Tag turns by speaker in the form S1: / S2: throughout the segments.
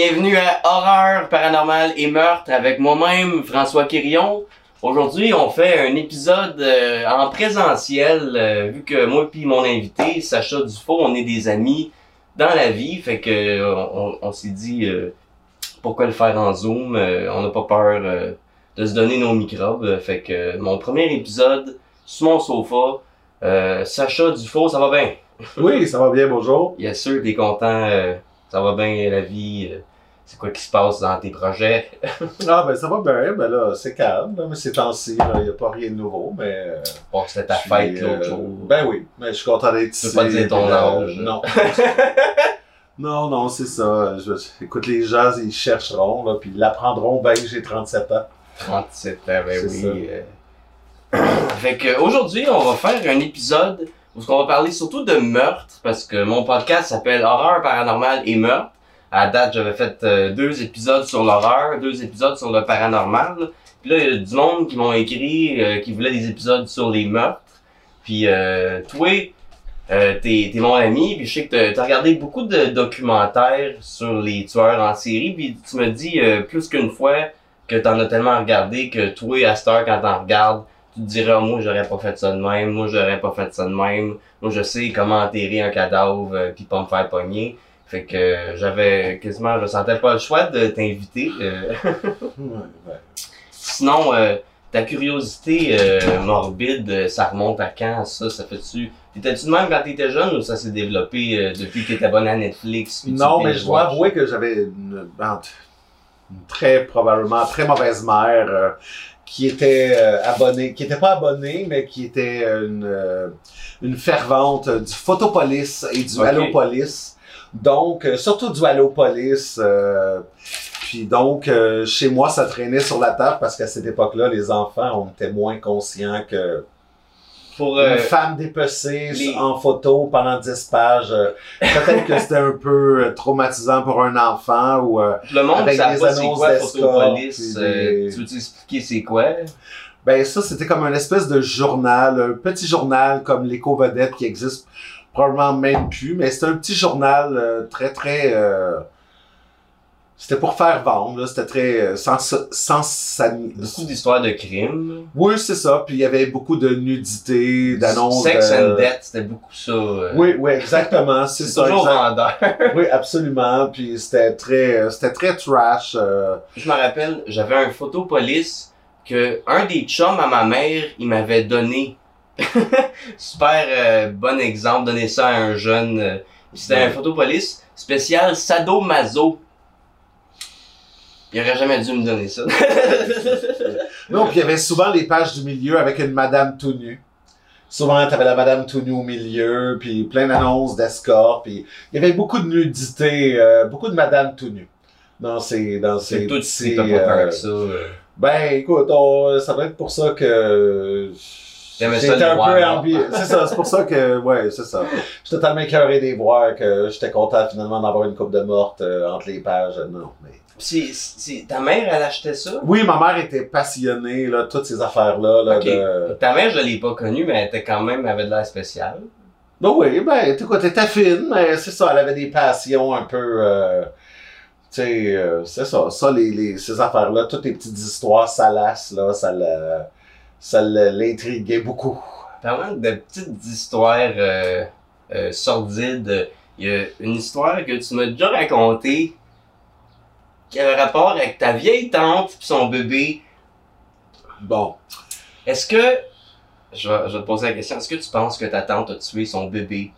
S1: Bienvenue à Horreur paranormale et meurtre avec moi-même François Quirion. Aujourd'hui, on fait un épisode euh, en présentiel euh, vu que moi puis mon invité Sacha Dufaux, on est des amis dans la vie, fait que euh, on, on s'est dit pourquoi le faire en Zoom, on n'a pas peur de se donner nos microbes, fait que mon premier épisode sur mon sofa, Sacha Dufaux, ça va bien?
S2: Oui, ça va bien, bonjour.
S1: Bien sûr, t'es content, ça va bien la vie. C'est quoi qui se passe dans tes projets?
S2: Ah, ben ça va bien, ben là, c'est calme, là, mais ces temps-ci, il n'y a pas rien de nouveau, mais. euh,
S1: Bon, c'était ta fête l'autre
S2: euh,
S1: jour.
S2: Ben oui, mais je suis content d'être
S1: Tu
S2: ici.
S1: pas dire ton
S2: euh,
S1: âge.
S2: Non. non, non, c'est ça. Je- écoute, les gens, ils chercheront, là, puis ils l'apprendront, ben j'ai 37 ans.
S1: 37 ans, ben
S2: C'est
S1: oui.
S2: ça.
S1: euh. fait on va faire un épisode où on va parler surtout de meurtre, parce que mon podcast s'appelle Horreur paranormale et meurtre. À date, j'avais fait euh, deux épisodes sur l'horreur, deux épisodes sur le paranormal. Puis là, il y a du monde qui m'ont écrit euh, qui voulait des épisodes sur les meurtres. Puis euh, toi, euh, t'es, mon ami, puis je sais que t'as, t'as regardé beaucoup de documentaires sur les tueurs en série, puis tu me dis euh, plus qu'une fois que t'en as tellement regardé que toi, à cette heure, quand t'en regardes, tu te dirais, Ah, moi, j'aurais pas fait ça de même, moi, j'aurais pas fait ça de même, moi, je sais comment enterrer un cadavre, euh, puis pas me faire pogner. Fait que euh, j'avais quasiment, je sentais pas le choix de t'inviter. euh. Sinon, euh, ta curiosité morbide, ça remonte à quand, ça? Ça fait-tu... T'étais-tu de même quand t'étais jeune ou ça s'est développé depuis que t'étais bonne à Netflix?
S2: Non, mais je dois avouer que j'avais une, ben, une très probablement très mauvaise mère qui était euh, abonnée, qui était pas abonnée, mais qui était une, euh, une fervente du Photopolis et du
S1: Ok.
S2: Allopolis. Donc, euh, surtout du Allopolis. euh, puis donc, euh, chez moi, ça traînait sur la table parce qu'à cette époque-là, les enfants, on était moins conscients que
S1: Pour, euh,
S2: une femme dépecée
S1: les-
S2: en photo pendant 10 pages. euh, Peut-être que c'était un peu euh, traumatisant pour un enfant ou euh,
S1: le monde
S2: avec des
S1: pas
S2: annonces
S1: quoi Photopolis. euh,
S2: des-
S1: tu veux expliquer c'est quoi?
S2: ben ça c'était comme un espèce de journal, un petit journal comme l'éco vedette qui existe probablement même plus, mais c'était un petit journal euh, très très euh, c'était pour faire vendre, c'était très euh, sans sans
S1: Beaucoup d'histoires de crimes.
S2: Oui, c'est ça, puis il y avait beaucoup de nudité, d'annonces
S1: Sex and Death, c'était beaucoup ça.
S2: Oui, oui, exactement, c'est ça.
S1: toujours vendeur.
S2: Oui, absolument. Puis c'était très, c'était très trash.
S1: Je me rappelle, j'avais un photopolis que un des chums à ma mère, il m'avait donné. Super euh, bon exemple, donner ça à un jeune. euh, C'était un
S2: Ouais.
S1: photopolis spécial sadomaso. Il aurait jamais dû me donner ça.
S2: Non, puis il y avait souvent les pages du milieu avec une madame tout nue. Souvent, t'avais la madame tout nue au milieu, puis plein d'annonces d'escorte, puis il y avait beaucoup de nudité, euh, beaucoup de madame tout nue dans ces, dans ces
S1: C'est tout
S2: petits,
S1: pas peur
S2: euh,
S1: que ça. euh.
S2: Ben, écoute, on- ça doit être pour ça que
S1: T'aimais ça
S2: j'étais un peu
S1: non?
S2: ambi... C'est ça, c'est pour ça que, ouais, c'est ça. J'étais tellement écœuré des voir que j'étais content finalement d'avoir une coupe de morte euh, entre les pages. Non, mais
S1: c'est- ta mère, elle achetait ça?
S2: Oui, ma mère était passionnée, là, toutes ces affaires-là. Là, de...
S1: Ta mère, je l'ai pas connue, mais elle était quand même, elle avait de l'air spéciale.
S2: Ben oui, ben, tu quoi, t'étais fine, mais c'est ça, elle avait des passions un peu. euh, tu sais, euh, c'est ça, ça, les, les, ces affaires-là, toutes les petites histoires salaces, là, ça la- ça l'intriguait beaucoup.
S1: Parlant de petites histoires euh, euh, sordides, il y a une histoire que tu m'as déjà racontée qui avait rapport avec ta vieille tante et son bébé.
S2: Bon.
S1: Est-ce que, je vais, je vais te poser la question, est-ce que tu penses que ta tante a tué son bébé?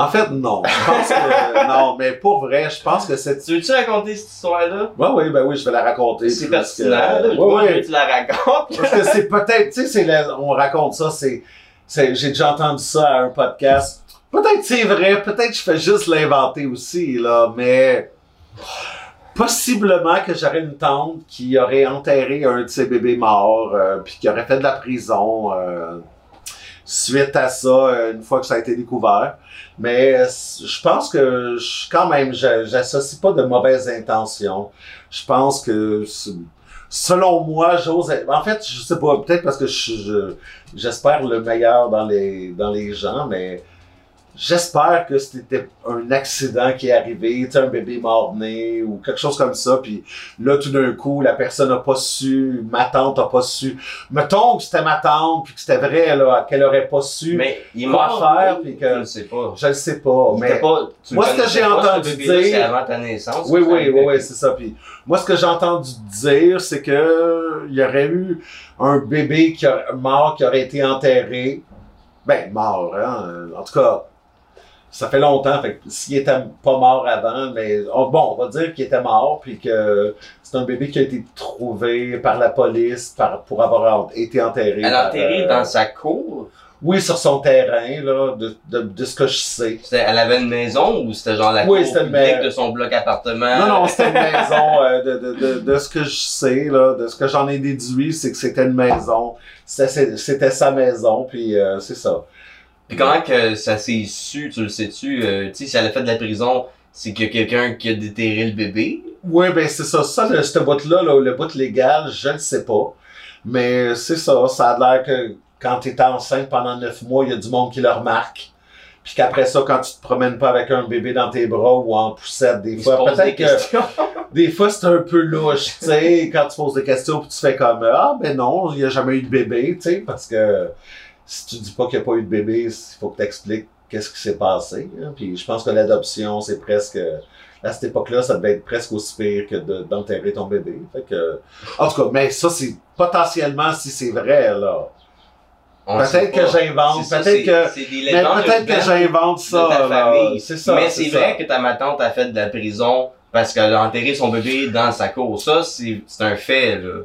S2: En fait, non. Je pense que. non, mais pour vrai, je pense que c'est.
S1: Tu veux-tu raconter cette histoire-là?
S2: Ouais, oui, ben oui, je vais la raconter.
S1: C'est pertinent,
S2: que-. Ouais,
S1: Moi, je veux
S2: ouais.
S1: que tu la racontes.
S2: Parce que c'est peut-être, tu sais, la- on raconte ça, c'est, c'est, j'ai déjà entendu ça à un podcast. Peut-être c'est vrai, peut-être je fais juste l'inventer aussi, là, mais possiblement que j'aurais une tante qui aurait enterré un de ses bébés morts, euh, puis qui aurait fait de la prison euh, suite à ça, euh, une fois que ça a été découvert. Mais euh, je pense que je, quand même, je- j'associe pas de mauvaises intentions. Je pense que selon moi, j'ose. En fait, je sais pas, peut-être parce que je- je- j'espère le meilleur dans les, dans les gens, mais J'espère que c'était un accident qui est arrivé, tu sais, un bébé mort-né ou quelque chose comme ça. Puis là, tout d'un coup, la personne n'a pas su, ma tante n'a pas su. Mettons que c'était ma tante, puis que c'était vrai, là, qu'elle aurait pas su.
S1: Mais il mort.
S2: faire, puis que-
S1: Je ne sais pas.
S2: Je le sais pas,
S1: Il
S2: mais...
S1: était pas, tu
S2: Moi, ce que j'ai entendu dire-
S1: C'est avant ta naissance.
S2: Oui, oui, oui, oui, c'est ça. Puis moi, ce que j'ai entendu dire, c'est que il y aurait eu un bébé qui a, mort qui aurait été enterré. Ben, mort, hein. En tout cas, ça fait longtemps. Fait que s'il était pas mort avant, mais on- bon, on va dire qu'il était mort, puis que c'est un bébé qui a été trouvé par la police par, pour avoir été enterré.
S1: Elle a enterré
S2: euh,
S1: dans sa cour?
S2: Oui, sur son terrain, là, de, de, de ce que je sais.
S1: C'était- Elle avait une maison ou c'était genre la
S2: Oui,
S1: cour publique de son bloc appartement?
S2: Non, non, c'était une maison. euh, de, de, de, de ce que je sais, là, de ce que j'en ai déduit, c'est que c'était une maison. C'était c'était sa maison, puis euh, c'est ça.
S1: Puis comment que ça s'est su, tu le sais-tu? euh, tu sais, si elle a fait de la prison, c'est qu'il y a quelqu'un qui a déterré le bébé?
S2: Oui, ben c'est ça. Ça, le, ce bout-là, là, le bout légal, je ne sais pas. Mais c'est ça. Ça a l'air que quand tu es enceinte pendant neuf mois, il y a du monde qui le remarque. Puis qu'après ça, quand tu te promènes pas avec un bébé dans tes bras ou en poussette, des fois, peut-être que des fois c'est un peu louche, tu sais, quand tu poses des questions puis tu fais comme ah ben non, il n'y a jamais eu de bébé, tu sais, parce que si tu dis pas qu'il n'y a pas eu de bébé, il faut que tu expliques qu'est-ce qui s'est passé. hein. Puis je pense que l'adoption, c'est presque à cette époque-là, ça devait être presque aussi pire que de- d'enterrer ton bébé. Fait que, en tout cas, mais ça, c'est potentiellement si c'est vrai, là. Peut-être que j'invente, peut-être que. Mais peut-être que j'invente
S1: de
S2: ça.
S1: ta
S2: là.
S1: famille.
S2: C'est ça.
S1: Mais c'est vrai que ta ma tante a fait de la prison parce qu'elle a enterré son bébé dans sa cour. Ça, c'est c'est un fait, là.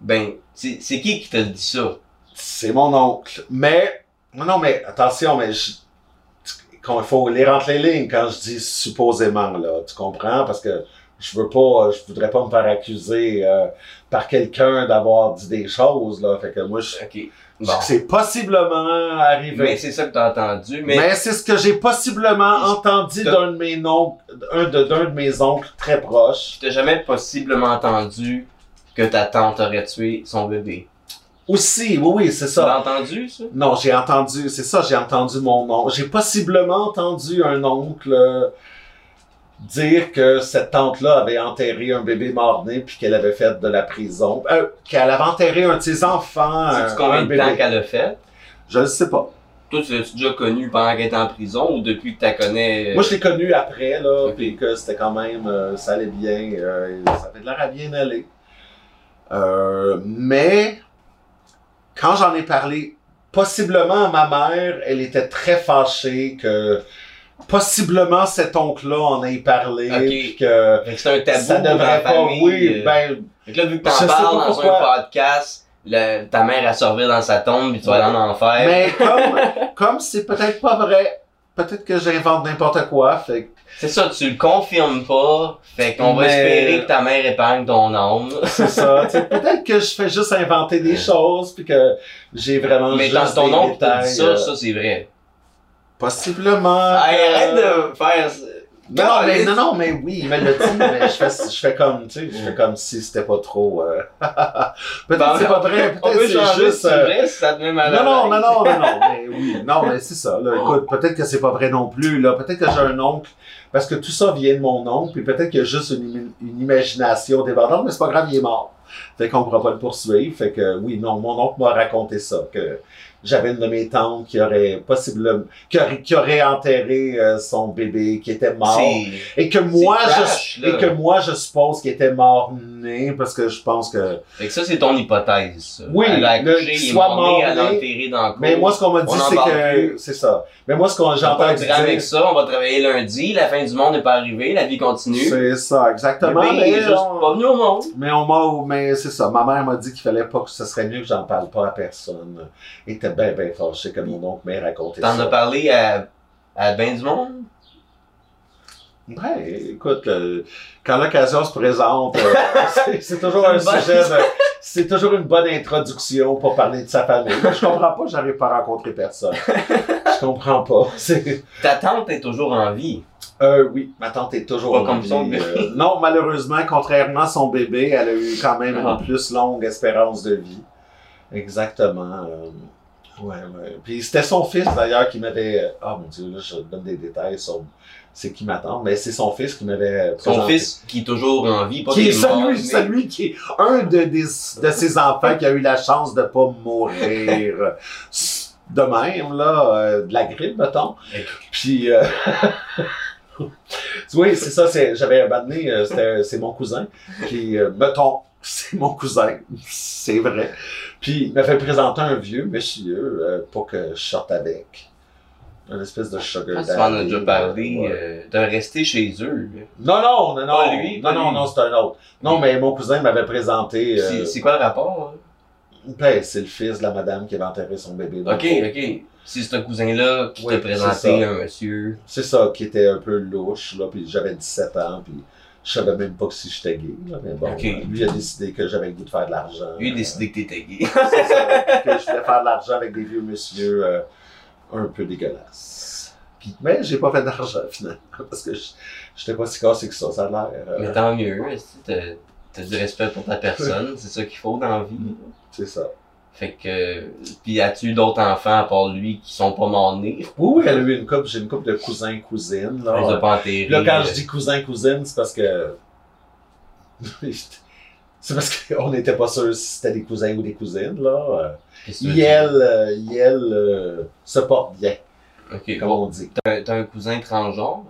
S1: Ben, c'est c'est qui qui t'a dit ça?
S2: C'est mon oncle. Mais, non, mais attention, mais je, il faut lire entre les lignes quand je dis supposément, là. Tu comprends? Parce que je veux pas, je voudrais pas me faire accuser euh, par quelqu'un d'avoir dit des choses, là. Fait que moi, je,
S1: Ok.
S2: je-
S1: Bon.
S2: c'est possiblement arrivé.
S1: Mais c'est ça que t'as entendu. Mais,
S2: Mais, c'est ce que j'ai possiblement entendu d'un de mes oncles, un de, d'un de mes oncles très proches.
S1: je t'ai jamais possiblement entendu que ta tante aurait tué son bébé.
S2: Aussi, oui, oui, c'est
S1: Tu
S2: ça.
S1: l'as entendu, ça?
S2: Non, j'ai entendu, c'est ça, j'ai entendu mon oncle. J'ai possiblement entendu un oncle euh, dire que cette tante-là avait enterré un bébé mort-né puis qu'elle avait fait de la prison. Euh, qu'elle avait enterré un de ses enfants.
S1: Sais-tu
S2: euh,
S1: combien de temps qu'elle a fait?
S2: Je ne sais pas.
S1: Toi, tu l'as-tu déjà connu pendant qu'elle était en prison ou depuis que tu la connais?
S2: Moi, je l'ai connu après, là, puis que c'était quand même, euh, ça allait bien, euh, ça avait de l'air à bien aller. Euh, mais, quand j'en ai parlé, possiblement à ma mère, elle était très fâchée que possiblement cet oncle-là en ait parlé,
S1: Ok.
S2: puis que
S1: c'est un tabou
S2: ça devrait pas,
S1: famille.
S2: oui,
S1: euh.
S2: ben,
S1: là, vu que t'en parles dans
S2: pourquoi.
S1: un podcast, le- ta mère a servi dans sa tombe puis tu vas aller en enfer.
S2: mais comme, comme c'est peut-être pas vrai, peut-être que j'invente n'importe quoi, fait que
S1: C'est ça, tu le confirmes pas. Fait qu'on va espérer que ta mère épargne ton âme.
S2: C'est ça. Peut-être que je fais juste inventer des choses puis que j'ai vraiment
S1: Mais
S2: juste
S1: dans ton dit ça,
S2: euh,
S1: ça c'est vrai.
S2: Possiblement.
S1: Hey,
S2: euh,
S1: arrête de faire.
S2: Non, non, mais, non, non, mais oui, il me l'a dit, mais je fais, je fais comme, tu sais, je fais comme si c'était pas trop. euh, peut-être que c'est pas vrai, peut-être
S1: peut
S2: que c'est juste. euh,
S1: ça te met mal
S2: non, non, non, non, non, non, mais oui, non, mais c'est ça. Là, écoute, peut-être que c'est pas vrai non plus. Là, peut-être que j'ai un oncle, parce que tout ça vient de mon oncle, puis peut-être qu'il y a juste une, une imagination débordante, mais c'est pas grave, il est mort. Fait qu'on pourra pas le poursuivre. Fait que oui, non, mon oncle m'a raconté ça, que j'avais une de mes tantes qui aurait possiblement, qui aurait, qui aurait enterré euh, son bébé, qui était mort. Et que moi, je,
S1: là.
S2: et que moi, je suppose qu'il était mort né, parce que je pense que,
S1: Fait que ça, c'est ton hypothèse.
S2: Oui,
S1: Elle a accouché, il est mort elle a
S2: mort-né.
S1: enterré dans le
S2: mais moi, ce qu'on m'a dit, c'est que, c'est ça. Mais moi, ce qu'on,
S1: de drame avec
S2: dire,
S1: ça, on va travailler lundi, la fin du monde n'est pas arrivée, la vie continue.
S2: c'est ça, exactement. Mais,
S1: juste
S2: on-
S1: pas venu au monde.
S2: mais on m'a, mais c'est ça. Ma mère m'a dit qu'il fallait pas que ce serait mieux que j'en parle pas à personne. Était bien, bien fâchée que mon oncle m'ait raconté
S1: T'en as parlé à, à ben du monde?
S2: Ouais, écoute, euh, quand l'occasion se présente, euh, c'est- toujours un sujet de, c'est toujours une bonne introduction pour parler de sa famille. Je comprends pas, j'arrive pas à rencontrer personne. Je comprends pas.
S1: Ta tante est toujours en vie.
S2: euh, oui, ma tante est toujours
S1: Pas
S2: en
S1: comme
S2: vie.
S1: son bébé.
S2: Euh, non, malheureusement, contrairement à son bébé, elle a eu quand même
S1: Ah.
S2: une plus longue espérance de vie. Exactement. euh, Ouais, ouais. Puis c'était son fils d'ailleurs qui m'avait. Ah mon dieu, là, je donne des détails sur c'est qui m'attend, mais c'est son fils qui m'avait
S1: Son fils qui est toujours en vie, pas
S2: Qui est celui,
S1: mais-
S2: celui qui est un de, des, de ses enfants qui a eu la chance de pas mourir de même, là, euh, de la grippe, mettons. Puis, euh, oui, c'est ça, j'avais abandonné, euh, c'était, c'est mon cousin. Puis, euh, mettons, c'est mon cousin, c'est vrai. Puis, il m'a fait présenter un vieux monsieur euh, pour que je sorte avec. Un espèce de sugar
S1: Ah, tu m'en as déjà parlé euh, de rester chez eux.
S2: Non, non, non, non.
S1: Pas lui,
S2: non,
S1: pas
S2: non,
S1: lui.
S2: non, c'est un autre. Non, mais mon cousin m'avait présenté. euh,
S1: C'est- quoi le rapport? hein?
S2: ben, c'est le fils de la madame qui avait enterré son bébé.
S1: Ok, ok. C'est ce cousin-là qui
S2: Oui,
S1: t'a présenté un monsieur.
S2: C'est ça, qui était un peu louche, là, puis j'avais 17 ans, puis je savais même pas que si j'étais gay, là, mais bon, lui a décidé que j'avais le goût de faire de l'argent.
S1: Lui, a décidé que t'étais gay.
S2: c'est ça, que je voulais faire de l'argent avec des vieux monsieur euh, un peu dégueulasses. Puis, mais j'ai pas fait d'argent, finalement, parce que je- j'étais pas si cassé que ça, ça a l'air. euh,
S1: Mais tant mieux, t'as- t'as du respect pour ta personne, c'est ça qu'il faut dans la vie.
S2: c'est ça.
S1: Fait que. Puis as-tu eu d'autres enfants à part lui qui sont pas morts-nés?
S2: Oui, oui, elle a eu une couple, j'ai une couple de cousins, cousines, là.
S1: Pas.
S2: Là, quand
S1: euh,
S2: je dis cousin, cousine, c'est parce que. c'est parce qu'on n'était pas sûr si c'était des cousins ou des cousines, là.
S1: tu
S2: Yel, euh, Yel euh, se porte bien,
S1: Ok,
S2: comme on dit.
S1: T'as un cousin transgenre?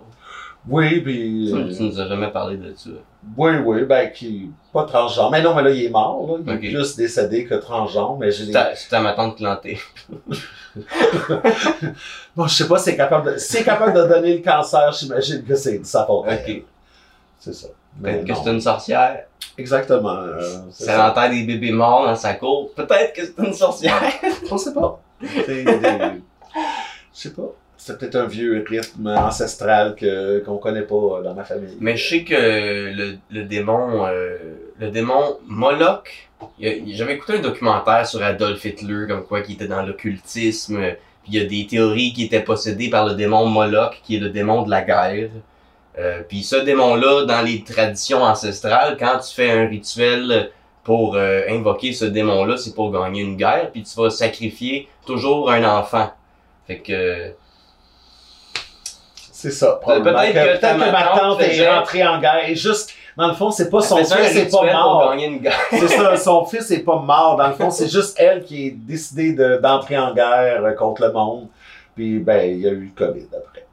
S2: Oui, puis. Euh,
S1: Tu nous as jamais parlé de ça.
S2: Oui, oui, ben, qui. Pas transgenre. Mais non, mais là, il est mort, là. Il est plus décédé que transgenre, mais j'ai
S1: C'est ta ma tante plantée.
S2: Bon, je sais pas si c'est capable de. C'est capable de donner le cancer, j'imagine que c'est de sa faute.
S1: Ok.
S2: C'est ça.
S1: Peut-être que c'est une sorcière.
S2: Exactement. euh, c'est
S1: Ça
S2: ça.
S1: enterre des bébés morts dans sa cour. Peut-être que c'est une sorcière.
S2: On sait pas. C'est des- Je sais pas. C'est peut-être un vieux rythme ancestral que, qu'on connaît pas dans ma famille.
S1: Mais je sais que le, le démon, euh, le démon Moloch, j'avais écouté un documentaire sur Adolf Hitler, comme quoi qui était dans l'occultisme, puis il y a des théories qui étaient possédées par le démon Moloch, qui est le démon de la guerre. Euh, puis ce démon-là, dans les traditions ancestrales, quand tu fais un rituel pour euh, invoquer ce démon-là, c'est pour gagner une guerre, puis tu vas sacrifier toujours un enfant. Fait que
S2: C'est ça.
S1: Peut-être que
S2: que ma
S1: tante
S2: est rentrée en guerre. Et juste, dans le fond, c'est pas son fils est pas mort. C'est ça, son fils est pas mort. Dans le fond, c'est juste elle qui est décidée de- d'entrer en guerre euh, contre le monde. Puis, ben, il y a eu le COVID après.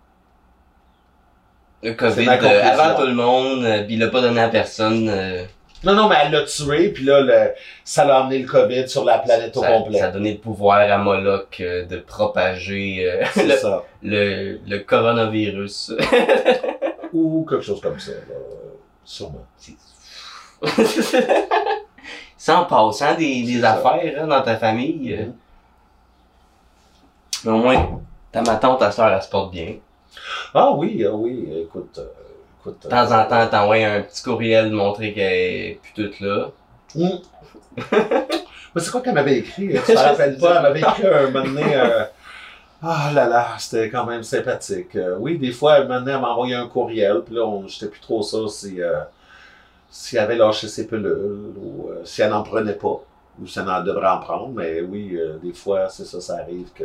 S1: Le COVID, euh, avant tout le monde, euh, puis il l'a pas donné à personne. euh,
S2: Non, non, mais elle l'a tué, puis là, le- ça l'a amené le COVID sur la planète au
S1: ça,
S2: complet.
S1: ça a donné le pouvoir à Moloch euh, de propager euh, le,
S2: ça.
S1: le, le coronavirus.
S2: Ou quelque chose comme ça, là, sûrement.
S1: Sans passant des, des affaires hein, dans ta famille. euh.
S2: Mhm.
S1: Mais au moins, ta ma tante, ta soeur, elle se porte bien.
S2: Ah oui, ah oui, écoute. euh, écoute
S1: De temps en temps, t'envoies un petit courriel montrer qu'elle est plus toute là.
S2: Mais c'est quoi qu'elle m'avait écrit? Tu te rappelles pas? Elle m'avait écrit un moment donné. euh, Ah là là, c'était quand même sympathique. Euh, oui, des fois, elle m'a envoyé un courriel, puis là, on- j'étais plus trop sûr si, euh, si elle avait lâché ses pilules, ou euh, si elle n'en prenait pas, ou si elle en devrait en prendre. Mais oui, euh, des fois, c'est ça, ça arrive que.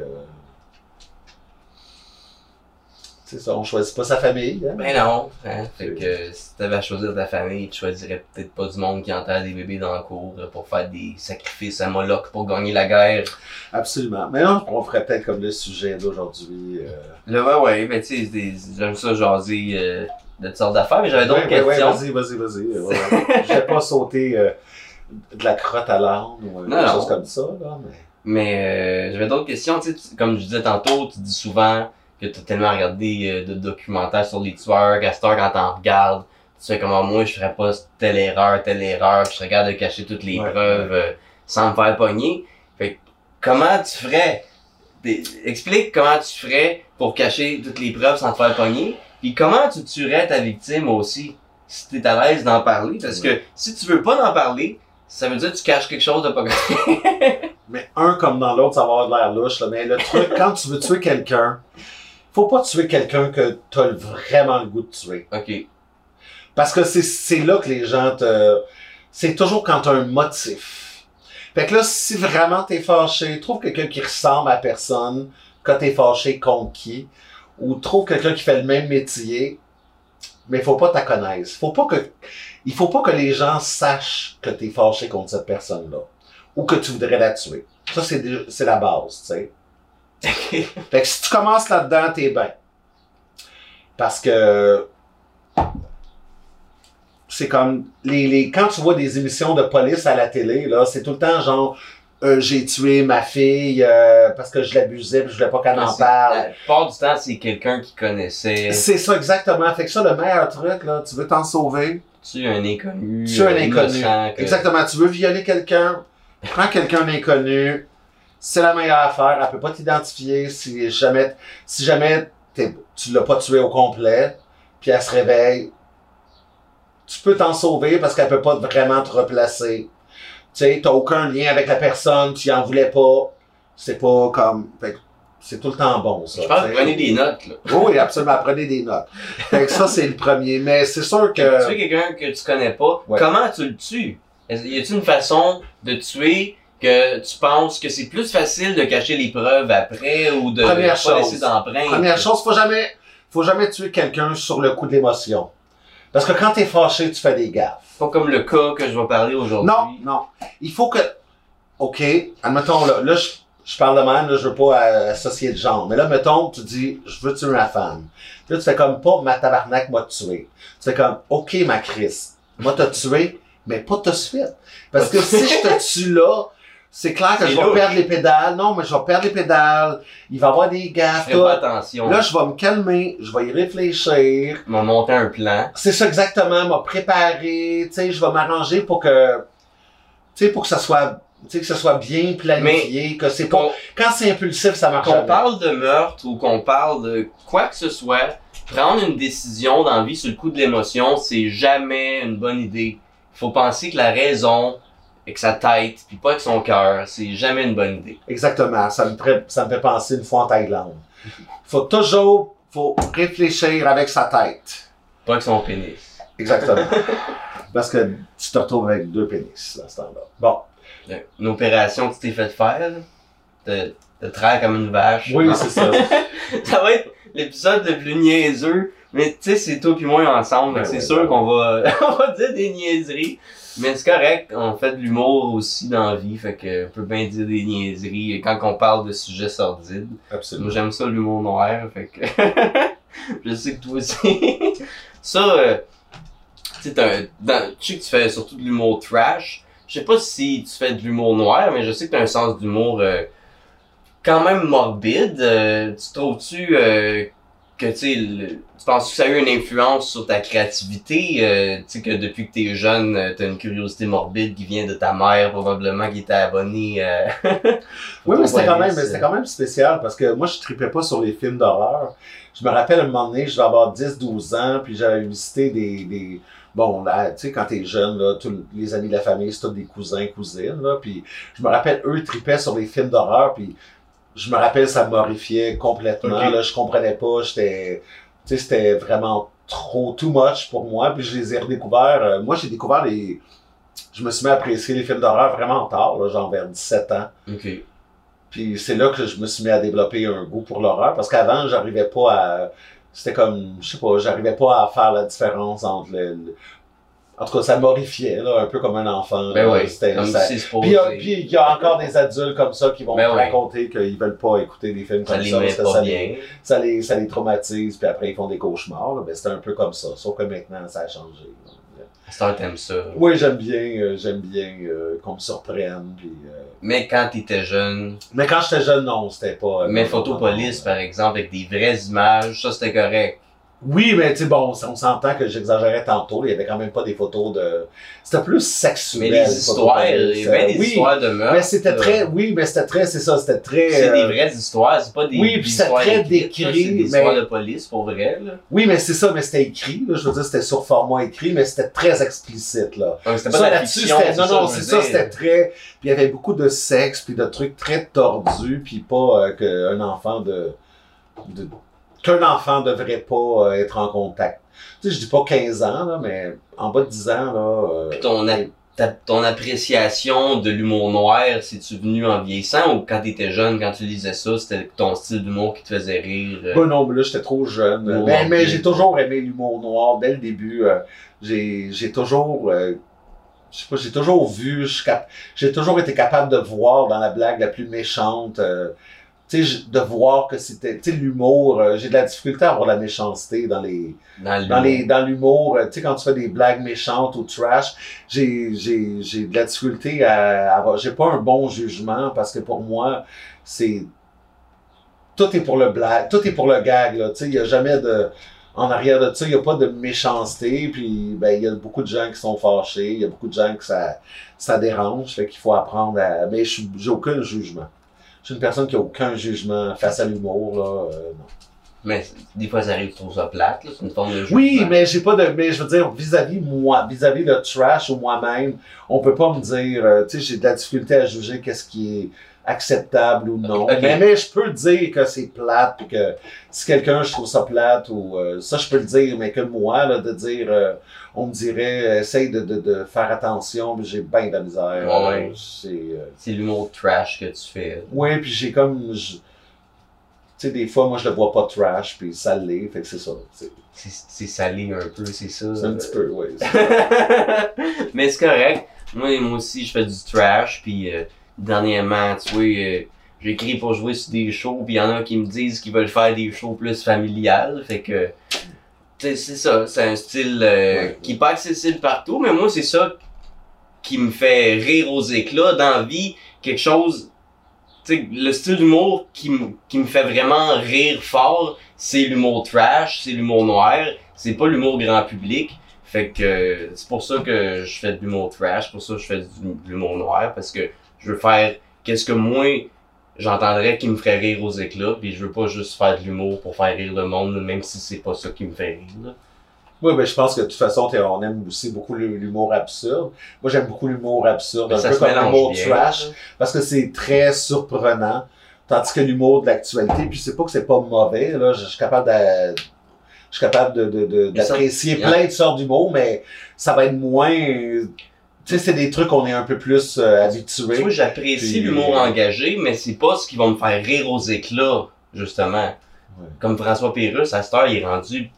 S2: C'est ça, on choisit pas sa famille. Hein?
S1: Ben non. Hein? Fait que si t'avais à choisir ta famille, tu choisirais peut-être pas du monde qui enterre des bébés dans le cour euh, pour faire des sacrifices à Moloch pour gagner la guerre.
S2: Absolument. Mais non, on ferait peut-être comme le sujet d'aujourd'hui. euh,
S1: Là, ouais, ouais, ben tu sais, j'aime ça jaser euh, de toutes sortes d'affaires, mais j'avais d'autres
S2: Ouais, ouais, ouais,
S1: questions.
S2: vas-y, vas-y, vas-y. Ouais. Je vais pas sauter euh, de la crotte à l'âne ou quelque chose comme ça. Là, mais...
S1: Mais euh, j'avais d'autres questions, tu sais, comme je disais tantôt, tu dis souvent que t'as tellement regardé euh, de documentaires sur les tueurs, heure, quand t'en regardes, tu sais comment moi je ferais pas telle erreur, telle erreur, puis je regarde de cacher toutes les
S2: Ouais,
S1: preuves euh, sans me faire pogner. Fait que, comment tu ferais? Explique comment tu ferais pour cacher toutes les preuves sans te faire pogner, puis comment tu tuerais ta victime aussi, si t'es à l'aise d'en parler, parce que si tu veux pas d'en parler, ça veut dire que tu caches quelque chose de pas correct.
S2: mais un comme dans l'autre, ça va avoir de l'air louche. Là, mais le truc, quand tu veux tuer quelqu'un, faut pas tuer quelqu'un que tu as vraiment le goût de tuer.
S1: ok.
S2: Parce que c'est, c'est là que les gens te... C'est toujours quand tu as un motif. Fait que là, si vraiment t'es fâché, trouve quelqu'un qui ressemble à personne quand t'es fâché contre qui, ou trouve quelqu'un qui fait le même métier, mais faut pas ta connaître. Faut pas que, il faut pas que les gens sachent que t'es fâché contre cette personne-là, ou que tu voudrais la tuer. Ça, c'est la base, tu sais. Fait que si tu commences là-dedans, t'es bien. Parce que c'est comme les, les quand tu vois des émissions de police à la télé là, c'est tout le temps genre euh, j'ai tué ma fille euh, parce que je l'abusais, puis je voulais pas qu'elle en parle.
S1: La plupart du temps, c'est quelqu'un qui connaissait.
S2: C'est ça exactement. Fait que ça le meilleur truc là, tu veux t'en sauver,
S1: Tu un inconnu.
S2: tu es un
S1: euh,
S2: inconnu.
S1: que-
S2: Exactement, tu veux violer quelqu'un, prends quelqu'un d'inconnu. C'est la meilleure affaire, elle peut pas t'identifier si jamais si jamais tu l'as pas tué au complet, puis elle se réveille, tu peux t'en sauver parce qu'elle peut pas vraiment te replacer. Tu sais, t'as aucun lien avec la personne, tu en voulais pas. C'est pas comme. fait que c'est tout le temps bon, ça.
S1: Je pense que prenez des notes, là.
S2: Oui, absolument, prenez des notes. Fait que ça, c'est le premier. Mais c'est sûr
S1: Tu tues
S2: que.
S1: quelqu'un que tu connais pas,
S2: Ouais.
S1: comment tu le tues? Y a-t-il une façon de tuer que tu penses que c'est plus facile de cacher les preuves après ou de
S2: Première
S1: pas laisser d'empreinte?
S2: Première chose, faut jamais, faut jamais tuer quelqu'un sur le coup de l'émotion. Parce que quand t'es fâché, tu fais des gaffes.
S1: Pas comme le cas que je vais parler aujourd'hui.
S2: Non, non. Il faut que, OK, admettons, là, là je, je parle de même, là, je veux pas euh, associer de genre. Mais là, mettons, tu dis, je veux tuer ma femme. Puis là, tu fais comme, pas ma tabarnak m'a tué. Tu fais comme, OK, ma Chris, moi t'as tué, mais pas tout de suite. Parce que si je te tue là, c'est clair que je vais perdre les pédales. Non, mais je vais perdre les pédales. Il va y avoir des gaffes.
S1: ferai pas attention.
S2: Là, je vais me calmer, je vais y réfléchir.
S1: Je vais monter un plan.
S2: C'est ça exactement, m'a préparé, tu sais, je vais m'arranger pour que, tu sais, pour que ça soit, tu sais, que ça soit bien planifié, que c'est pas,
S1: Qu'on
S2: quand c'est impulsif, ça marche
S1: qu'on parle de meurtre ou qu'on parle de quoi que ce soit, prendre une décision dans la vie sur le coup de l'émotion, c'est jamais une bonne idée. Il faut penser que la raison, avec sa tête, puis pas avec son cœur, c'est jamais une bonne idée.
S2: Exactement, ça me, fait- ça me fait penser une fois en Thaïlande. Faut toujours, faut réfléchir avec sa tête.
S1: Pas avec son pénis.
S2: Exactement. Parce que tu te retrouves avec deux pénis, à ce temps-là. Bon.
S1: Une opération que tu t'es fait faire, de, de traire comme une vache.
S2: Oui, c'est ça.
S1: ça va être l'épisode le plus niaiseux. Mais tu sais, c'est toi puis moi ensemble.
S2: Ben
S1: c'est
S2: ouais,
S1: sûr
S2: ben
S1: qu'on va, on va dire des niaiseries. Mais c'est correct, on fait de l'humour aussi dans la vie. Fait que on peut bien dire des niaiseries quand on parle de sujets sordides.
S2: Absolument.
S1: Moi j'aime ça l'humour noir. Fait que je sais que toi aussi. ça, euh, tu sais, t'as que tu fais surtout de l'humour trash. Je sais pas si tu fais de l'humour noir, mais je sais que tu as un sens d'humour euh, quand même morbide. Euh, tu trouves-tu que tu tu penses que ça a eu une influence sur ta créativité? euh, tu sais, que depuis que t'es jeune, euh, t'as une curiosité morbide qui vient de ta mère, probablement, qui était abonnée. euh,
S2: Oui, mais c'était quand même, mais c'était quand même spécial parce que moi, je tripais pas sur les films d'horreur. Je me rappelle un moment donné, je devais avoir 10, 12 ans, puis j'avais visité des, des, bon, là, tu sais, quand t'es jeune, là, tous les amis de la famille, c'est tous des cousins, cousines, là, puis je me rappelle, eux tripaient sur les films d'horreur, puis je me rappelle, ça m'horrifiait complètement,
S1: Ok.
S2: là, je comprenais pas, j'étais, tu sais, c'était vraiment trop, too much pour moi, puis je les ai redécouverts, euh, moi, j'ai découvert les, je me suis mis à apprécier les films d'horreur vraiment tard, là, genre vers 17 ans. Puis c'est là que je me suis mis à développer un goût pour l'horreur parce qu'avant, j'arrivais pas à. C'était comme. Je sais pas, j'arrivais pas à faire la différence entre le. le- En tout cas, ça m'horrifiait, là, un peu comme un enfant.
S1: Ben comme
S2: ça-
S1: si.
S2: Puis il y a- puis il y a encore des adultes comme ça qui vont
S1: Ben
S2: raconter qu'ils veulent pas écouter des films
S1: ça
S2: comme
S1: les
S2: ça parce que ça
S1: bien.
S2: les, ça, les, ça les traumatise, puis après ils font des cauchemars. là. Ben, c'était un peu comme ça, sauf que maintenant ça a changé.
S1: Ça, t'aimes ça.
S2: Oui, j'aime bien, euh, j'aime bien euh, qu'on me surprenne. Puis, euh,
S1: Mais quand t'étais jeune,
S2: Mais quand j'étais jeune, non, c'était pas. euh,
S1: mais Photopolis, par exemple, avec des vraies images, ça c'était correct.
S2: Oui, mais tu sais, bon, on s'entend que j'exagérais tantôt. Il y avait quand même pas des photos de. C'était plus
S1: Mais
S2: sexuel.
S1: les histoires, il y avait des
S2: oui,
S1: histoires de meurtre.
S2: Mais c'était très. Oui, mais c'était très. C'est ça, c'était très.
S1: C'est
S2: euh,
S1: des vraies histoires, c'est pas des,
S2: oui, puis
S1: histoires
S2: très décrit,
S1: C'est des
S2: mais-
S1: histoires de police, pour vrai, là.
S2: Oui, mais c'est ça, mais c'était écrit. Là, je veux dire, c'était sur format écrit, mais c'était très explicite. Là.
S1: C'était pas
S2: Ça,
S1: de la
S2: là-dessus,
S1: fiction.
S2: c'était- non, non, c'est ça, c'était très. Puis il y avait beaucoup de sexe, puis de trucs très tordus, puis pas euh, qu'un enfant de. de- qu'un enfant devrait pas euh, être en contact. Tu sais, je dis pas 15 ans, là, mais en bas de 10 ans, là. euh,
S1: Puis ton, a- ta- ton appréciation de l'humour noir, c'est-tu venu en vieillissant ou quand t'étais jeune, quand tu lisais ça, c'était ton style d'humour qui te faisait rire? euh?
S2: Ben non, mais là, j'étais trop jeune.
S1: Humour
S2: mais mais j'ai toujours aimé l'humour noir dès le début. euh, j'ai j'ai toujours. euh, je sais pas, j'ai toujours vu, j'ai toujours été capable de voir dans la blague la plus méchante, euh, tu de voir que c'était, tu sais, l'humour, euh, j'ai de la difficulté à avoir la méchanceté dans les,
S1: dans
S2: dans les,
S1: l'humour?
S2: dans l'humour, euh, tu sais, quand tu fais des blagues méchantes ou trash, j'ai, j'ai, j'ai de la difficulté à avoir, j'ai pas un bon jugement parce que pour moi, c'est, tout est pour le blague, tout est pour le gag, là, tu sais, il y a jamais de, en arrière de ça, il y a pas de méchanceté, puis, ben, il y a beaucoup de gens qui sont fâchés, il y a beaucoup de gens que ça, ça dérange, fait qu'il faut apprendre à, mais j'ai aucun jugement. Je suis une personne qui a aucun jugement face à l'humour, là, euh, non.
S1: Mais des fois, ça arrive, tu trouves ça plate, là, c'est une forme de jugement.
S2: Oui, mais j'ai pas de. Mais je veux dire, vis-à-vis moi, vis-à-vis le trash ou moi-même, on peut pas me dire, euh, tu sais, j'ai de la difficulté à juger qu'est-ce qui est acceptable ou non. Mais, mais je peux dire que c'est plate, puis que si quelqu'un, je trouve ça plate, ou euh, ça, je peux le dire, mais que moi, là, de dire, euh, on me dirait, euh, essaye de, de, de faire attention, puis j'ai bien de la misère.
S1: Ouais,
S2: c'est, euh,
S1: l'humour trash que tu fais.
S2: ouais, puis j'ai comme. je- Tu sais, des fois, moi, je le vois pas trash, puis ça l'est, fait que c'est ça. C'est
S1: salé un peu, c'est ça.
S2: c'est un petit peu, oui.
S1: mais c'est correct. Moi, moi aussi, je fais du trash, puis dernièrement, tu vois, euh, j'écris pour jouer sur des shows, puis il y en a qui me disent qu'ils veulent faire des shows plus familiales, fait que, tu sais, c'est ça, c'est un style euh,
S2: Ouais.
S1: qui est pas accessible partout, mais moi, c'est ça qui me fait rire aux éclats dans la vie, quelque chose, tu sais, le style d'humour qui, me- qui me fait vraiment rire fort, c'est l'humour trash, c'est l'humour noir, c'est pas l'humour grand public. Fait que c'est pour ça que je fais de l'humour trash, pour ça que je fais du- de l'humour noir, parce que je veux faire qu'est-ce que moi j'entendrais qui me ferait rire aux éclats, puis je veux pas juste faire de l'humour pour faire rire le monde, même si c'est pas ça qui me fait rire. là.
S2: Oui, ben, je pense que de toute façon, on aime aussi beaucoup l'humour absurde. Moi, j'aime beaucoup l'humour absurde,
S1: Mais
S2: un peu comme l'humour trash, parce que c'est très surprenant. Tandis que l'humour de l'actualité, puis c'est pas que c'est pas mauvais, là, je, je suis capable de, je suis capable de, de, de-
S1: Mais
S2: d'apprécier plein de sortes d'humour, mais ça va être moins, tu sais, c'est des trucs qu'on est un peu plus euh, habitué.
S1: Moi, j'apprécie
S2: Puis-
S1: l'humour engagé, mais c'est pas ce qui va me faire rire aux éclats, justement.
S2: Ouais.
S1: Comme François Pérusse, à cette heure, il est rendu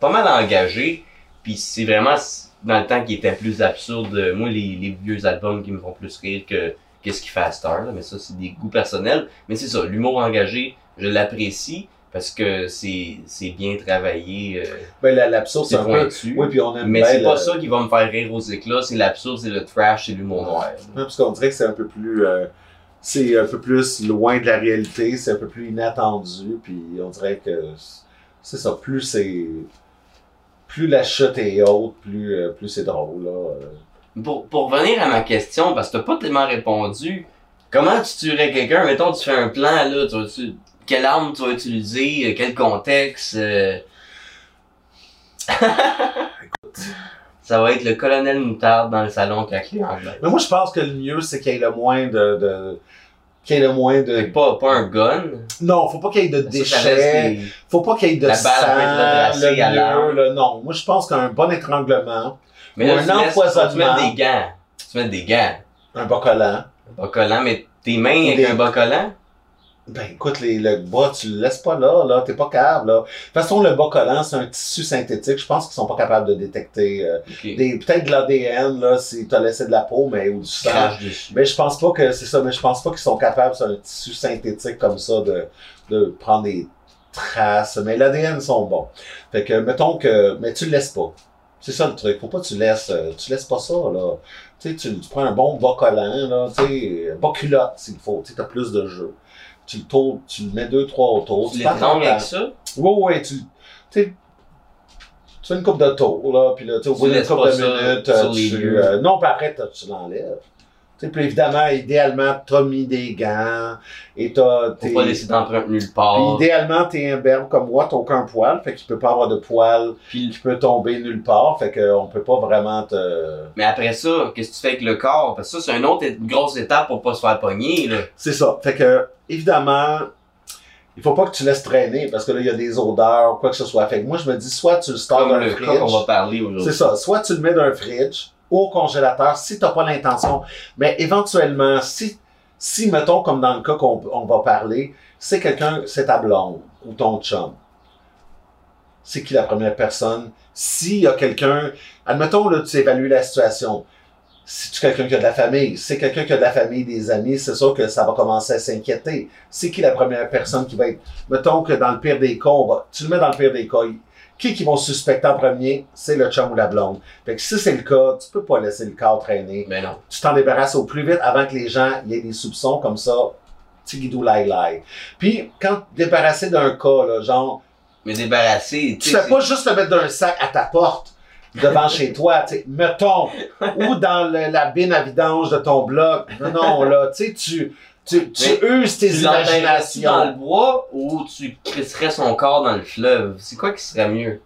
S1: pas mal engagé, puis c'est vraiment dans le temps qu'il était plus absurde. Moi, les, les vieux albums qui me font plus rire que qu'est-ce qu'il fait à cette heure, là, mais ça, c'est des goûts personnels. Mais c'est ça, l'humour engagé, je l'apprécie parce que c'est bien travaillé, euh,
S2: Ben, la- l'absurde, c'est un peu, oui, puis on aime
S1: mais c'est pas ça qui va me faire rire aux éclats, c'est l'absurde, c'est le trash, c'est l'humour noir.
S2: Ouais, parce qu'on dirait que c'est un peu plus euh, c'est un peu plus loin de la réalité, c'est un peu plus inattendu, puis on dirait que c'est ça, plus c'est plus la chute est haute, plus euh, plus c'est drôle là.
S1: Pour, pour revenir à ma question, parce que t'as pas tellement répondu, comment tu tuerais quelqu'un? Mettons, tu fais un plan, là, tu quelle arme tu vas utiliser, euh, quel contexte? euh? Ça va être le colonel Moutarde dans le salon clé en.
S2: Mais moi je pense que le mieux c'est qu'il y ait le moins de, de qu'il y ait le moins de
S1: Pas, pas un gun.
S2: non, faut pas qu'il y ait de déchets.
S1: des-
S2: Faut pas qu'il y ait de
S1: La
S2: sang,
S1: balle
S2: le
S1: l'arme.
S2: là, non. Moi, je pense qu'un bon étranglement,
S1: Mais
S2: Ou un
S1: que tu
S2: empoisonnement.
S1: mettes des gants. Tu mets des gants.
S2: un bas collant,
S1: Un bas collant, mais tes mains avec
S2: Des-
S1: un bas collant?
S2: Ben écoute, les, le bas, tu le laisses pas là, là, t'es pas capable, là. De toute façon, le bas collant, c'est un tissu synthétique, je pense qu'ils sont pas capables de détecter, euh, des, peut-être de l'ADN, là, si t'as laissé de la peau, mais, ou du sang. Mais je pense pas que c'est ça, mais je pense pas qu'ils sont capables, c'est un tissu synthétique comme ça, de, de prendre des traces. Mais l'ADN sont bons. Fait que, mettons que, mais tu le laisses pas. C'est ça le truc. Faut pas que tu laisses, euh, tu laisses pas ça, là. Tu sais, tu, tu prends un bon bas collant, là, tu sais, bas culotte, s'il faut. Tu sais, t'as plus de jeu. Tu le tournes, tu le mets deux, trois autour.
S1: Tu
S2: temps.
S1: avec ça?
S2: Oui, oui, tu, tu fais une coupe de tour, là, puis là, tu sais, au bout d'une coupe de minutes, tu, euh, non, puis après, tu l'enlèves. Tu puis évidemment, idéalement, t'as mis des gants, et t'as,
S1: Faut pas laisser d'empreinte nulle
S2: puis
S1: part.
S2: idéalement, t'es un berbe comme moi, t'as aucun poil, fait qu'il peut pas avoir de poil
S1: Puis
S2: qui peut tomber nulle part, fait qu'on peut pas vraiment te...
S1: Mais après ça, qu'est-ce que tu fais avec le corps? Parce que ça, c'est une autre grosse étape pour pas se faire pogner, là.
S2: C'est ça. Fait que, évidemment, il faut pas que tu laisses traîner, parce que là, il y a des odeurs, quoi que ce soit. Fait que moi, je me dis, soit tu le stores dans
S1: le cas qu'on va
S2: fridge,
S1: parler aujourd'hui.
S2: c'est ça, soit tu le mets dans un fridge, au congélateur si t'as pas l'intention. Mais éventuellement, si, si, mettons, comme dans le cas qu'on on va parler, c'est quelqu'un, c'est ta blonde ou ton chum. C'est qui la première personne? S'il y a quelqu'un, admettons, là, tu évalues la situation. Si tu quelqu'un qui a de la famille, si c'est quelqu'un qui a de la famille, des amis, c'est sûr que ça va commencer à s'inquiéter. C'est qui la première personne qui va être, mettons que dans le pire des cas, tu le mets dans le pire des cas, qui qui vont suspecter en premier? C'est le chum ou la blonde. Fait que si c'est le cas, tu peux pas laisser le corps traîner.
S1: Mais non.
S2: Tu t'en débarrasses au plus vite avant que les gens aient des soupçons comme ça. Tigidou lai lai. Puis, quand débarrasser d'un cas, là, genre,
S1: Mais débarrassé,
S2: tu fais pas juste le mettre d'un sac à ta porte devant chez toi, tu sais, mettons, ou dans le- la bine à vidange de ton bloc. Non, non, là, tu sais, tu, tu, tu uses tes
S1: tu l'enterrais-tu dans le
S2: imaginations.
S1: bois ou tu crisserais son corps dans le fleuve? C'est quoi qui serait mieux?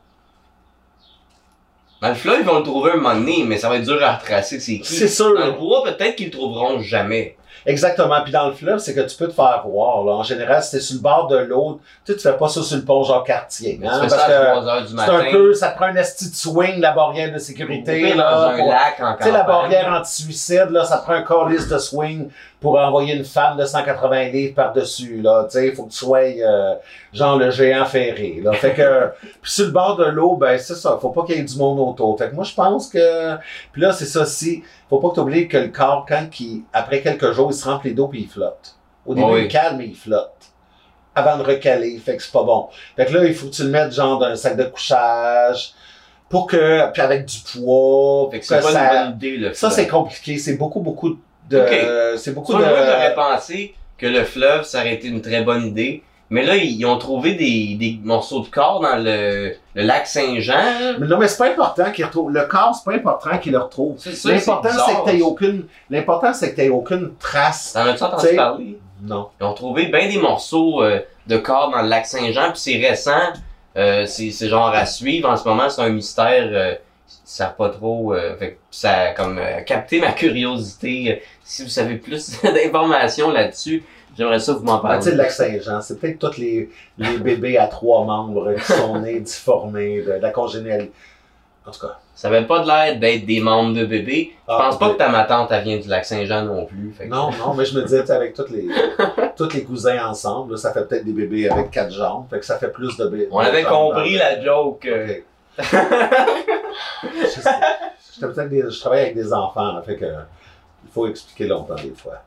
S1: Dans le fleuve, ils vont le trouver un moment donné, mais ça va être dur à retracer c'est qui.
S2: C'est sûr.
S1: Dans le bois, peut-être qu'ils le trouveront jamais.
S2: Exactement. Puis dans le fleuve, c'est que tu peux te faire voir. Là. En général, si t'es sur le bord de l'eau, tu sais, tu fais pas ça sur le pont Jean-Cartier.
S1: Tu
S2: Hein,
S1: fais
S2: parce
S1: ça à
S2: que
S1: 3 heures du
S2: c'est
S1: matin.
S2: un peu, ça te prend un esti de swing, la barrière de sécurité. Là,
S1: dans un
S2: pour-
S1: lac en
S2: Tu sais, la barrière anti-suicide, là, ça te prend un calice de swing pour envoyer une femme de 180 livres par-dessus, là. Tu sais, faut que tu sois, euh, genre, le géant ferré, là. Fait que, puis sur le bord de l'eau, ben, c'est ça. Faut pas qu'il y ait du monde autour. Fait que moi, je pense que, puis là, c'est ça aussi. Faut pas que t'oublies que le corps, quand il, après quelques jours, il se remplit d'eau puis il flotte. Au début,
S1: Oui.
S2: il calme et il flotte. Avant de recaler. Fait que c'est pas bon. Fait que là, il faut que tu le mettes, genre, dans un sac de couchage. Pour que, puis avec du poids,
S1: Fait que
S2: que
S1: c'est pas
S2: ça,
S1: une bonne idée, le
S2: ça, c'est compliqué. C'est beaucoup, beaucoup de.
S1: Ok.
S2: C'est beaucoup
S1: Sur
S2: de.
S1: moi, j'aurais pensé que le fleuve, ça aurait été une très bonne idée. Mais là, ils ont trouvé des, des morceaux de corps dans le, le lac Saint-Jean.
S2: Mais non, mais c'est pas important qu'il retrouve. Le corps, c'est pas important qu'il le retrouve.
S1: C'est ça,
S2: L'important,
S1: c'est
S2: que t'aies aucune. L'important, c'est que t'aies aucune trace.
S1: T'en as-tu entendu
S2: T'sais-
S1: parler?
S2: Non.
S1: Ils ont trouvé bien des morceaux euh, de corps dans le lac Saint-Jean, puis c'est récent. Euh, c'est c'est genre à suivre. En ce moment, c'est un mystère. Euh, ils savent pas trop. Euh, fait ça a comme euh, capté ma curiosité. Si vous savez plus d'informations là-dessus, j'aimerais ça que vous m'en
S2: Ben, tu sais,
S1: parliez.
S2: le lac Saint-Jean, c'est peut-être tous les, les bébés à trois membres qui sont nés difformés, de, de la congénialité. En tout cas.
S1: Ça avait pas de l'air d'être des membres de bébé. Je
S2: Ah,
S1: pense pas que ta ma tante elle vient du lac Saint-Jean non plus. Fait que-
S2: Non, non, mais je me disais, avec tous les, tous les cousins ensemble, là, ça fait peut-être des bébés avec quatre jambes. Fait que ça fait plus de bébés.
S1: On avait compris la joke. euh.
S2: Je, des- travaille avec des enfants, là, fait que il faut expliquer longtemps des fois.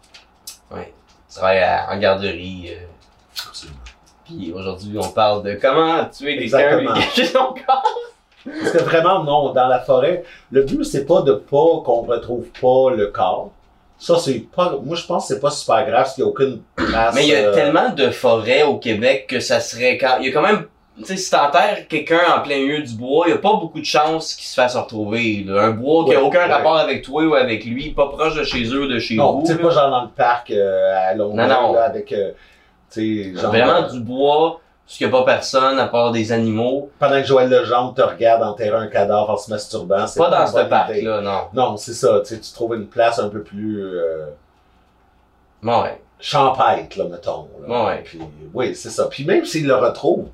S1: Ouais. Tu travailles à- en garderie. euh, Puis aujourd'hui, on parle de comment tuer quelqu'un et cacher son corps.
S2: Parce que vraiment, non, dans la forêt, le but, c'est pas de pas qu'on retrouve pas le corps. Ça, c'est pas, moi, je pense que c'est pas super grave parce qu'il n'y a aucune trace.
S1: Mais il y a
S2: euh,
S1: tellement de forêts au Québec que ça serait quand. Il y a quand même. Tu sais, si t'enterres quelqu'un en plein milieu du bois, il y a pas beaucoup de chances qu'il se fasse retrouver. là. Un bois qui a aucun
S2: ouais.
S1: rapport avec toi ou avec lui, pas proche de chez eux, de chez
S2: Non,
S1: vous.
S2: sais,
S1: là.
S2: pas genre dans le parc euh, à Longueuil,
S1: Non, non.
S2: là, avec, euh, tu sais, genre...
S1: Vraiment du bois, parce qu'il n'y a pas personne à part des animaux.
S2: Pendant que Joël Legendre te regarde enterrer un cadavre en se masturbant, c'est
S1: Pas dans ce parc-là, non.
S2: Non, c'est ça, tu trouves une place un peu plus... euh,
S1: ouais.
S2: champêtre, là, mettons. là.
S1: Ouais.
S2: Puis, oui, c'est ça. Puis même s'il le retrouve,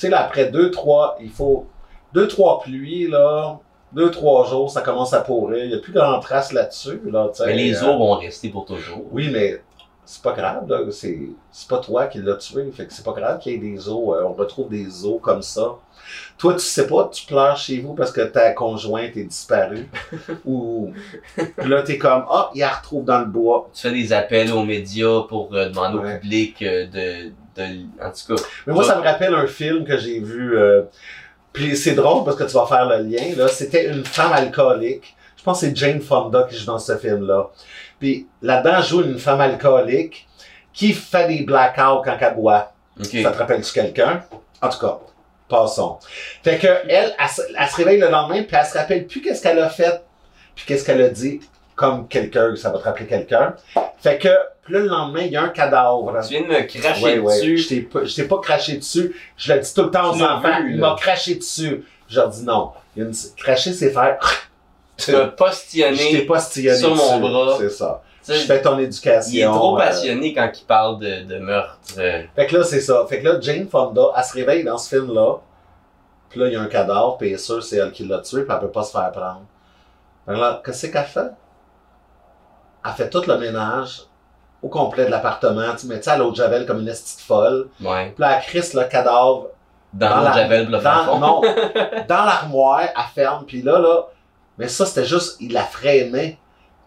S2: sais, là, après deux, trois, il faut deux, trois pluies, là, deux, trois jours, ça commence à pourrir. Il n'y a plus grand trace là-dessus, là, tu sais.
S1: Mais les
S2: Euh,
S1: os vont rester pour toujours.
S2: Oui, mais c'est pas grave, là. C'est, c'est pas toi qui l'as tué. Fait que c'est pas grave qu'il y ait des os. euh, on retrouve des os comme ça. Toi, tu sais pas, tu pleures chez vous parce que ta conjointe est disparue. ou, puis là, t'es comme, ah, il la retrouve dans le bois.
S1: Tu fais des appels aux médias pour euh, demander
S2: Ouais.
S1: au public euh, de. En tout cas,
S2: Mais moi, ça me rappelle un film que j'ai vu. euh, puis c'est drôle parce que tu vas faire le lien. Là, c'était une femme alcoolique. Je pense que c'est Jane Fonda qui joue dans ce film-là. Puis là-dedans joue une femme alcoolique qui fait des blackouts quand elle boit. Ça te rappelle-tu quelqu'un? En tout cas, passons. Fait que elle, elle se réveille le lendemain, puis elle se rappelle plus qu'est-ce qu'elle a fait, puis qu'est-ce qu'elle a dit, comme quelqu'un, ça va te rappeler quelqu'un. Fait que, puis là, le lendemain, il y a un cadavre.
S1: Tu viens de me cracher
S2: Ouais, ouais.
S1: dessus.
S2: Je t'ai je t'ai pas craché dessus. Je le dis tout le temps aux enfants.
S1: vu,
S2: il
S1: là.
S2: m'a craché dessus. Je leur dis non. Il y a une... Cracher, c'est faire.
S1: Tu m'as
S2: Je t'ai
S1: postillonné. sur mon
S2: dessus.
S1: bras.
S2: C'est ça. Je fais ton éducation.
S1: Il est trop
S2: euh,
S1: passionné quand il parle de, de meurtre. euh.
S2: Fait que là, c'est ça. Fait que là, Jane Fonda, elle se réveille dans ce film-là. Puis là, il y a un cadavre, puis elle est sûre c'est elle qui l'a tué, puis elle peut pas se faire prendre. Alors, qu'est-ce qu'elle fait? Elle fait tout le ménage au complet de l'appartement. Tu mets ça à l'eau de Javel comme une estite folle?
S1: Ouais.
S2: Puis là, elle crisse le cadavre
S1: Dans,
S2: Dans la-
S1: Javel, le
S2: dans, non, dans l'armoire, elle ferme, puis là, là, mais ça, c'était juste, il la freinait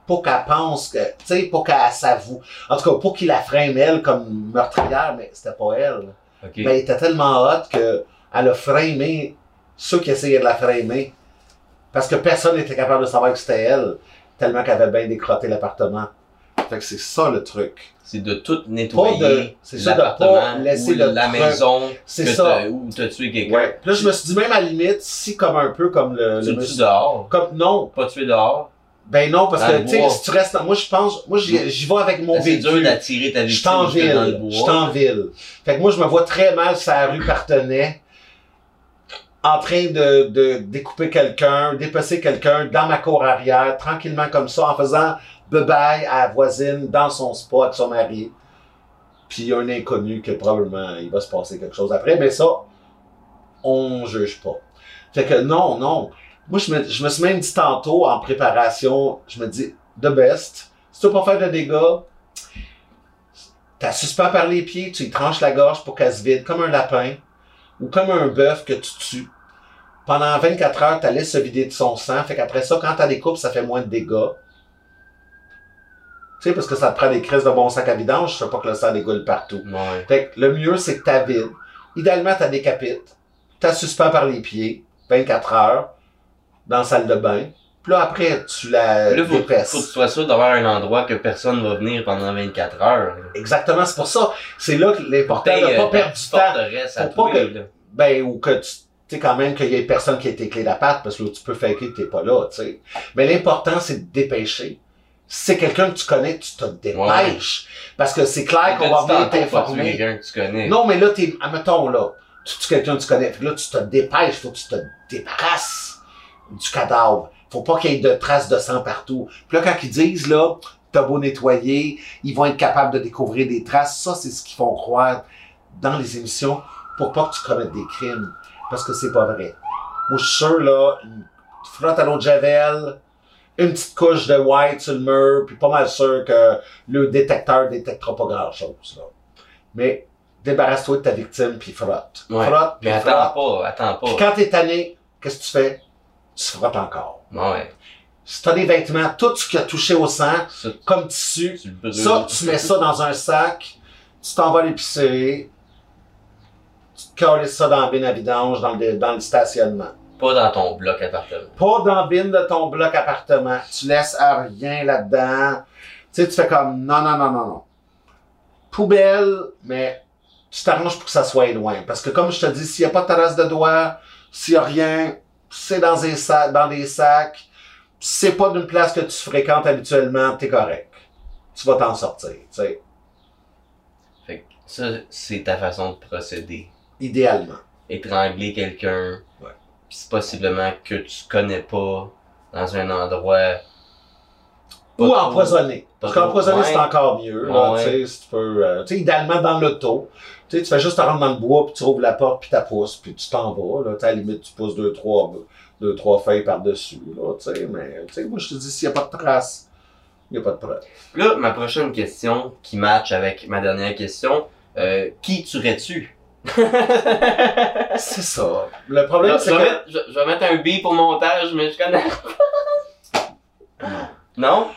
S2: pour qu'elle pense que, tu sais, pour qu'elle s'avoue. En tout cas, pour qu'il la freine, elle, comme meurtrière, mais c'était pas elle. Mais elle était tellement hot que elle a freiné ceux qui essayaient de la freiner. Parce que personne n'était capable de savoir que c'était elle, tellement qu'elle avait bien décrotté l'appartement. Fait que c'est ça le truc.
S1: C'est de tout nettoyer.
S2: c'est ça, de pas laisser
S1: ou
S2: le
S1: la
S2: truc.
S1: maison
S2: C'est
S1: que
S2: ça.
S1: où t'as tué quelqu'un.
S2: Ouais. Puis là, je me suis dit, même à la limite, si comme un peu comme le,
S1: Tu
S2: le
S1: tues dehors?
S2: Comme, non,
S1: Pas tuer dehors?
S2: Ben non, parce
S1: Dans
S2: que, tu sais, si tu restes dans... Moi, je pense... Moi, j'y vais avec mon
S1: Ben, C'est dur
S2: véhicule.
S1: d'attirer ta
S2: Je
S1: victime dans le
S2: ville.
S1: bois.
S2: Je suis en ville. Fait que moi, je me vois très mal sur la rue Partenay, en train de, découper quelqu'un, dépecer quelqu'un dans ma cour arrière, tranquillement comme ça, en faisant bye-bye à la voisine dans son avec son mari. Puis y un inconnu que probablement il va se passer quelque chose après. Mais ça, on juge pas. Fait que non, non. Moi, je me, suis même dit tantôt en préparation, je me dis, the best. Si tu veux pas faire de dégâts, t'as suspends par les pieds, tu lui tranches la gorge pour qu'elle se vide comme un lapin ou comme un bœuf que tu tues. Pendant 24 heures, tu laisses se vider de son sang. Fait qu'après ça, quand t'as des coupes, ça fait moins de dégâts. Tu sais, parce que ça te prend des crises de bon sac à vidange, je sais pas que le sang dégoule partout.
S1: Ouais.
S2: Fait que le mieux, c'est que t'as vide. Idéalement, t'as décapites. T'as suspends par les pieds, 24 heures, dans la salle de bain. Puis là, après, tu la
S1: Là, faut, faut que tu sois sûr d'avoir un endroit que personne va venir pendant 24 heures.
S2: Exactement, c'est pour ça. C'est là que l'important de
S1: Paye,
S2: pas
S1: euh,
S2: perdre du temps. Faut pas que-. Ben, ou que tu tu sais, quand même qu'il y ait personne qui ait tes clés d'appart, parce que là, tu peux faker que t'es pas là, tu sais. Mais l'important, c'est de dépêcher. Si c'est quelqu'un que tu connais, tu te dépêches. Parce que c'est clair qu'on va venir t'informer.
S1: quelqu'un que tu connais.
S2: Non, mais là, t'es, admettons, là, tu tues quelqu'un que tu connais. Là, tu te dépêches, faut que tu te débarrasses du cadavre. Faut pas qu'il y ait de traces de sang partout. Puis là, quand ils disent, là, t'as beau nettoyer, ils vont être capables de découvrir des traces. Ça, c'est ce qu'ils font croire dans les émissions pour pas que tu commettes des crimes. Parce que c'est pas vrai. Moi, je suis sûr, là, une frotte à l'eau de Javel, une petite couche de white sur le mur, puis pas mal sûr que le détecteur détectera pas grand-chose, là. Mais débarrasse-toi de ta victime, puis frotte.
S1: Ouais.
S2: Frotte, puis
S1: Mais
S2: frotte.
S1: attends pas, attends
S2: Puis
S1: pas.
S2: quand t'es tanné, qu'est-ce que tu fais? Tu frottes encore.
S1: Ouais.
S2: Si t'as des vêtements, tout ce qui a touché au sang, comme tissu, ça, tu mets ça dans un sac, tu t'en vas à l'épicerie, tu te ça dans la bine à vidange, dans le, dans le stationnement.
S1: Pas dans ton bloc appartement.
S2: Pas dans la bine de ton bloc appartement. Tu laisses rien là-dedans. Tu sais, tu fais comme non, non, non, non, non. Poubelle, mais tu t'arranges pour que ça soit loin. Parce que comme je te dis, s'il n'y a pas de terrasse de doigts, s'il n'y a rien, c'est dans des sacs, dans des sacs, c'est pas d'une place que tu fréquentes habituellement, t'es correct. Tu vas t'en sortir, tu sais,
S1: Fait que ça, c'est ta façon de procéder.
S2: Idéalement.
S1: Étrangler quelqu'un.
S2: Ouais.
S1: C'est possiblement que tu connais pas dans un endroit.
S2: Ou
S1: trop-
S2: empoisonné. Parce
S1: ouais.
S2: c'est encore mieux. là,
S1: Ouais.
S2: si tu peux, euh, idéalement dans l'auto. Tu fais juste te rendre dans le bois, puis tu ouvres la porte, puis tu pousses, puis tu t'en vas. Là, à la limite, tu pousses deux, trois, deux, trois feuilles par-dessus. Là, tu sais, mais moi, je te dis, s'il n'y a pas de traces, il n'y a pas de preuve.
S1: Là, ma prochaine question, qui match avec ma dernière question, euh, qui tuerais-tu?
S2: C'est ça. Le problème, c'est que...
S1: mettre, je, je vais mettre un B pour montage, mais je connais. non?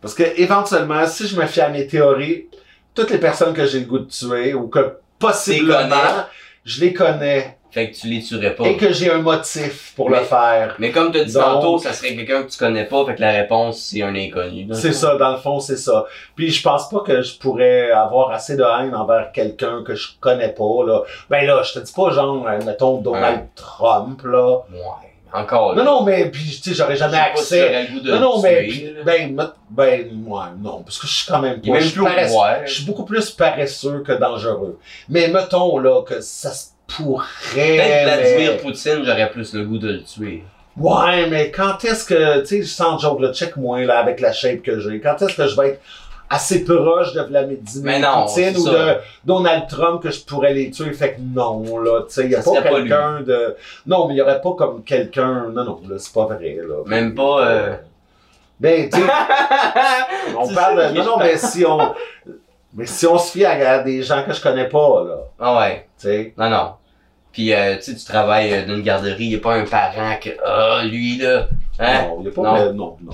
S2: Parce que éventuellement, si je me fie à mes théories, toutes les personnes que j'ai le goût de tuer, ou que possiblement, je les connais,
S1: Fait que tu les tuerais pas.
S2: et que j'ai un motif pour
S1: Mais-
S2: le faire.
S1: Mais comme tu as dit
S2: Donc-
S1: tantôt, ça serait quelqu'un que tu connais pas, fait que la réponse, c'est un inconnu.
S2: C'est ça, dans le fond, c'est ça. Puis je pense pas que je pourrais avoir assez de haine envers quelqu'un que je connais pas, là. Ben là, je te dis pas genre, mettons, Donald
S1: Ouais.
S2: Trump, là.
S1: Ouais. Encore
S2: Non,
S1: là.
S2: non, mais puis tu sais, j'aurais jamais
S1: si
S2: accès. Non, non, mais puis, ben, ben, moi, non, parce que je suis quand même pas. je, suis paresse- je suis beaucoup plus paresseux que dangereux. Mais mettons, là, que ça se pourrait.
S1: Peut-être Vladimir
S2: mais-
S1: Poutine, j'aurais plus le goût de le tuer.
S2: Ouais, mais quand est-ce que, tu sais, sans joke, là, check-moi, là, avec la shape que j'ai, quand est-ce que je vais être assez proche de Vladimir
S1: non,
S2: Poutine ou
S1: ça.
S2: de Donald Trump que je pourrais les tuer? Fait que non, là, tu sais, il y a
S1: Ça
S2: pas quelqu'un de... Non, mais il y aurait pas comme quelqu'un... Non, non, là, c'est pas vrai, là.
S1: Même pas, euh,
S2: Ben, tu sais, on parle de. Non, non, mais si on. Mais si on se fie à, des gens que je connais pas, là,
S1: Ah ouais.
S2: tu sais.
S1: Non, non. Puis, euh, tu sais, tu travailles euh, dans une garderie, y a pas un parent que, ah, lui, là, hein?
S2: Non, y a pas.
S1: Non.
S2: mais non, non.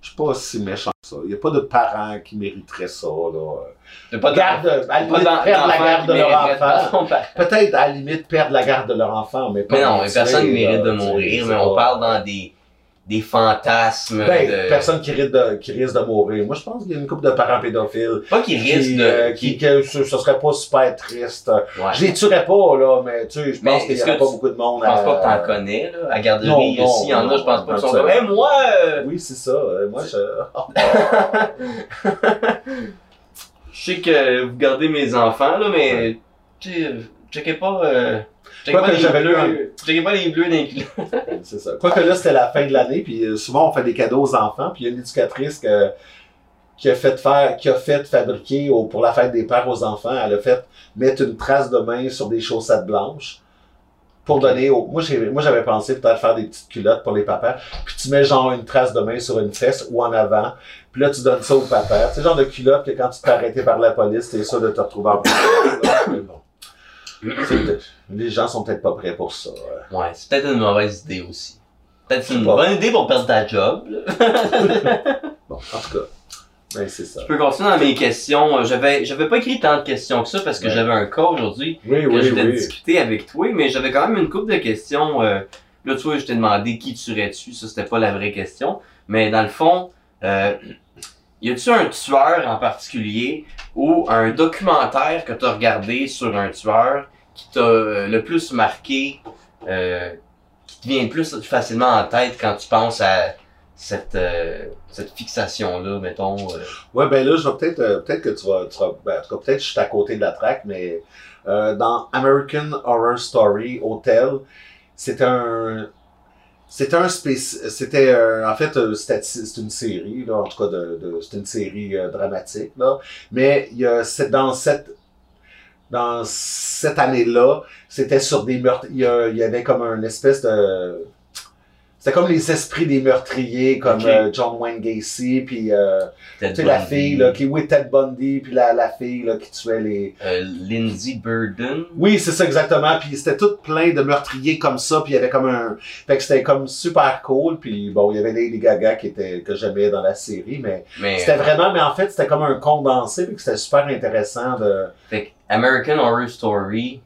S2: Je suis pas si méchant que ça. Y a pas de parents qui mériteraient ça, là.
S1: T'as pas
S2: Garde, à la limite, perdre la garde de leur
S1: mériterait
S2: enfant.
S1: parent.
S2: Peut-être, à la limite, perdre la garde de leur enfant, mais pas
S1: Mais non, mais personne ne mérite de mourir, mais on parle dans des, des fantasmes
S2: Ben,
S1: de...
S2: personne qui risque, de, qui risque de mourir. Moi, je pense qu'il y a une couple de parents pédophiles
S1: Pas qui risque
S2: qui,
S1: de...
S2: euh, qui, que ce, ce serait pas super triste.
S1: Ouais.
S2: Je les tuerais pas, là, mais tu sais, je pense qu'il y
S1: que
S2: pas beaucoup de monde
S1: Je pense
S2: à-
S1: pas que t'en connais, là. À garderie,
S2: Non, non,
S1: s'il y en a, je pense pas qu'ils sont comme, hey, moi, euh,
S2: Oui, c'est ça. Euh, Moi, je...
S1: je sais que vous gardez mes enfants, là, mais, tu sais, checkez pas, euh, checkez
S2: Quoi
S1: pas
S2: que
S1: les
S2: j'avais lu
S1: bleus, checkez pas les bleus d'un kilo.
S2: c'est ça. Quoique là, c'était la fin de l'année, puis euh, souvent, on fait des cadeaux aux enfants, puis il y a une éducatrice que- qui a fait faire, qui a fait fabriquer au- pour la fête des pères aux enfants, elle a fait mettre une trace de main sur des chaussettes blanches pour donner au... Moi, j'avais pensé peut-être faire des petites culottes pour les papas, puis tu mets genre une trace de main sur une fesse ou en avant, puis là, tu donnes ça au papa. C'est le genre de culotte que quand tu te fais arrêter par la police, t'es sûr de te retrouver en prison. Mais bon. C'est peut-être- Les gens sont peut-être pas prêts pour ça. ouais.
S1: Ouais, c'est peut-être une mauvaise idée aussi. Peut-être c'est une
S2: pas.
S1: bonne idée pour perdre ta job.
S2: Bon, en tout cas, ben, c'est ça.
S1: Je peux continuer dans mes questions. Euh, J'avais, j'avais pas écrit tant de questions que ça parce que
S2: Ouais.
S1: j'avais un cas aujourd'hui
S2: Oui,
S1: que
S2: oui,
S1: je voulais
S2: oui.
S1: discuter avec toi, mais j'avais quand même une couple de questions. euh, là, tu vois, je t'ai demandé qui tuerais-tu, ça c'était pas la vraie question. Mais dans le fond, euh, y a-tu un tueur en particulier ou un documentaire que t'as regardé sur un tueur qui t'a euh, le plus marqué, euh, qui te vient le plus facilement en tête quand tu penses à cette, euh, cette fixation-là, mettons. euh?
S2: Ouais, ben là, je vais peut-être, euh, peut-être que tu vas, tu vas- ben, en tout cas, peut-être que je suis à côté de la track, mais euh, dans American Horror Story Hotel, c'était un, c'était un c'était en fait, euh, c'est une série, là, en tout cas, de, c'était une série euh, dramatique, là, mais il y a, c'est dans cette, dans cette année-là, c'était sur des meurtres, il y, il y avait comme une espèce de, c'était comme les esprits des meurtriers, comme euh, John Wayne Gacy, puis euh,
S1: Ted
S2: tu sais, la fille, là, qui, oui, Ted Bundy, puis la, la fille, là, qui tuait les...
S1: euh, Lindsay Burden.
S2: Oui, c'est ça, exactement. Puis c'était tout plein de meurtriers comme ça, puis il y avait comme un... Fait que c'était comme super cool, puis bon, il y avait Lady Gaga qui était, que j'aimais dans la série, mais
S1: Mais,
S2: c'était vraiment... Mais en fait, c'était comme un condensé, puis que c'était super intéressant de...
S1: fait que American Horror Story.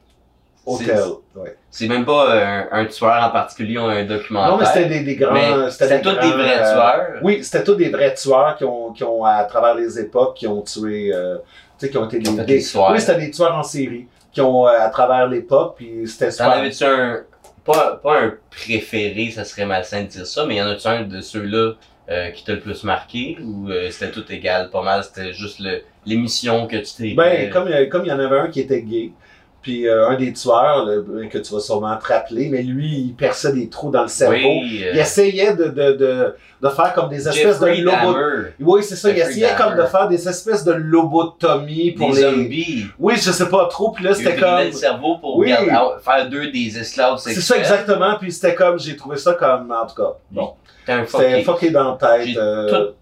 S1: C'est-
S2: ouais.
S1: Même pas euh, un, un tueur en particulier ou un documentaire.
S2: Non, mais c'était des, des grands...
S1: C'était tous des vrais
S2: euh,
S1: tueurs?
S2: Oui, c'était tous des vrais tueurs qui ont, qui ont, à travers les époques, qui ont tué... euh, tu sais, qui ont été des... des- oui, c'était des tueurs en série, qui ont, euh, à travers l'époque, puis c'était
S1: T'en avais-tu un. Pas, pas un préféré, ça serait malsain de dire ça, mais y en a-tu un de ceux-là qui t'a le plus marqué ou c'était tout égal, pas mal, c'était juste l'émission que tu t'es.
S2: Ben, comme, euh, comme il y en avait un qui était gay, puis euh, un des tueurs, le- que tu vas sûrement te rappeler, mais lui, il perçait des trous dans le cerveau.
S1: Oui, euh,
S2: Il essayait de, de, de, de faire comme des espèces
S1: Jeffrey
S2: de lobotomies. Oui, c'est ça. Il essayait comme de faire des espèces de lobotomies pour
S1: des
S2: les.
S1: zombies.
S2: Oui, je sais pas trop. Puis là,
S1: Il
S2: c'était comme.
S1: le cerveau pour
S2: Oui.
S1: garder- ah, faire deux des esclaves
S2: C'est ça exactement. Puis c'était comme. J'ai trouvé ça comme. En tout cas. Bon. C'était
S1: fucké.
S2: dans la tête.
S1: J'ai
S2: euh,
S1: tout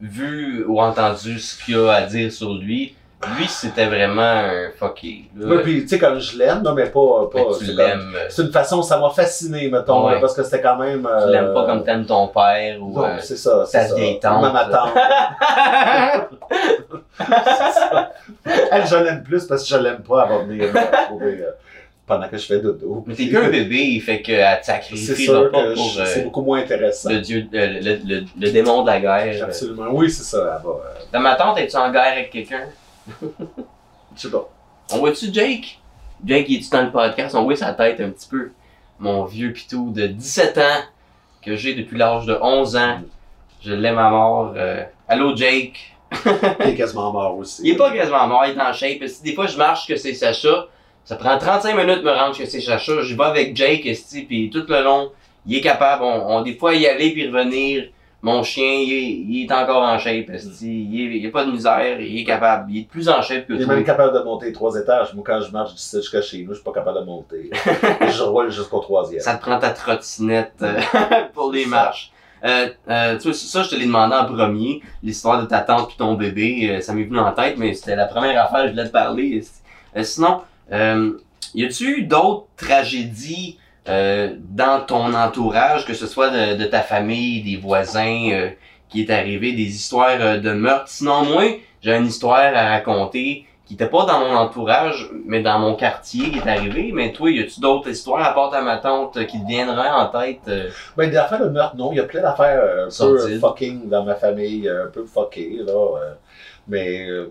S1: vu ou entendu ce qu'il a à dire sur lui. Lui, c'était vraiment un fucké. là.
S2: Oui, puis tu sais, comme je l'aime, non, mais pas. pas
S1: Mais tu l'aimes.
S2: C'est une façon, ça m'a fasciné, mettons,
S1: Ouais.
S2: là, parce que c'était quand même.
S1: Tu l'aimes
S2: euh,
S1: pas comme t'aimes ton père ou.
S2: Non,
S1: euh,
S2: c'est ça,
S1: ta
S2: ça.
S1: vieille tante.
S2: Même ma tante. C'est ça. Elle, je l'aime plus parce que je l'aime pas, elle va venir me trouver euh, pendant que je fais dodo.
S1: Mais t'es qu'un bébé, fait qu'elle te
S2: C'est
S1: sacrifiera pas
S2: que
S1: pour euh,
S2: c'est beaucoup moins intéressant.
S1: le dieu, euh, le, le, le démon de la guerre.
S2: Absolument. Oui, c'est ça, elle euh,
S1: Dans ma tante, es-tu en guerre avec quelqu'un?
S2: Je sais pas.
S1: On voit-tu Jake? Jake, il est-tu dans le podcast? On voit sa tête un petit peu. Mon vieux pitou de 17 ans, que j'ai depuis l'âge de 11 ans. Je l'aime à mort. Euh, Allô, Jake?
S2: Il est quasiment mort aussi.
S1: Il est pas quasiment mort, il est en shape. Si des fois je marche que c'est Sacha, ça prend 35 minutes de me rendre que c'est Sacha. Je vais avec Jake, puis tout le long, il est capable. On, on- des fois y aller puis revenir. Mon chien, il est, il est encore en shape, esti. Il, il a pas de misère, il est capable. Il est plus en shape que
S2: Il est
S1: toi.
S2: même capable de monter trois étages. Moi, quand je marche d'ici jusqu'à chez nous, je suis pas capable de monter. je roule jusqu'au troisième.
S1: Ça te prend ta trottinette euh, pour les marches. Euh, euh, tu vois, ça, je te l'ai demandé en premier. L'histoire de ta tante puis ton bébé, euh, ça m'est venu en tête, mais c'était la première affaire que je voulais te parler. Sinon, euh, y a-tu eu d'autres tragédies euh, dans ton entourage, que ce soit de, de ta famille, des voisins, euh, qui est arrivé, des histoires euh, de meurtre? Sinon, moi, j'ai une histoire à raconter qui était pas dans mon entourage, mais dans mon quartier qui est arrivé. Mais toi, y a-tu d'autres histoires à part ta ma tante euh, qui te viendraient en tête?
S2: Ben, des affaires de meurtre, non. Il y a plein d'affaires euh, un peu fucking dans ma famille, euh, un peu fuckées, là. euh, mais euh,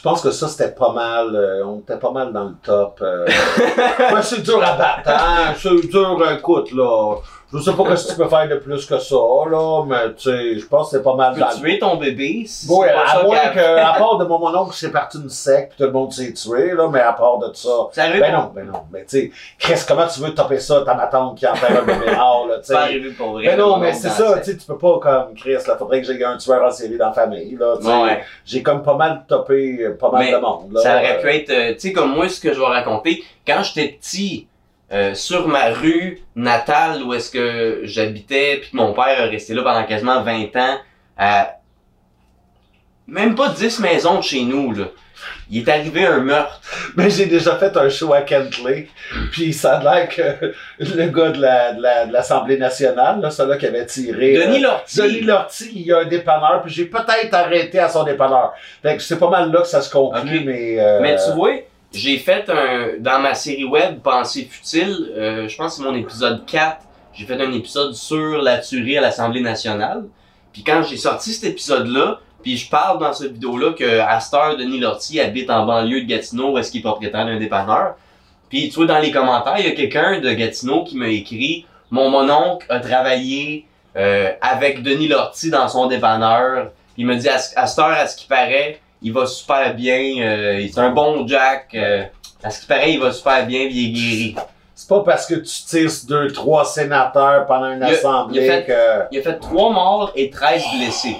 S2: je pense que ça, c'était pas mal. euh, on était pas mal dans le top. euh. Ouais, c'est dur à battre, hein. C'est dur, écoute, là. Je sais pas ce que tu peux faire de plus que ça, là, mais tu sais, je pense que c'est pas mal dans
S1: Peux tuer ton bébé? Si pas
S2: à
S1: ça
S2: moins que, à part de mon mon oncle, c'est parti une secte, pis tout le monde s'est tué, là, mais à part de ça.
S1: Ça
S2: Ben non, ben non. Mais tu sais, Chris, comment tu veux topper ça, ta ma tante qui enterre un bébé mort, là,
S1: C'est pas arrivé pour vrai.
S2: Ben non, mais c'est ça, tu sais, tu peux pas comme Chris, là, faudrait que j'ai un tueur en série dans la famille, là.
S1: Ouais.
S2: J'ai comme pas mal topé euh, pas mal
S1: Mais
S2: de monde, là.
S1: Ça aurait
S2: Euh,
S1: pu être, euh, tu sais, comme moi, ce que je vais raconter. Quand j'étais petit, euh, sur ma rue natale où est-ce que j'habitais, puis que mon père est resté là pendant quasiment 20 ans, à même pas 10 maisons de chez nous, là. Il est arrivé un meurtre.
S2: Mais j'ai déjà fait un show à Kentley, puis ça a l'air que le gars de la, de la- de l'Assemblée nationale, là, celui-là qui avait tiré... euh,
S1: Denis Lortie.
S2: Denis Lortie, il y a un dépanneur, puis j'ai peut-être arrêté à son dépanneur. Fait que c'est pas mal là que ça se conclut, mais... euh,
S1: Mais tu vois, j'ai fait un. Dans ma série web Pensée futile, euh, je pense que c'est mon épisode 4. J'ai fait un épisode sur la tuerie à l'Assemblée nationale. Puis quand j'ai sorti cet épisode-là, puis je parle dans cette vidéo-là que Astor Denis Lortie habite en banlieue de Gatineau, où est-ce qu'il est propriétaire d'un dépanneur. Puis tu vois, dans les commentaires, il y a quelqu'un de Gatineau qui m'a écrit Mon mononcle a travaillé euh, avec Denis Lortie dans son dépanneur. Il me dit ce- à ce qui paraît, il va super bien. euh, c'est un bon Jack. euh, à ce qui paraît, il va super bien, il est guéri.
S2: C'est pas parce que tu tires deux, trois sénateurs pendant une
S1: Il a-
S2: assemblée
S1: il a fait-
S2: que...
S1: Il a fait trois morts et 13 blessés.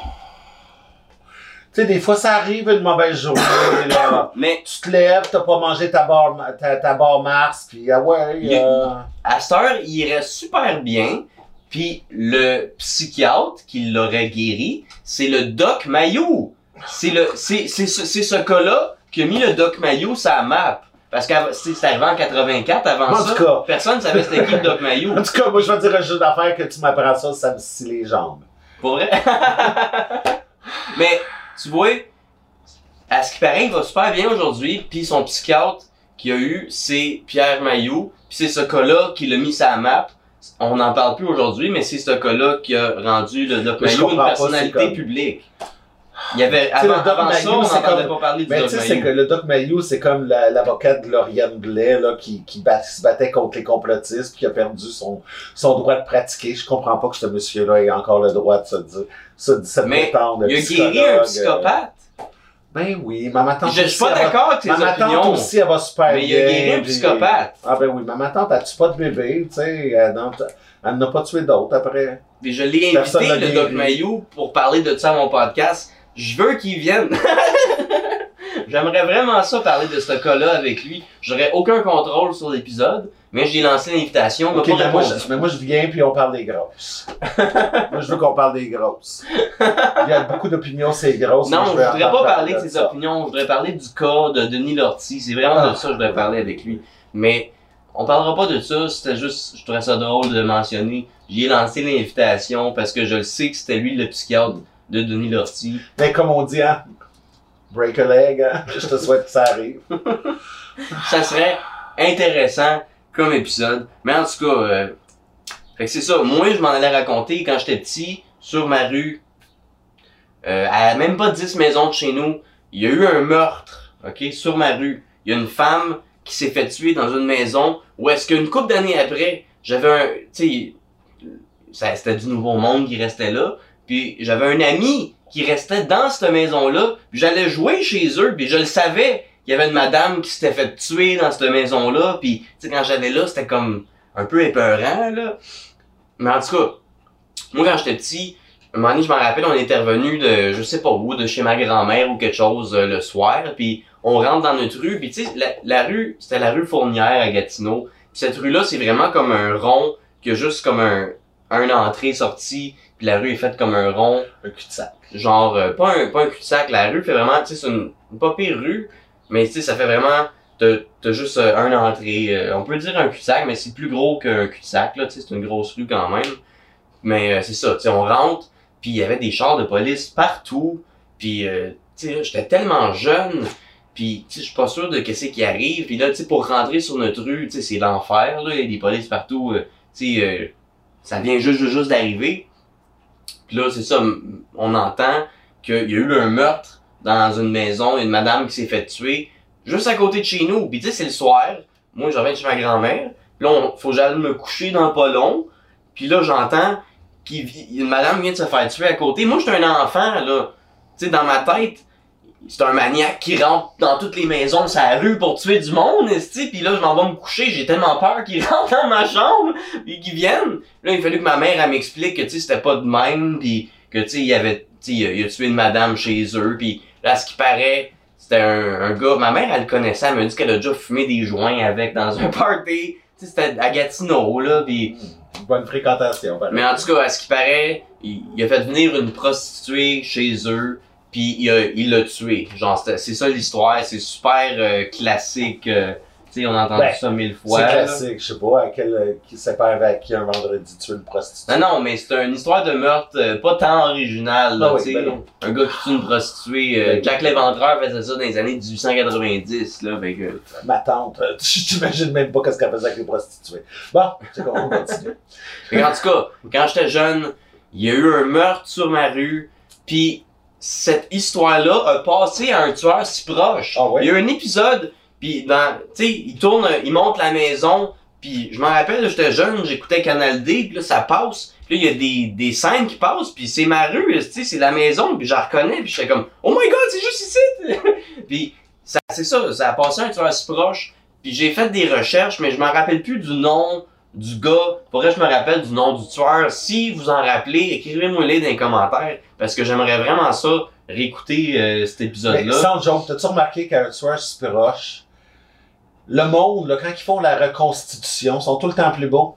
S2: Tu sais, des fois, ça arrive une mauvaise journée, là.
S1: Mais
S2: Tu te lèves, t'as pas mangé ta barre, ta, ta barre Mars, puis ah ouais,
S1: Il-
S2: euh,
S1: à cette heure, il reste super bien. Puis le psychiatre qui l'aurait guéri, c'est le Doc Mayou. C'est le, c'est, c'est ce, c'est ce cas-là qui a mis le Doc Mayou sur la map. Parce que c'est arrivé en 84, avant
S2: En
S1: ça,
S2: tout cas.
S1: personne savait c'était qui le Doc Mayou.
S2: En tout cas, moi, je vais te dire un jeu d'affaires que tu m'apprends ça, ça me scie les jambes.
S1: Pour vrai? Mais, tu vois, à ce qui paraît, il va super bien aujourd'hui, puis son psychiatre qu'il a eu, c'est Pierre Mailloux, puis c'est ce cas-là qui l'a mis sur la map. On n'en parle plus aujourd'hui, mais c'est ce cas-là qui a rendu le Doc Mailloux une personnalité publique. Il y avait, avant,
S2: le Doc
S1: avant ça,
S2: Mayou,
S1: on n'entendait
S2: comme-
S1: pas parler du
S2: Mais
S1: Doc
S2: tu sais, c'est que le Doc Mayou, c'est comme la- l'avocat de Lauriane Blais, là, qui, qui, bat- se battait contre les complotistes, puis qui a perdu son, son droit de pratiquer. Je comprends pas que ce monsieur-là ait encore le droit de se dire, se, se
S1: Mais
S2: prétendre
S1: Il a guéri un
S2: euh,
S1: psychopathe.
S2: Ben oui, ma ma tante
S1: Je suis pas d'accord avec ses
S2: Ma ma tante
S1: opinions,
S2: aussi, elle va super
S1: mais il a guéri un psychopathe.
S2: Ah ben oui, ma ma tante, elle tue pas de bébé, tu sais, elle n'a pas tué d'autres après.
S1: Puis je l'ai invité, le Doc. Mayou, pour parler de ça à mon podcast. Je veux qu'il vienne. J'aimerais vraiment ça parler de ce cas-là avec lui. J'aurais aucun contrôle sur l'épisode, mais j'ai lancé l'invitation. il m'a
S2: Ok,
S1: pas
S2: mais moi, je, mais moi, je viens puis on parle des grosses. moi, je veux qu'on parle des grosses. Il y a beaucoup d'opinions, c'est grosses.
S1: Non, je
S2: veux
S1: voudrais pas parler de ses
S2: ça.
S1: opinions. Je voudrais parler du cas de Denis Lortie. C'est vraiment
S2: Ah.
S1: de ça que je voudrais parler avec lui. Mais on parlera pas de ça. C'était juste, je trouvais ça drôle de mentionner. J'y ai lancé l'invitation parce que je le sais que c'était lui le psychiatre de Denis Lortie.
S2: Mais comme on dit, hein, break a leg, hein, je te souhaite que ça arrive.
S1: ça serait intéressant comme épisode. Mais en tout cas, euh, fait que c'est ça. Moi, je m'en allais raconter quand j'étais petit, sur ma rue, euh, à même pas 10 maisons de chez nous, il y a eu un meurtre, ok, sur ma rue. Il y a une femme qui s'est fait tuer dans une maison où est-ce qu'une couple d'années après, j'avais un, tu sais, c'était du nouveau monde qui restait là, puis j'avais un ami qui restait dans cette maison-là, puis j'allais jouer chez eux, puis je le savais qu'il y avait une madame qui s'était fait tuer dans cette maison-là, puis tu sais, quand j'allais là, c'était comme un peu épeurant, là. Mais en tout cas, moi, quand j'étais petit, un moment donné, je m'en rappelle, on était revenu de, je sais pas où, de chez ma grand-mère ou quelque chose euh, le soir, puis on rentre dans notre rue, puis tu sais, la, la rue, c'était la rue Fournière à Gatineau. Puis cette rue-là, c'est vraiment comme un rond qui a juste comme un, un entrée-sortie, la rue est faite comme un rond.
S2: Un cul-de-sac.
S1: Genre, euh, pas un, pas un cul-de-sac, la rue fait vraiment, tu sais, c'est une, une pas pire rue, mais tu sais, ça fait vraiment, t'as t'as juste euh, un entrée. euh, on peut dire un cul-de-sac, mais c'est plus gros qu'un cul-de-sac, là, tu sais, c'est une grosse rue quand même. Mais euh, c'est ça, tu sais, on rentre, puis il y avait des chars de police partout, puis euh, tu sais, j'étais tellement jeune, puis tu sais, je suis pas sûr de qu'est-ce qui arrive, puis là, tu sais, pour rentrer sur notre rue, tu sais, c'est l'enfer, là, il y a des polices partout, euh, tu sais, euh, ça vient juste, juste, juste d'arriver. Puis là, c'est ça, on entend qu'il y a eu un meurtre dans une maison, une madame qui s'est fait tuer, juste à côté de chez nous. Puis tu sais, c'est le soir, moi je reviens chez ma grand-mère, là, on, faut que j'aille me coucher dans pas long, puis là, j'entends qu'il vi- une madame vient de se faire tuer à côté. Moi, j'étais un enfant, là. Tu sais, dans ma tête, c'est un maniaque qui rentre dans toutes les maisons de sa rue pour tuer du monde, esti. Puis là, je m'en vais me coucher, j'ai tellement peur qu'il rentre dans ma chambre, puis qu'il vienne. Là, il fallu que ma mère, elle m'explique que, tu sais, c'était pas de même, puis que, tu sais, il y avait, tu sais, il a, il a tué une madame chez eux, puis là, ce qui paraît, c'était un, un gars, ma mère, elle le connaissait, elle m'a dit qu'elle a déjà fumé des joints avec dans un party. Tu sais, c'était à Gatineau, là, puis...
S2: Bonne fréquentation. pareil.
S1: Mais en tout cas, à ce qui paraît, il, il a fait venir une prostituée chez eux, puis il l'a tué. Genre, c'est ça l'histoire, c'est super euh, classique. euh, tu sais, on a entendu
S2: Ben,
S1: ça mille
S2: C'est
S1: fois. là.
S2: classique, je sais pas, à quel, euh, qui pas avec qui un vendredi tuer une prostituée.
S1: Non, non, mais c'est une histoire de meurtre euh, pas tant originale. Là,
S2: Ah oui, ben non.
S1: un gars qui tue une prostituée.
S2: Ben,
S1: Jack Léventreur faisait ça dans les années 1890. Là, fait que...
S2: Ma tante, tu t'imagines même pas qu'est-ce qu'elle faisait avec les prostituées. Bon, c'est qu'on continue.
S1: En tout cas, quand j'étais jeune, il y a eu un meurtre sur ma rue, puis cette histoire-là a passé à un tueur si proche.
S2: Ah ouais?
S1: Il y a un épisode, puis dans, tu sais, il tourne, il monte la maison, puis je m'en rappelle, j'étais jeune, j'écoutais Canal D, puis là ça passe, puis là il y a des, des scènes qui passent, puis c'est ma rue, tu sais, c'est la maison, puis je la reconnais, puis j'étais comme, oh my god, c'est juste ici! puis ça, c'est ça, ça a passé à un tueur si proche, puis j'ai fait des recherches, mais je m'en rappelle plus du nom du gars. Faudrait que je me rappelle du nom du tueur. Si vous en rappelez, écrivez-moi-les dans les commentaires. Parce que j'aimerais vraiment ça, réécouter euh, cet épisode-là.
S2: sans joke, t'as-tu remarqué qu'un tueur si proche, le monde, là, quand ils font la reconstitution, sont tout le temps plus beaux?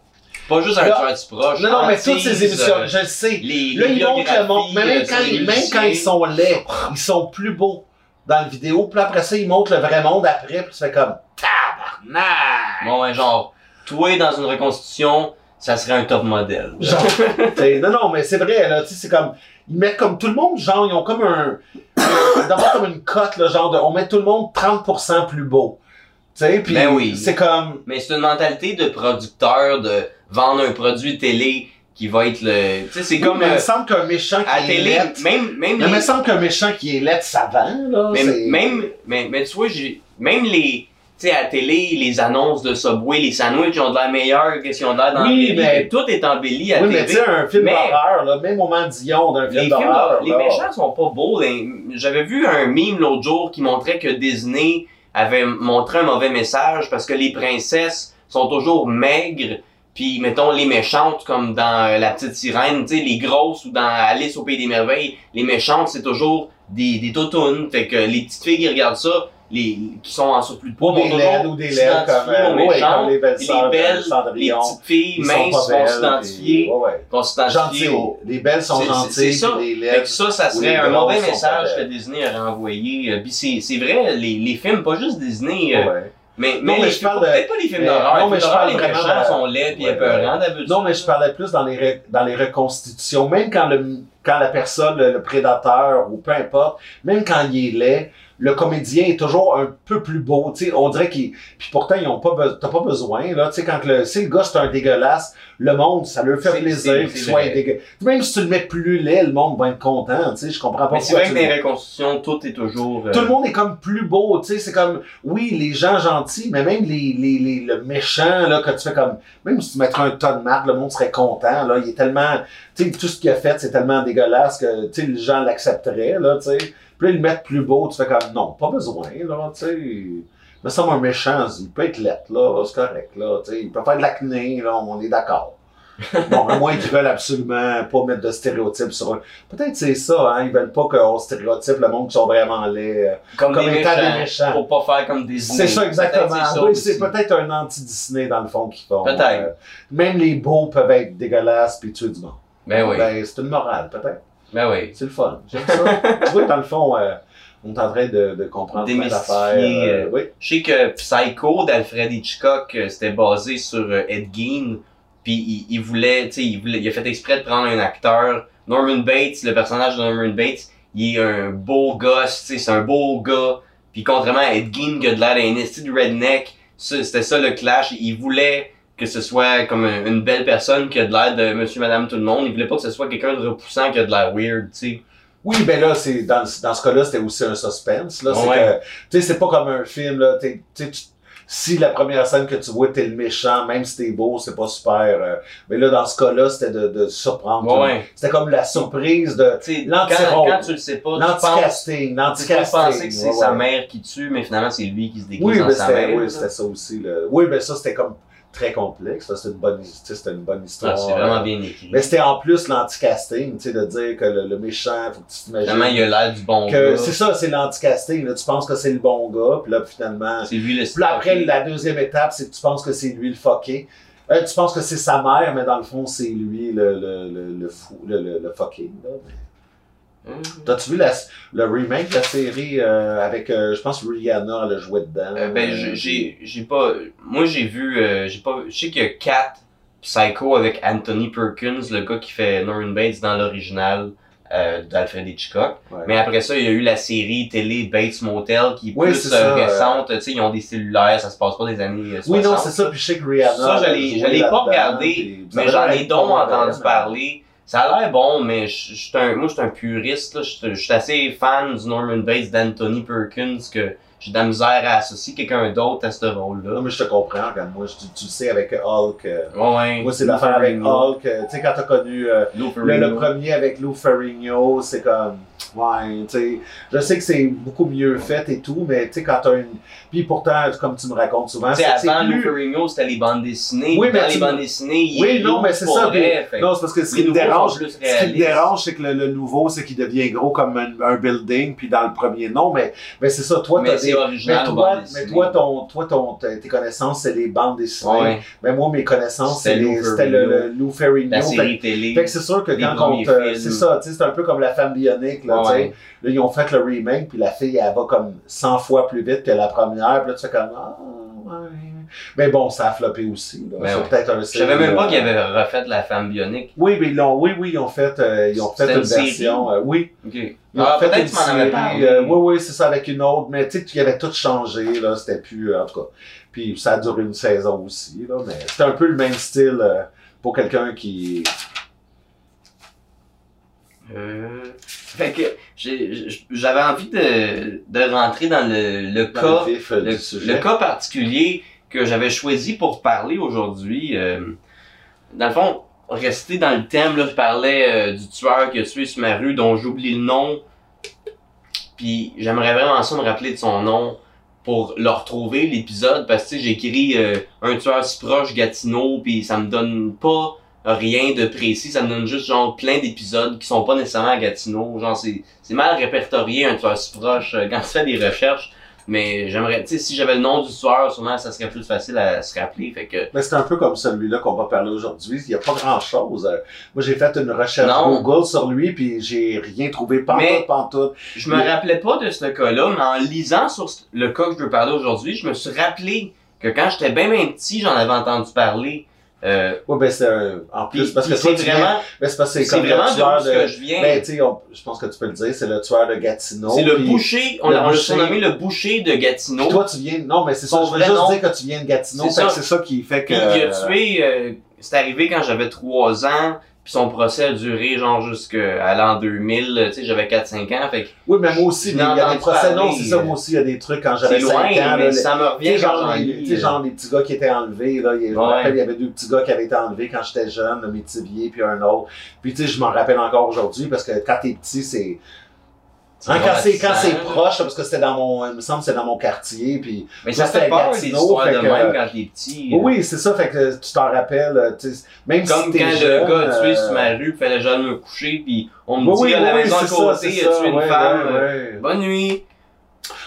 S1: Pas juste un tueur du proche.
S2: Non, non, mais toutes ces émissions,
S1: euh,
S2: je le sais.
S1: les,
S2: Là,
S1: les
S2: ils montrent le monde. Mais même
S1: biographies,
S2: quand,
S1: euh,
S2: même quand ils sont laids, ils sont plus beaux dans la vidéo. Puis après ça, ils montrent le vrai monde après. Puis tu fais comme tabarnak!
S1: Bon, ouais, genre, toi dans une reconstitution, ça serait un top modèle.
S2: Genre, non, non, mais c'est vrai, là, tu sais, c'est comme, ils mettent comme tout le monde, genre, ils ont comme un, d'abord comme une cote, là, genre, de, on met tout le monde 30% plus beau. Tu sais, puis
S1: Ben oui.
S2: c'est comme,
S1: Mais c'est une mentalité de producteur de vendre un produit télé qui va être le. Tu sais, c'est comme
S2: mais il
S1: euh,
S2: me semble qu'un méchant
S1: à
S2: qui
S1: la
S2: est
S1: télé, même, même
S2: mais il me semble qu'un méchant qui est laid, ça vend, là.
S1: Même, mais, mais tu vois, j'ai, même les, tu sais, à la télé, les annonces de Subway, les sandwichs ont de l'air meilleurs que si on a dans
S2: Oui,
S1: la télé.
S2: mais-
S1: Tout est embelli à
S2: Oui,
S1: la
S2: mais tu
S1: télé.
S2: sais, un film
S1: Mais-
S2: d'horreur, là, même au d'un
S1: Les,
S2: film d'horreur,
S1: les méchants sont pas beaux. Les- J'avais vu un meme l'autre jour qui montrait que Disney avait montré un mauvais message parce que les princesses sont toujours maigres. Puis, mettons, les méchantes, comme dans euh, La Petite Sirène, tu sais, les grosses ou dans Alice au Pays des Merveilles, les méchantes, c'est toujours des, des tautounes. Fait que les petites filles qui regardent ça, les, qui sont en surplus de poids,
S2: Ou des laides ou des laides comme, euh, ouais, comme les belles sœurs
S1: les belles, les petites filles minces vont s'identifier,
S2: Gentilles. Les belles sont gentilles,
S1: c'est ça.
S2: les laides.
S1: ça, ça serait un mauvais message que. Disney aurait envoyé. Euh, Puis c'est, vrai, les, les films, pas juste Disney, euh,
S2: Ouais.
S1: mais,
S2: Non,
S1: mais,
S2: mais je parle
S1: peut-être pas les films d'horreur.
S2: non, mais je parle
S1: les
S2: de-
S1: sont laids puis épeurants d'habitude.
S2: Non, mais je parlais plus dans les, dans les reconstitutions. Même quand le, quand la personne, le prédateur ou peu importe, même quand il est laid, le comédien est toujours un peu plus beau. Tu sais, on dirait qu'il. Puis pourtant, ils ont pas be- t'as pas besoin. Là, tu sais, quand le, si le gars c'est un dégueulasse, le monde, ça leur fait plaisir qu'il soit dégueulasse. Même si tu le mets plus laid, le monde va être content. Tu sais, je comprends pas
S1: Mais c'est vrai que dans
S2: le-
S1: les reconstitutions, tout est toujours. euh,
S2: tout le monde est comme plus beau, tu sais, c'est comme, oui, les gens gentils, mais même les, les, les, le méchant, là, que tu fais comme, même si tu mettrais un tas de marde, le monde serait content, là, il est tellement, tu sais, tout ce qu'il a fait, c'est tellement dégueulasse que, tu sais, les gens l'accepteraient, là, tu sais. Le mettent plus beau, tu fais comme, non, pas besoin, là, tu sais. Mais ça, un méchant, il peut être lettre, là, c'est correct, là, tu sais, il peut faire de l'acné, là, on est d'accord. Bon, à moins qu'ils veulent absolument pas mettre de stéréotypes sur eux. Peut-être c'est ça, hein. Ils veulent pas qu'on stéréotype le monde qui sont vraiment laids. euh.
S1: Comme,
S2: Comme
S1: des,
S2: étant
S1: méchants,
S2: des méchants.
S1: Pour pas faire comme des
S2: C'est ça exactement. Oui, c'est peut-être un anti-Disney dans le fond qu'ils font.
S1: Peut-être.
S2: Euh, même les beaux peuvent être dégueulasses puis tuer du monde.
S1: Ben oui.
S2: Ben, c'est une morale, peut-être.
S1: Ben oui.
S2: C'est le fun. J'aime ça. tu vois, dans le fond, euh, on est en train de, de comprendre plein d'affaires. euh,
S1: euh,
S2: oui.
S1: Je sais que Psycho d'Alfred Hitchcock, euh, c'était basé sur euh, Ed Gein. Puis il, il voulait, tu sais, il, voulait- il a fait exprès de prendre un acteur. Norman Bates, le personnage de Norman Bates, il est un beau gosse, tu sais, c'est un beau gars. Puis contrairement à Ed Gein qui a de l'air d'un esti de redneck, c'était ça le clash. Il voulait que ce soit comme un- une belle personne qui a de l'air de monsieur, madame, tout le monde. Il voulait pas que ce soit quelqu'un de repoussant qui a de l'air weird, tu sais.
S2: Oui, ben là, c'est dans, dans ce cas-là, c'était aussi un suspense. Là, c'est
S1: Ouais.
S2: que, tu sais, c'est pas comme un film là. tu tu- si la première scène que tu vois, t'es le méchant, même si t'es beau, c'est pas super. euh, mais là, dans ce cas-là, c'était de, de surprendre.
S1: Ouais.
S2: C'était comme la surprise de
S1: Tu
S2: L'anti-rôle.
S1: quand, quand tu le sais pas, tu
S2: l'anti-casting,
S1: Tu
S2: l'anti-casting.
S1: penser que c'est
S2: ouais,
S1: sa mère qui tue, mais finalement c'est lui qui se déguise
S2: Oui, mais
S1: sa mère.
S2: oui, c'était ça aussi. Là. Oui, mais ça, c'était comme très complexe. C'était une bonne, une bonne histoire.
S1: Ah, c'est vraiment bien écrit.
S2: Mais c'était en plus l'anti-casting, tu sais, de dire que le, le méchant, faut que tu t'imagines.
S1: Finalement, il a l'air du bon
S2: que
S1: gars.
S2: c'est ça, c'est l'anti-casting. là. Tu penses que c'est le bon gars, puis là, finalement.
S1: C'est lui le
S2: Puis après, la deuxième étape, c'est que tu penses que c'est lui le fucké. Euh, tu penses que c'est sa mère, mais dans le fond, c'est lui le, le, le, le fou, le, le, le fucking. Là.
S1: Hum.
S2: T'as-tu vu la, le remake de la série euh, avec, euh, je pense, Rihanna, elle a joué dedans?
S1: Euh, ben, j'ai- pas. Moi, j'ai vu. j'ai pas. Je sais qu'il y a Psycho avec Anthony Perkins, le gars qui fait Norman Bates dans l'original d'Alfred Hitchcock.
S2: Ouais.
S1: Mais après ça, il y a eu la série télé Bates Motel qui est
S2: Oui,
S1: plus
S2: ça,
S1: récente. Tu sais, ils ont des cellulaires, ça se passe pas des années euh, 60.
S2: Oui, non, c'est ça. Puis je sais que Rihanna.
S1: Ça, je l'ai- pas regardé, Mais j'en ai donc entendu parler. Ça a l'air bon, mais je je suis un, moi, je suis un puriste. là. Je suis- je suis assez fan du Norman Bates d'Anthony Perkins que j'ai de la misère à associer quelqu'un d'autre à ce
S2: Non,
S1: rôle-là.
S2: mais je te comprends, regarde, moi, je- tu, tu le sais avec Hulk. euh,
S1: Ouais, ouais.
S2: moi, c'est l'affaire avec. Hulk. euh, tu sais, quand t'as connu euh,
S1: Lou
S2: le, le premier avec Lou Ferrigno, c'est comme. Ouais, tu sais. Je sais que c'est beaucoup mieux fait et tout, mais tu sais, quand t'as une. Puis pourtant, comme tu me racontes souvent, c'est c'est
S1: avant
S2: plus.
S1: Ferrigno, c'était les bandes dessinées.
S2: Oui, mais
S1: Dans
S2: tu-
S1: les bandes dessinées, il
S2: Oui, non, mais c'est ça,
S1: vrai,
S2: Non, c'est parce que ce qui me dérange, ce qui me dérange, c'est que le, le nouveau, c'est qu'il devient gros comme un, un building, puis dans le premier, non, mais, mais c'est ça, toi, t'as des.
S1: original
S2: Mais toi, mais ton, toi ton, tes connaissances, c'est les bandes dessinées.
S1: Ouais,
S2: Mais moi, mes connaissances,
S1: C'était
S2: le, Lou Ferrigno.
S1: la série télé.
S2: Fait que c'est sûr que quand on te. C'est ça, tu sais, c'est un peu comme la femme bionique, là,
S1: Ouais,
S2: sais. Là, ils ont fait le remake, puis la fille, elle va comme 100 fois plus vite que la première, puis là, tu fais comme. Ah, ouais. Mais bon, ça a floppé aussi, là.
S1: Ben
S2: peut-être un
S1: Je savais même pas qu'ils avaient refait la femme bionique.
S2: Oui, mais ils l'ont, oui, oui, ils ont fait, euh, ils ont fait une version, euh, oui.
S1: Ok.
S2: Ils ont
S1: Ah,
S2: fait
S1: peut-être
S2: une
S1: tu m'en avais parlé.
S2: euh, oui, oui, c'est ça, avec une autre, mais tu sais, il y avait tout changé, là, c'était plus, en tout cas. Puis ça a duré une saison aussi, là, mais c'était un peu le même style pour quelqu'un qui.
S1: Euh, fait que j'avais envie de, de rentrer dans le, le
S2: dans
S1: cas,
S2: le vif
S1: le,
S2: du sujet.
S1: le cas particulier que j'avais choisi pour parler aujourd'hui. euh, dans le fond, rester dans le thème, là, je parlais euh, du tueur qui a tué sur ma rue, dont j'oublie le nom. Puis j'aimerais vraiment ça me rappeler de son nom pour le retrouver, l'épisode, parce que écrit euh, un tueur si proche, Gatineau, puis ça me donne pas rien de précis, ça me donne juste genre plein d'épisodes qui sont pas nécessairement à Gatineau. Genre c'est c'est mal répertorié un tueur si proche euh, quand tu fais des recherches. Mais j'aimerais, tu sais, si j'avais le nom du tueur, sûrement ça serait plus facile à se rappeler. Fait que
S2: Mais c'est un peu comme celui-là qu'on va parler aujourd'hui. Il n'y a pas grand-chose. Euh, Moi, j'ai fait une recherche
S1: Non.
S2: Google sur lui, puis j'ai rien trouvé. Pantoute, pantoute.
S1: je me
S2: Mais-
S1: rappelais pas de ce cas-là, mais en lisant sur le cas que je veux parler aujourd'hui, je me suis rappelé que quand j'étais bien bien petit, j'en avais entendu parler. Euh,
S2: Ouais, ben c'est un- en
S1: puis-
S2: plus, parce que
S1: c'est vraiment,
S2: ben, c'est parce que c'est comme
S1: vraiment
S2: le
S1: de
S2: tueur
S1: ce que je viens.
S2: Ben, tu sais, on- je pense que tu peux le dire, c'est le tueur de Gatineau.
S1: c'est le boucher, on l'a surnommé le boucher de Gatineau.
S2: Puis toi, tu viens. Non, mais c'est ça. Je
S1: vrai
S2: juste dire que tu viens de Gatineau.
S1: C'est ça.
S2: C'est ça qui fait que.
S1: Puis il a tué, euh, c'est arrivé quand j'avais 3 ans, puis son procès a duré genre jusqu'à l'an 2000, tu sais, j'avais 4-5 ans, fait que
S2: Oui, mais moi aussi, il y a des procès. Non, c'est ça. Moi aussi, il y a des trucs quand j'avais 5
S1: loin,
S2: ans.
S1: mais ça me revient
S2: genre, tu sais, genre les petits gars qui étaient enlevés, là. Il Je me rappelle, il y avait deux petits gars qui avaient été enlevés quand j'étais jeune, le Métivier puis un autre. Puis tu sais, je m'en rappelle encore aujourd'hui parce que quand t'es petit, c'est. Hein, quand c'est quand c'est proche, parce que c'était dans mon, il me semble c'était dans mon quartier, puis
S1: Mais ça
S2: C'était
S1: fait peur des histoires
S2: fait
S1: de
S2: que-
S1: même quand t'es petit.
S2: Oui, c'est ça, fait que tu t'en rappelles, euh, même
S1: Comme
S2: si
S1: quand
S2: jeune,
S1: le gars a tué
S2: euh,
S1: sur ma rue, fallait jamais me coucher, puis on me
S2: Oui,
S1: dit
S2: oui,
S1: à la
S2: oui,
S1: maison
S2: c'est
S1: à
S2: ça,
S1: côté, il a tué une femme? euh. Bonne nuit.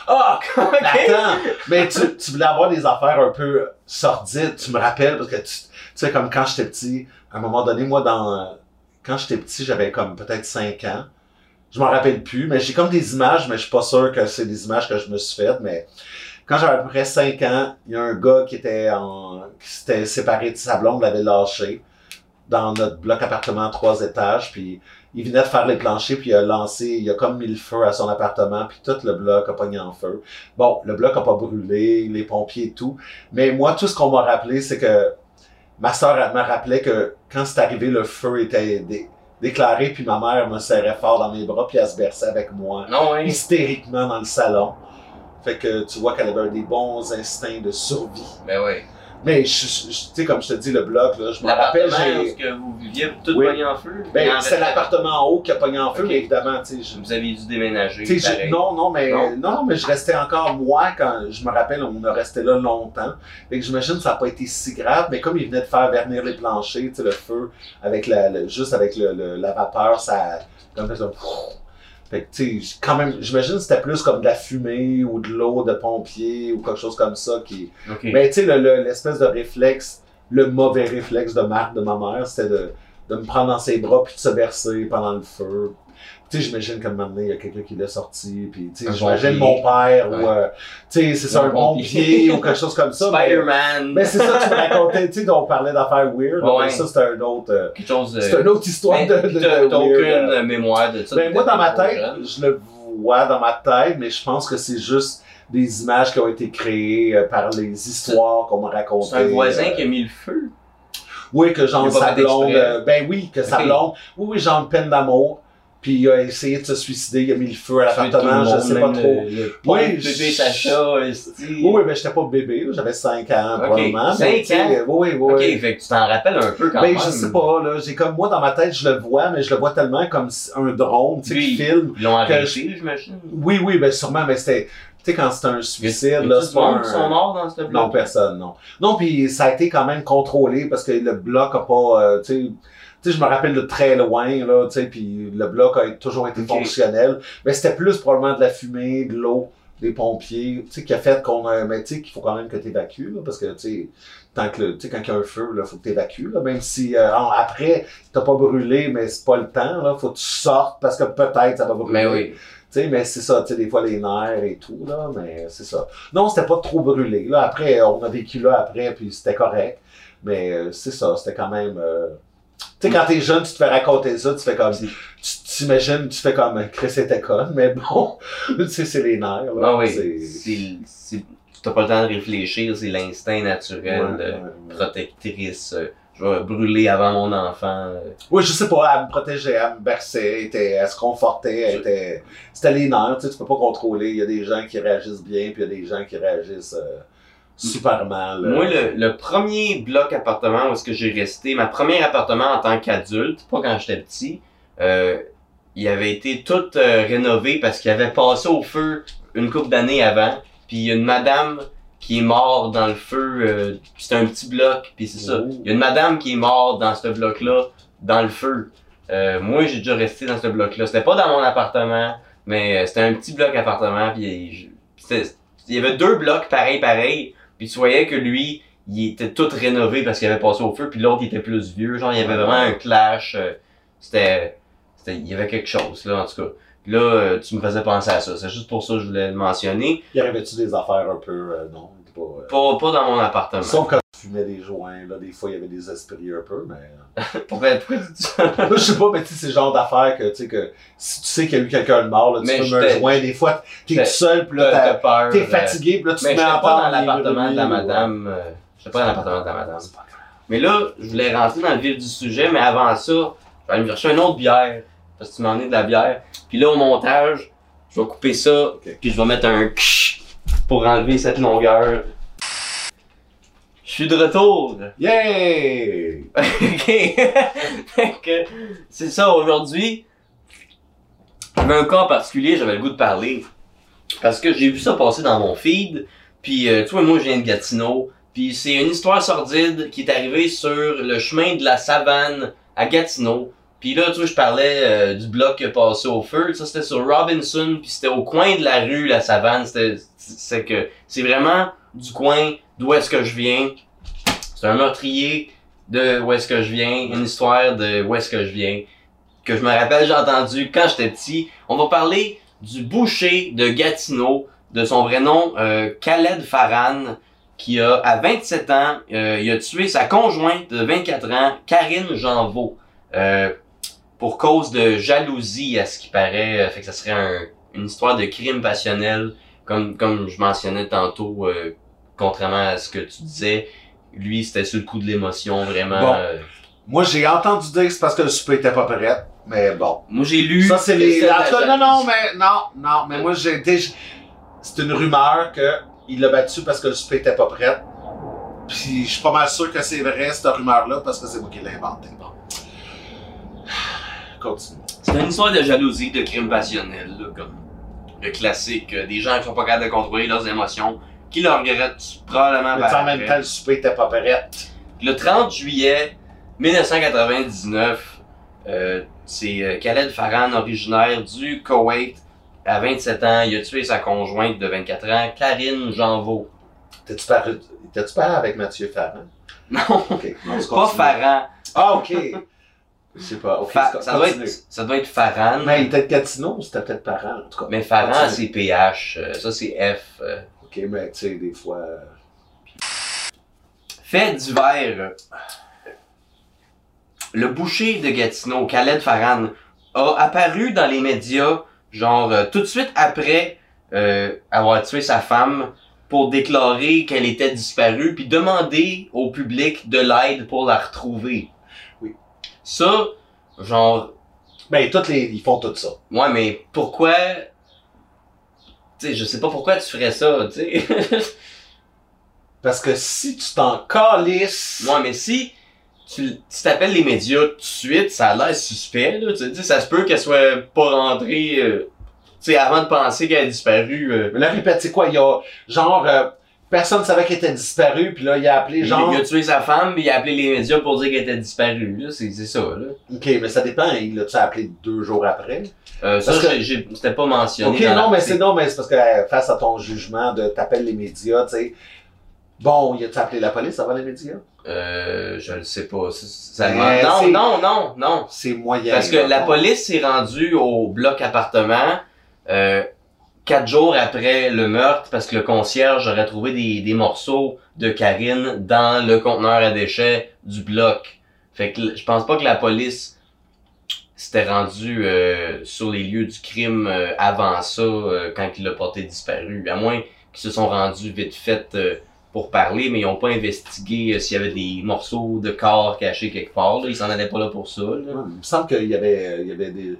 S2: Ah!
S1: ok.
S2: Attends, mais tu, tu voulais avoir des affaires un peu sordides, tu me rappelles, parce que tu, tu sais, comme quand j'étais petit, à un moment donné, moi, dans, quand j'étais petit, j'avais comme peut-être 5 ans. Je m'en rappelle plus, mais j'ai comme des images, mais je suis pas sûr que c'est des images que je me suis faites, mais quand j'avais à peu près 5 ans, il y a un gars qui était en, qui s'était séparé de sa blonde, l'avait lâché dans notre bloc appartement à trois étages, puis il venait de faire les planchers, puis il a lancé, il a comme mis le feu à son appartement, puis tout le bloc a pogné en feu. Bon, le bloc a pas brûlé, les pompiers et tout, mais moi, tout ce qu'on m'a rappelé, c'est que ma soeur me rappelait que quand c'est arrivé, le feu était déclaré, puis ma mère me serrait fort dans mes bras, puis elle se berçait avec moi,
S1: Non, oui.
S2: hystériquement dans le salon. Fait que tu vois qu'elle avait des bons instincts de survie.
S1: Ben oui.
S2: Mais, tu sais, comme je te dis, le bloc, là, je me rappelle, j'ai...
S1: que vous viviez tout
S2: Oui.
S1: pogné en feu?
S2: Ben,
S1: en
S2: c'est l'appartement en haut qui a pogné en feu, mais évidemment, tu sais, je-
S1: Vous aviez dû déménager.
S2: Non, non, mais
S1: Non?
S2: non? mais je restais encore moi quand je me rappelle, on a resté là longtemps. Fait que j'imagine que ça n'a pas été si grave, mais comme il venait de faire vernir les planchers, tu sais, le feu avec la, le- juste avec le, le- la vapeur, ça comme ça. Fait que tu sais, quand même, j'imagine que c'était plus comme de la fumée ou de l'eau de pompier ou quelque chose comme ça qui. Mais tu sais, le- le- l'espèce de réflexe, le mauvais réflexe de Marc, de ma mère, c'était de, de me prendre dans ses bras puis de se verser pendant le feu. Tu sais, j'imagine qu'à un moment donné, il y a quelqu'un qui l'a sorti, puis tu sais, j'imagine mon père ou, euh, tu sais, c'est ça,
S1: Un pompier.
S2: pompier ou quelque chose comme ça. mais-
S1: Spider-Man.
S2: Mais c'est ça, tu me racontais, tu sais, on parlait d'affaires weird,
S1: Ouais.
S2: mais ça, c'était un autre, euh,
S1: Quelque chose de.
S2: c'est une autre histoire
S1: Mais
S2: de, de, de
S1: T'as aucune
S2: euh.
S1: mémoire de ça.
S2: Ben, moi, dans ma tête, je le vois dans ma tête, mais je pense que c'est juste des images qui ont été créées euh, par les histoires qu'on m'a racontées.
S1: C'est un voisin qui a mis le feu?
S2: Oui, que genre sa blonde. ben oui, que sa blonde. Oui, oui, genre peine d'amour. Puis il a essayé de se suicider, il a mis le feu à l'appartement, je sais pas trop.
S1: Le, le
S2: Oui,
S1: bébé
S2: je-
S1: Sacha.
S2: Oui, oui, ben j'étais pas bébé, j'avais 5 ans probablement.
S1: cinq
S2: mais, tu sais,
S1: ans?
S2: Oui, oui, oui.
S1: Ok, fait que tu t'en rappelles un peu quand
S2: Ben
S1: même.
S2: je sais pas, là, j'ai comme moi dans ma tête, je le vois, mais je le vois tellement comme un drone, tu sais, qui filme.
S1: Ils l'ont arrêté,
S2: je-
S1: j'imagine.
S2: Oui, oui, ben sûrement, mais c'était, tu sais, quand c'est un suicide, là, c'est pas un...
S1: qui sont morts dans ce bloc?
S2: Non, personne, non. Non, puis ça a été quand même contrôlé parce que le bloc a pas, euh, tu sais, tu sais, je me rappelle de très loin, là, tu sais, puis le bloc a toujours été fonctionnel. Mais c'était plus probablement de la fumée, de l'eau, des pompiers, tu sais, qui a fait qu'on a, tu sais, qu'il faut quand même que tu évacues, là, parce que, tu sais, tant que, tu sais, quand il y a un feu, là, faut que tu évacues, là, même si, euh, après, t'as pas brûlé, mais c'est pas le temps, là, faut que tu sortes parce que peut-être ça va brûler.
S1: Mais oui.
S2: Tu sais, mais c'est ça, tu sais, des fois les nerfs et tout, là, mais c'est ça. Non, c'était pas trop brûlé. Là, après, on a vécu là après, puis c'était correct. Mais euh, c'est ça, c'était quand même. euh, Tu sais, quand t'es jeune, tu te fais raconter ça, tu fais comme. Tu t'imagines, tu fais comme Chris était conne, mais bon, tu sais, c'est les nerfs. Là,
S1: Ah oui. T'as pas le temps de réfléchir, c'est l'instinct naturel
S2: Ouais,
S1: de
S2: ouais, ouais.
S1: protectrice. euh, Je vais brûler avant mon enfant. euh.
S2: Oui, je sais pas, elle me protégeait, elle me berçait, elle, était, elle se confortait, elle
S1: Je-
S2: était. C'était les nerfs, tu sais, tu peux pas contrôler. Il y a des gens qui réagissent bien, puis il y a des gens qui réagissent euh, super mal. euh.
S1: Moi, le, le premier bloc appartement où est-ce que j'ai resté, ma premier appartement en tant qu'adulte, pas quand j'étais petit, euh, il avait été tout euh, rénové parce qu'il avait passé au feu une couple d'années avant. Puis il y a une madame qui est morte dans le feu. euh, c'est un petit bloc. Puis c'est ça.
S2: Oh.
S1: Il y a une madame qui est morte dans ce bloc-là, dans le feu. Euh, moi, j'ai déjà resté dans ce bloc-là. C'était pas dans mon appartement, mais c'était un petit bloc appartement. Puis il y avait deux blocs pareil pareil. Puis tu voyais que lui, il était tout rénové parce qu'il avait passé au feu. Puis l'autre, il était plus vieux. Genre, il y avait vraiment un clash. euh, c'était, c'était, il y avait quelque chose là, en tout cas. Puis là, euh, tu me faisais penser à ça. C'est juste pour ça que je voulais le mentionner.
S2: Y arrivait-tu des affaires un peu. euh, non, pas. euh,
S1: Pas, pas dans mon appartement.
S2: Sauf quand tu fumais des joints, là, des fois, il y avait des esprits un peu, mais...
S1: Dis ça?
S2: Moi, je sais pas, mais tu sais, c'est le genre d'affaires que, tu sais, que si tu sais qu'il y a eu quelqu'un de mort, là, tu
S1: Mais
S2: fumes un joint, des fois, t'es tout seul, puis là,
S1: t'as
S2: t'as-
S1: peur.
S2: t'es
S1: euh,
S2: fatigué, puis là, tu
S1: Mais
S2: te mets
S1: j'étais
S2: à
S1: pas dans l'appartement de la madame. euh, J'étais pas dans l'appartement de la madame. Mais là, je voulais rentrer dans le vif du sujet, mais avant ça, je vais aller me chercher une autre bière. Parce que tu m'en es de la bière. Puis là, au montage, je vais couper ça, puis je vais mettre un pour enlever cette longueur. Je suis de retour.
S2: Yay!
S1: ok. Fait que c'est ça aujourd'hui. j'avais un cas en particulier, j'avais le goût de parler. Parce que j'ai vu ça passer dans mon feed. Puis, euh, tu vois, moi, je viens de Gatineau. Puis, c'est une histoire sordide qui est arrivée sur le chemin de la savane à Gatineau. Puis là, tu vois, je parlais euh, du bloc qui a passé au feu. Ça, c'était sur Robinson. Puis, c'était au coin de la rue, la savane. C'était, c'est que, c'est vraiment du coin d'où est-ce que je viens. C'est un meurtrier de où est-ce que je viens. Une histoire de où est-ce que je viens. Que je me rappelle, j'ai entendu quand j'étais petit. On va parler du boucher de Gatineau, de son vrai nom, euh, Khaled Farhan, qui a, à 27 ans, euh, il a tué sa conjointe de 24 ans, Karine Janvaux, euh, pour cause de jalousie, à ce qui paraît. Euh, fait que ça serait un- une histoire de crime passionnel, comme, comme je mentionnais tantôt, euh, contrairement à ce que tu disais. Lui, c'était sur le coup de l'émotion, vraiment.
S2: Bon.
S1: euh.
S2: Moi, j'ai entendu dire que c'est parce que le souper était pas prêt, mais bon.
S1: Moi, j'ai lu...
S2: Ça, c'est les. en tout cas, non, non, mais non, non, mais moi, j'ai été. C'est une rumeur que il l'a battu parce que le souper était pas prêt. Puis, je suis pas mal sûr que c'est vrai, cette rumeur-là, parce que c'est moi qui l'ai inventé. Bon. Continue.
S1: C'est une histoire de jalousie, de crime passionnel, là, comme le classique. euh, des gens qui sont pas capables de contrôler leurs émotions, qui le regrettent probablement
S2: Mais
S1: par
S2: en même temps, le souper était pas prêt.
S1: Le 30 juillet 1999, euh, c'est euh, Khaled Farhan, originaire du Koweït, à 27 ans, il a tué sa conjointe de 24 ans, Karine Janvaux.
S2: Parlé, t'as-tu parlé avec Mathieu Farran?
S1: Non, pas. Farhan.
S2: Ah, ok. Je sais pas.
S1: Fa- ça, doit être, ça doit être Farhan.
S2: Mais il était ou c'était peut-être Farran, en tout cas.
S1: Mais Farhan, c'est PH. euh, ça, c'est F. euh.
S2: Ok, mais tu sais, des fois.
S1: Fait. Le boucher de Gatineau, Khaled Farhan, a apparu dans les médias, genre euh, tout de suite après euh, avoir tué sa femme, pour déclarer qu'elle était disparue, puis demander au public de l'aide pour la retrouver.
S2: Oui.
S1: Ça, genre,
S2: Ben, toutes les, ils font tout ça.
S1: ouais, mais pourquoi... Sais, je sais pas pourquoi tu ferais ça, tu sais.
S2: Parce que si tu t'en calisses.
S1: Ouais, mais si tu tu t'appelles les médias tout de suite, ça a l'air suspect, là. Tu sais, ça se peut qu'elle soit pas rentrée, euh, tu sais, avant de penser qu'elle a disparu. euh.
S2: Mais là, répète, c'est quoi? Il y a, genre, euh, personne savait qu'elle était disparue, puis là, il a appelé,
S1: Il,
S2: genre.
S1: il a tué sa femme, puis il a appelé les médias pour dire qu'elle était disparue, là. C'est ça, là.
S2: Ok, mais ça dépend, il l'a-tu appelé deux jours après?
S1: Euh, ça,
S2: que-
S1: c'était pas mentionné.
S2: Ok, non, mais c'est non, mais c'est parce que euh, face à ton jugement de t'appelles les médias, tu sais. Bon, il a-tu appelé la police avant les médias?
S1: Euh, je le sais pas. Ça- non, non, non, non.
S2: C'est moyen.
S1: Parce que la police s'est rendue au bloc appartement euh, quatre jours après le meurtre parce que le concierge aurait trouvé des, des morceaux de Karine dans le conteneur à déchets du bloc. Fait que je pense pas que la police s'était rendue euh, sur les lieux du crime euh, avant ça, euh, quand il l'a porté disparu. À moins qu'ils se sont rendus vite fait euh, pour parler, mais ils ont pas investigué euh, s'il y avait des morceaux de corps cachés quelque part. Là. Ils s'en allaient pas là pour ça. Là.
S2: Il me semble qu'il y avait, il y avait des.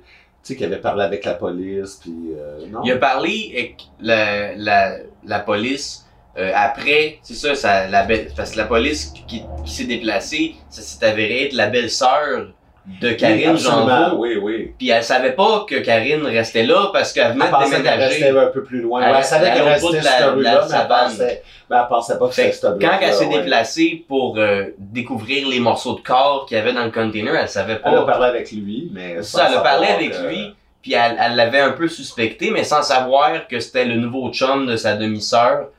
S2: Tu sais, qu'il avait parlé avec la police, puis. euh, non?
S1: Il a parlé avec la, la, la police euh, après, c'est ça, ça la parce que la police qui, qui s'est déplacée, ça s'est avéré être la belle-sœur de
S2: Oui,
S1: Karine Janvaux.
S2: Oui, oui.
S1: Puis elle savait pas que Karine restait là parce qu'elle venait
S2: Elle
S1: de déménager.
S2: restait un peu plus loin.
S1: Elle-
S2: elle savait
S1: elle
S2: qu'elle restait
S1: de la-
S2: cette rue-là, mais elle pensait, mais elle pensait pas que c'était cette
S1: quand elle s'est
S2: ouais.
S1: déplacée pour euh, découvrir les morceaux de corps qu'il y avait dans le container, elle savait pas.
S2: Elle a parlé avec lui, mais.
S1: Ça, elle a parlé avec
S2: que-
S1: lui, puis elle elle l'avait un peu suspecté, mais sans savoir que c'était le nouveau chum de sa demi-sœur,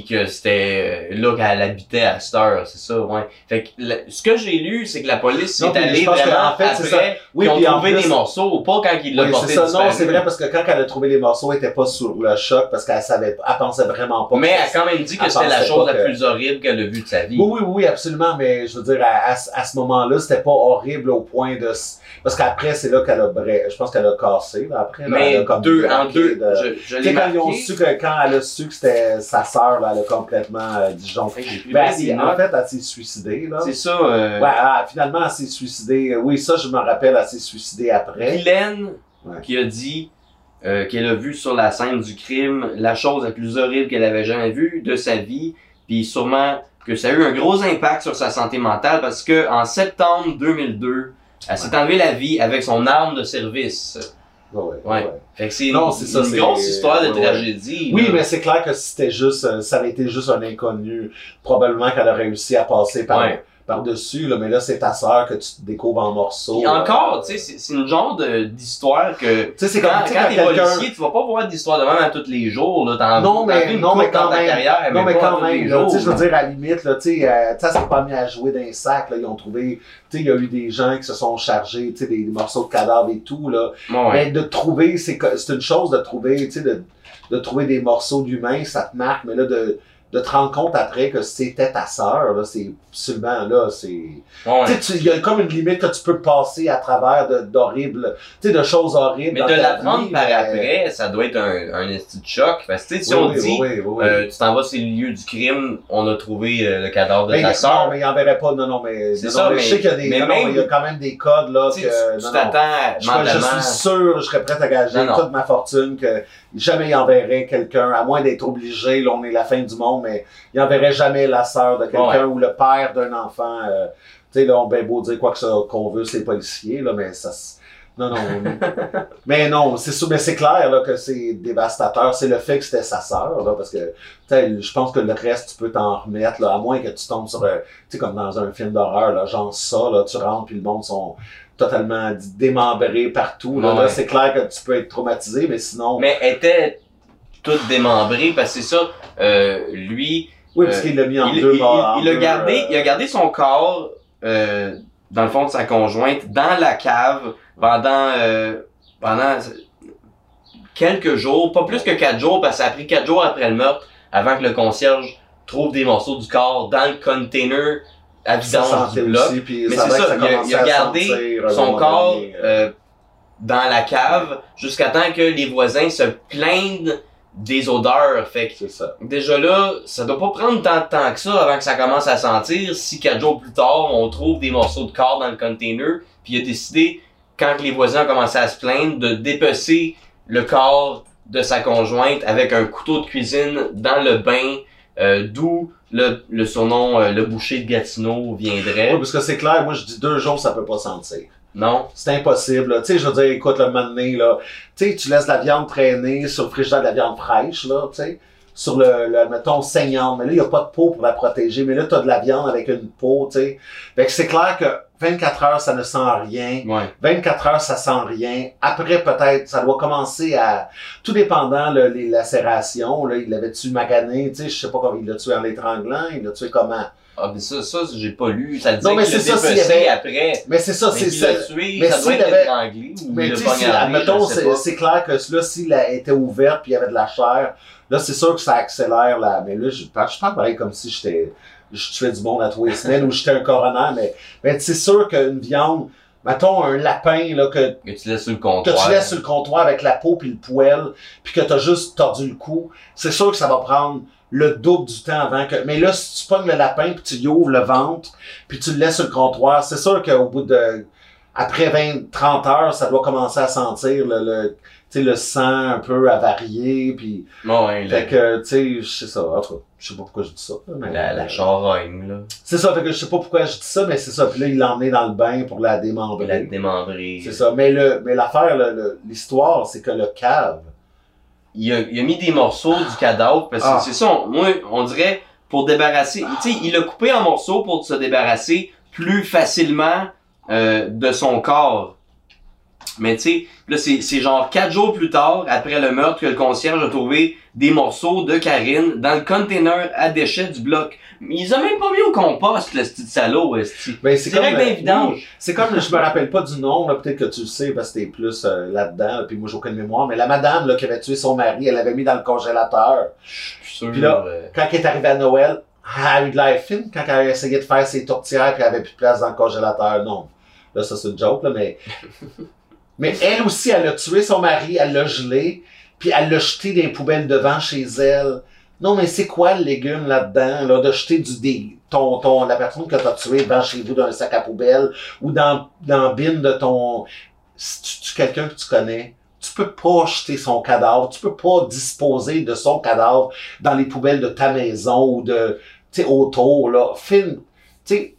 S1: puis que c'était euh, là qu'elle habitait à cette heure, c'est ça, ouais. Fait que ce que j'ai lu, c'est que la police
S2: Non,
S1: est allée
S2: que,
S1: vraiment
S2: en fait,
S1: après
S2: Oui,
S1: qu'ils ont
S2: puis
S1: trouvé
S2: plus-
S1: des morceaux, pas quand il l'a
S2: Oui,
S1: porté
S2: ça. Non, c'est vrai parce que quand elle a trouvé les morceaux, elle était pas sur le choc parce qu'elle savait, elle pensait vraiment pas.
S1: Mais
S2: que
S1: elle a quand même dit que c'était la chose la
S2: que-
S1: plus horrible qu'elle a vue de sa vie.
S2: Oui, oui, oui, absolument, mais je veux dire, à, à ce- à ce moment-là, c'était pas horrible au point de. Parce qu'après, c'est là qu'elle a. Je pense qu'elle a cassé, là, après. là, elle
S1: Mais
S2: a comme
S1: deux, en deux,
S2: de-
S1: je, l'ai
S2: quand ils ont su que, quand elle a su que c'était sa sœur, elle a complètement euh, disjoncté. Ben, elle en fait, elle s'est suicidée.
S1: C'est ça, euh,
S2: Ouais, ah, finalement, elle s'est suicidée. Oui, ça, je me rappelle, elle s'est suicidée après.
S1: Guylaine
S2: Ouais.
S1: qui a dit euh, qu'elle a vu sur la scène du crime la chose la plus horrible qu'elle avait jamais vue de sa vie, puis sûrement que ça a eu un gros impact sur sa santé mentale parce que en septembre 2002, elle s'est enlevée la vie avec son arme de service.
S2: Ouais, ouais,
S1: Ouais.
S2: ouais.
S1: Fait que c'est
S2: Non,
S1: une,
S2: c'est ça,
S1: une
S2: c'est-
S1: grosse histoire de
S2: ouais, ouais.
S1: tragédie.
S2: Oui, mais c'est clair que si c'était juste, euh, ça avait été juste un inconnu, probablement qu'elle a réussi à passer par. Par-dessus, là, mais là, c'est ta sœur que tu découvres en morceaux.
S1: Puis encore, tu sais, c'est c'est une genre de- d'histoire que
S2: Tu sais, c'est
S1: quand, quand
S2: quand
S1: t'es policier, tu vas pas voir d'histoire de même à tous les jours. Là. T'en
S2: Non, mais- non, mais quand même.
S1: carrière,
S2: Non, mais quand même, là, tu sais, je veux dire, à la limite, là, tu sais, euh, ça s'est pas mis à jouer d'un sac, là, ils ont trouvé, tu sais, il y a eu des gens qui se sont chargés, tu sais, des, des morceaux de cadavres et tout, là.
S1: Ouais.
S2: Mais de trouver, c'est c'est une chose de trouver, tu sais, de, de trouver des morceaux d'humains, ça te marque, mais là, de, de te rendre compte après que c'était ta sœur, là, c'est absolument, là, c'est...
S1: Ouais.
S2: Tu il y a comme une limite que tu peux passer à travers de- d'horribles, tu sais, de choses horribles
S1: Mais de l'apprendre par après, ça doit être un, un esti de choc. Parce que si
S2: Oui,
S1: on
S2: oui,
S1: dit,
S2: oui,
S1: euh, tu t'en vas sur le lieu du crime, on a trouvé euh, le cadavre de
S2: Mais,
S1: ta
S2: non,
S1: sœur.
S2: mais il enverrait pas, non, non, mais,
S1: C'est
S2: non,
S1: ça,
S2: mais
S1: mais-
S2: je sais qu'il y a des,
S1: mais
S2: non,
S1: même-
S2: il y a quand même des codes, là, que,
S1: tu-
S2: non,
S1: tu
S2: non.
S1: t'attends
S2: Je, je suis sûr, je serais prêt à gager toute ma fortune que jamais il enverrait quelqu'un, à moins d'être obligé, là, on est la fin du monde, mais il enverrait jamais la sœur de quelqu'un
S1: Ouais.
S2: ou le père d'un enfant. euh, tu sais, là, on ben beau dire quoi que ça qu'on veut, c'est policier, là, mais ça. Non, non. mais non, c'est sûr, mais c'est clair là, que c'est dévastateur. C'est le fait que c'était sa sœur, là, parce que tu sais, je pense que le reste, tu peux t'en remettre, là, à moins que tu tombes sur, euh, tu sais, comme dans un film d'horreur, là, genre ça, là, tu rentres puis le monde sont totalement démembrés partout. Là,
S1: Ouais.
S2: Là, c'est clair que tu peux être traumatisé, mais sinon.
S1: Mais elle était toute démembrée parce que c'est ça, euh, lui,
S2: oui, parce
S1: euh,
S2: qu'il l'a mis en
S1: il,
S2: deux
S1: il-
S2: en
S1: il a gardé,
S2: euh,
S1: il a gardé son corps euh, dans le fond de sa conjointe dans la cave pendant pendant quelques jours, pas plus que quatre jours parce que ça a pris quatre jours après le meurtre avant que le concierge trouve des morceaux du corps dans le container à
S2: ça
S1: vidange du bloc.
S2: aussi, puis
S1: Mais
S2: ça
S1: c'est
S2: que
S1: ça, il a, il gardé
S2: un
S1: son corps
S2: euh,
S1: euh, dans la cave jusqu'à temps que les voisins se plaignent des odeurs. Fait que
S2: ça.
S1: déjà là, ça doit pas prendre tant de temps que ça avant que ça commence à sentir. Si quatre jours plus tard, on trouve des morceaux de corps dans le container, puis il a décidé, quand les voisins ont commencé à se plaindre, de dépecer le corps de sa conjointe avec un couteau de cuisine dans le bain, euh, d'où le, le surnom euh, le boucher de Gatineau viendrait.
S2: Oui, parce que c'est clair, moi je dis deux jours, ça peut pas sentir.
S1: Non?
S2: C'est impossible. Tu sais, je veux dire, écoute, le moment donné, là, tu sais, tu laisses la viande traîner sur le frigidaire de la viande fraîche, là, tu sais, sur le, le, mettons, saignante. Mais là, il n'y a pas de peau pour la protéger. Mais là, tu as de la viande avec une peau, tu sais. Fait que c'est clair que 24 heures, ça ne sent rien.
S1: Ouais.
S2: 24 heures, ça sent rien. Après, peut-être, ça doit commencer à... Tout dépendant, là, les lacérations, là, il l'avait-tu magané, tu sais, je sais pas comment, il l'a tué en l'étranglant, il l'a tué comment?
S1: Ah, mais ça, ça, j'ai pas lu. Ça disait
S2: Non, mais c'est ça,
S1: dépecé
S2: avait-
S1: après.
S2: Mais c'est ça, c'est ça.
S1: tué,
S2: mais
S1: ça doit être étranglé ou
S2: Mais tu sais, si, admettons, c'est clair que là, s'il était ouverte puis il y avait de la chair, là, c'est sûr que ça accélère là. Mais là, je je parle pareil comme si j'étais, je tuais du monde à tous les semaines ou j'étais un coroner, mais, mais c'est sûr qu'une viande, mettons un lapin, là, que,
S1: Que tu laisses sur le
S2: que
S1: comptoir.
S2: tu laisses sur le comptoir avec la peau puis le poêle, puis que t'as juste tordu le cou, c'est sûr que ça va prendre le double du temps avant que. Mais là, si tu pognes le lapin puis tu y ouvres le ventre, puis tu le laisses sur le comptoir, c'est sûr qu'au bout de. Après 20, 30 heures, ça doit commencer à sentir le, le, tu sais, le sang un peu avarié, puis.
S1: Ouais,
S2: Fait que, tu sais, je sais ça. En tout cas, je sais pas pourquoi je dis ça. Mais,
S1: la, la charogne, là.
S2: C'est ça, fait que je sais pas pourquoi je dis ça, mais c'est ça. Puis là, il l'a emmené dans le bain pour la démembrer.
S1: La démembrée.
S2: C'est ça. Mais le, mais l'affaire, l'histoire, c'est que le cave,
S1: Il a, il a mis des morceaux du cadavre parce que
S2: Ah.
S1: c'est ça, on- moi, on dirait, pour débarrasser, tu sais, il l'a coupé en morceaux pour se débarrasser plus facilement euh, de son corps. Mais tu sais, là, c'est c'est genre quatre jours plus tard, après le meurtre, que le concierge a trouvé des morceaux de Karine dans le container à déchets du bloc. Mais ils ont même pas mis au compost, le petit salaud, esti.
S2: Ben, c'est
S1: Direct
S2: comme, oui, C'est comme, je me rappelle pas du nom, là, peut-être que tu le sais parce que t'es plus euh, là-dedans, puis moi j'ai aucune mémoire, mais la madame là, qui avait tué son mari, elle l'avait mis dans le congélateur.
S1: Sûr.
S2: Puis là,
S1: euh,
S2: Quand elle est arrivée à Noël, elle a eu de l'air fine quand elle a essayé de faire ses tourtières puis elle avait plus de place dans le congélateur. Non. Là, ça c'est une joke, là, mais. mais elle aussi, elle a tué son mari, elle l'a gelé, puis elle l'a jeté les poubelles devant chez elle. Non, mais c'est quoi le légume là-dedans, là, de jeter du dé, ton, ton, la personne que t'as tué devant chez vous dans un sac à poubelle ou dans, dans la bine de ton, si tu tues quelqu'un que tu connais, tu peux pas jeter son cadavre, tu peux pas disposer de son cadavre dans les poubelles de ta maison ou de, tu sais, autour, là. Film, tu sais,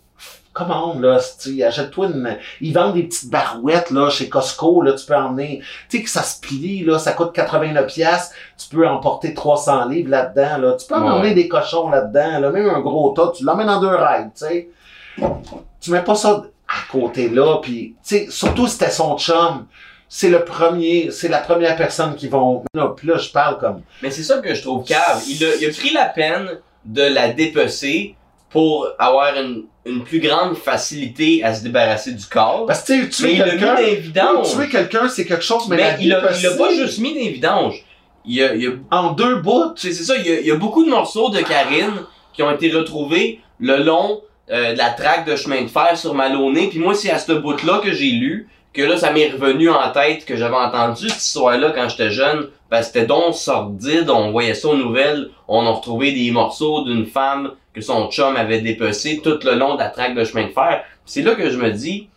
S2: Commande, là, tu achète-toi une... Ils vendent des petites barouettes, là, chez Costco, là, tu peux emmener... Tu sais que ça se plie, là, ça coûte 89 pièces tu peux emporter 300 livres là-dedans, là. Tu peux emmener des cochons là-dedans, là, même un gros tas, tu l'emmènes en deux raids, tu sais. Tu mets pas ça à côté là, puis, tu sais, surtout si c'était son chum c'est le premier, c'est la première personne qui vont. Là, puis là, je parle comme.
S1: Mais c'est ça que je trouve cave. Il a, il a pris la peine de la dépecer pour avoir une, une plus grande facilité à se débarrasser du corps.
S2: Parce que tu sais,
S1: mis
S2: quelqu'un. Tuer quelqu'un, c'est quelque chose, mais,
S1: Mais
S2: la
S1: il a, il a pas juste mis d'évidence. Il a, il a
S2: En deux bouts.
S1: C'est c'est ça, il y, a, il y a beaucoup de morceaux de Karine qui ont été retrouvés le long euh, de la traque de chemin de fer sur Maloney. Puis moi, c'est à ce bout-là que j'ai lu que là, ça m'est revenu en tête que j'avais entendu cette histoire-là quand j'étais jeune. Parce que c'était donc sordide, on voyait ça aux nouvelles. On a retrouvé des morceaux d'une femme que son chum avait dépecé tout le long de la traque de chemin de fer. C'est là que je me dis,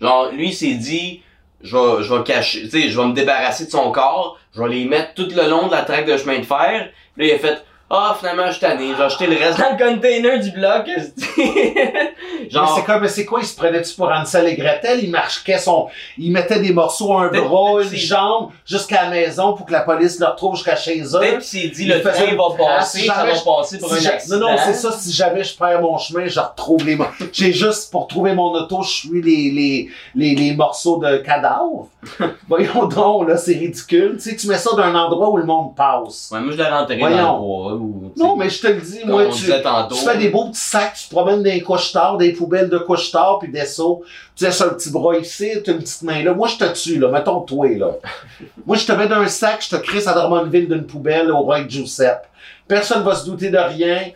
S1: genre, lui, il s'est dit, je vais, je vais cacher, tu sais, je vais me débarrasser de son corps, je vais les mettre tout le long de la traque de chemin de fer. Là, il a fait, ah, finalement, je suis tanné, je vais acheter le reste dans le container du bloc.
S2: Mais
S1: Genre,
S2: c'est comme, mais c'est quoi, il se prenait-tu pour Hansel et Gretel? Il marquait son, il mettait des morceaux, un
S1: Peut-être-
S2: bras, une jambe, jusqu'à la maison pour que la police le retrouve jusqu'à chez eux.
S1: peut-être qu'il s'est dit,
S2: il
S1: le train va
S2: trace,
S1: passer, ça va
S2: je-
S1: passer pour
S2: Si
S1: un accident.
S2: non, non, c'est ça. Si jamais je perds mon chemin, je retrouve les. J'ai juste pour trouver mon auto, je suis les les les, les morceaux de cadavres. Voyons donc, là, c'est ridicule. Tu sais, tu mets ça dans un endroit où le monde passe.
S1: Ouais, moi, je l'ai rentré dans
S2: Voyons.
S1: le bois, ou,
S2: Non, mais je te le dis, moi, tu, tu fais des beaux petits sacs, tu te promènes dans les des poubelles de couches-tard, puis des seaux. Tu laisses un petit bras ici, tu as une petite main là. Moi, je te tue, là. Mettons toi, là. Moi, je te mets dans un sac, je te crisse à Drummondville d'une poubelle au Roy Giuseppe. Personne va se douter de rien.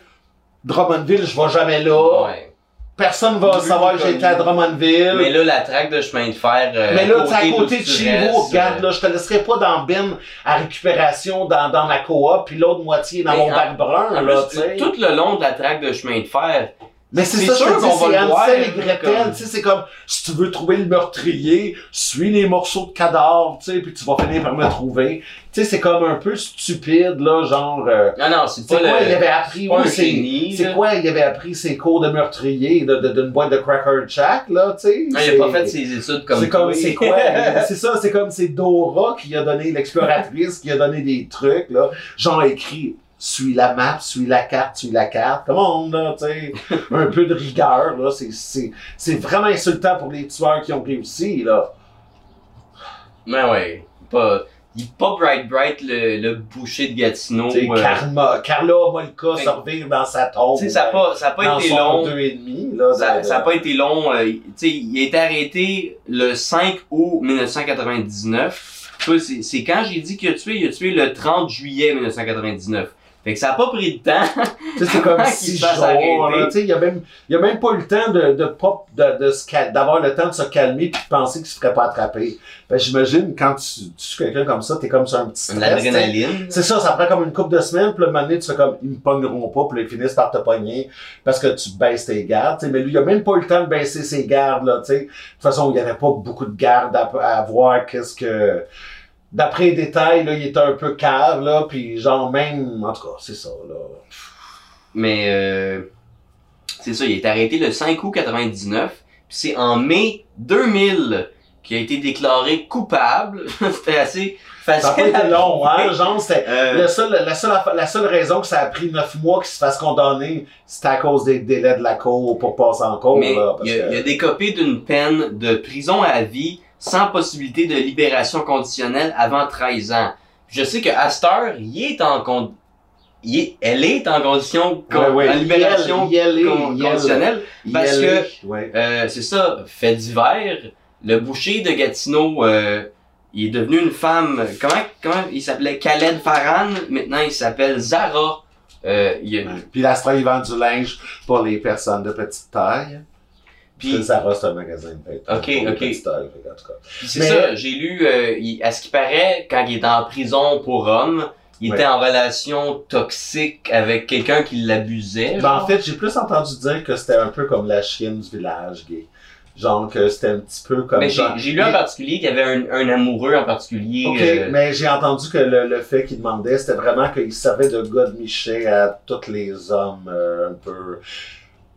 S2: Drummondville, je vais jamais là.
S1: Ouais.
S2: Personne va
S1: Plus
S2: savoir que été à Drummondville.
S1: Mais là, la traque de chemin de fer. euh,
S2: Mais là, t'es à côté de chez vous, regarde,
S1: euh,
S2: là, je te laisserai pas dans Ben à récupération dans, dans ma coop, puis l'autre moitié dans
S1: Mais
S2: mon
S1: en-
S2: bac brun,
S1: en
S2: là,
S1: plus, tout le long de la traque de chemin de fer,
S2: Mais c'est ça,
S1: sûr qu'on va
S2: c'est
S1: le voir,
S2: et Gretel, tu sais, c'est comme, si tu veux trouver le meurtrier, suis les morceaux de cadavres, tu sais, puis tu vas finir par me trouver. Tu sais, c'est comme un peu stupide, là, genre, euh,
S1: Non, non, c'est pas
S2: quoi,
S1: le.
S2: il avait appris, oui, c'est, c'est quoi, il avait appris ses cours de meurtrier de, de- d'une boîte de Cracker Jack, là, tu sais?
S1: Ah, il a pas fait ses études comme
S2: c'est comme, c'est quoi? c'est ça, c'est comme c'est Dora qui a donné, l'exploratrice qui a donné des trucs, là. Genre écrit, suis la map, suis la carte, suis la carte. Come on, là, tu sais. Un peu de rigueur, là. C'est, c'est, c'est vraiment insultant pour les tueurs qui ont réussi, là.
S1: Mais ouais, pas. Pas Bright Bright le, le boucher de Gatineau.
S2: Tu
S1: euh,
S2: Karma, Carla Molka
S1: Fait-
S2: sortir dans sa tombe.
S1: tu ça a pas, ça a pas
S2: dans
S1: été
S2: son
S1: long.
S2: deux et demi, là.
S1: Ça,
S2: de-
S1: ça a pas été long. euh, tu sais, il a été arrêté le 5 août 1999. Tu vois, C'est c'est quand j'ai dit qu'il a tué, il a tué le 30 juillet 1999. Fait que ça a pas pris de temps.
S2: C'est comme six jours, sais, il y a même, y a même pas eu le temps de, de de, de se cal- d'avoir le temps de se calmer puis de penser qu'il se ferait pas attraper. Ben, j'imagine, quand tu, tu tues quelqu'un comme ça, t'es comme sur un petit stress.
S1: L'adrénaline.
S2: C'est ça, ça prend comme une couple de semaines, puis un moment donné, tu fais comme, ils me pogneront pas, puis ils finissent par te pogner, parce que tu baisses tes gardes, tu sais. Mais lui, il a même pas eu le temps de baisser ses gardes, là, tu sais. De toute façon, il y avait pas beaucoup de gardes à, à voir qu'est-ce que... D'après les détails, là, il était un peu cave, là, puis genre même... En tout cas, c'est ça, là.
S1: Mais euh, c'est ça, il a été arrêté le 5 août 99. Puis c'est en mai 2000 qu'il a été déclaré coupable. C'était assez
S2: Ça a
S1: facile.
S2: été long, hein, genre, c'était...
S1: Euh,
S2: Le seul, la, seule, la seule raison que ça a pris neuf mois qu'il se fasse condamner, c'était à cause des délais de la cour pour passer en cour,
S1: mais
S2: là. parce
S1: il a,
S2: que-
S1: il a décopé d'une peine de prison à vie sans possibilité de libération conditionnelle avant 13 ans. Je sais que Astor, il est en con... il est- elle est en condition con-
S2: Ouais, ouais,
S1: en libération con- conditionnelle. Parce que-
S2: ouais.
S1: Euh, c'est ça, fait divers. Le boucher de Gatineau, euh, il est devenu une femme. Comment, comment il s'appelait? Khaled Farhan. Maintenant, il s'appelle Zara. Euh, il a-
S2: Puis l'Astra, il vend du linge pour les personnes de petite taille. Puis Zara, c'est un magasin de vêtements
S1: Ok, ok.
S2: tout cas.
S1: c'est
S2: Mais-
S1: ça, j'ai lu, euh, il- à ce qui paraît, quand il était en prison pour homme, il était en relation toxique avec quelqu'un qui l'abusait.
S2: Ben, en fait, j'ai plus entendu dire que c'était un peu comme la chienne du village gay. Genre que c'était un petit peu comme
S1: Mais j'ai lu en particulier qu'il y avait un, un amoureux en particulier.
S2: Ok,
S1: euh,
S2: mais j'ai entendu que le, le fait qu'il demandait, c'était vraiment qu'il servait de gars de Miché à tous les hommes euh, un peu.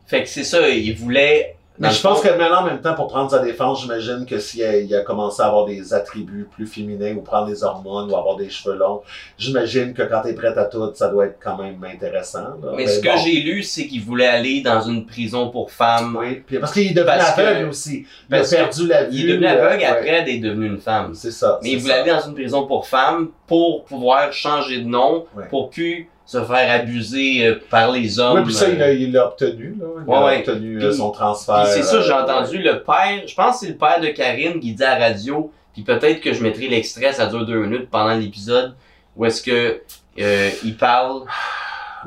S1: Fait que c'est ça, il voulait.
S2: Mais je pense que maintenant, en même temps, pour prendre sa défense, j'imagine que s'il a, il a commencé à avoir des attributs plus féminins ou prendre des hormones ou avoir des cheveux longs, j'imagine que quand t'es prête à tout, ça doit être quand même intéressant. là.
S1: Mais ce que j'ai lu, c'est qu'il voulait aller dans une prison pour femmes.
S2: Oui, puis parce qu'il est devenu aveugle aussi. Il a perdu la vue.
S1: Il est devenu
S2: euh,
S1: aveugle
S2: ouais.
S1: après d'être devenu une femme.
S2: C'est ça.
S1: Mais il voulait
S2: ça.
S1: aller dans une prison pour femmes pour pouvoir changer de nom,
S2: Ouais.
S1: pour plus se faire abuser euh, par les hommes.
S2: Oui, puis ça, il
S1: euh,
S2: l'a il l'a obtenu. Là. Il
S1: Ouais,
S2: a
S1: ouais.
S2: obtenu euh, son transfert.
S1: Puis c'est ça, j'ai entendu le père, je pense que c'est le père de Karine qui dit à la radio, puis peut-être que je mettrai l'extrait, ça dure deux minutes pendant l'épisode, où est-ce que euh, il parle.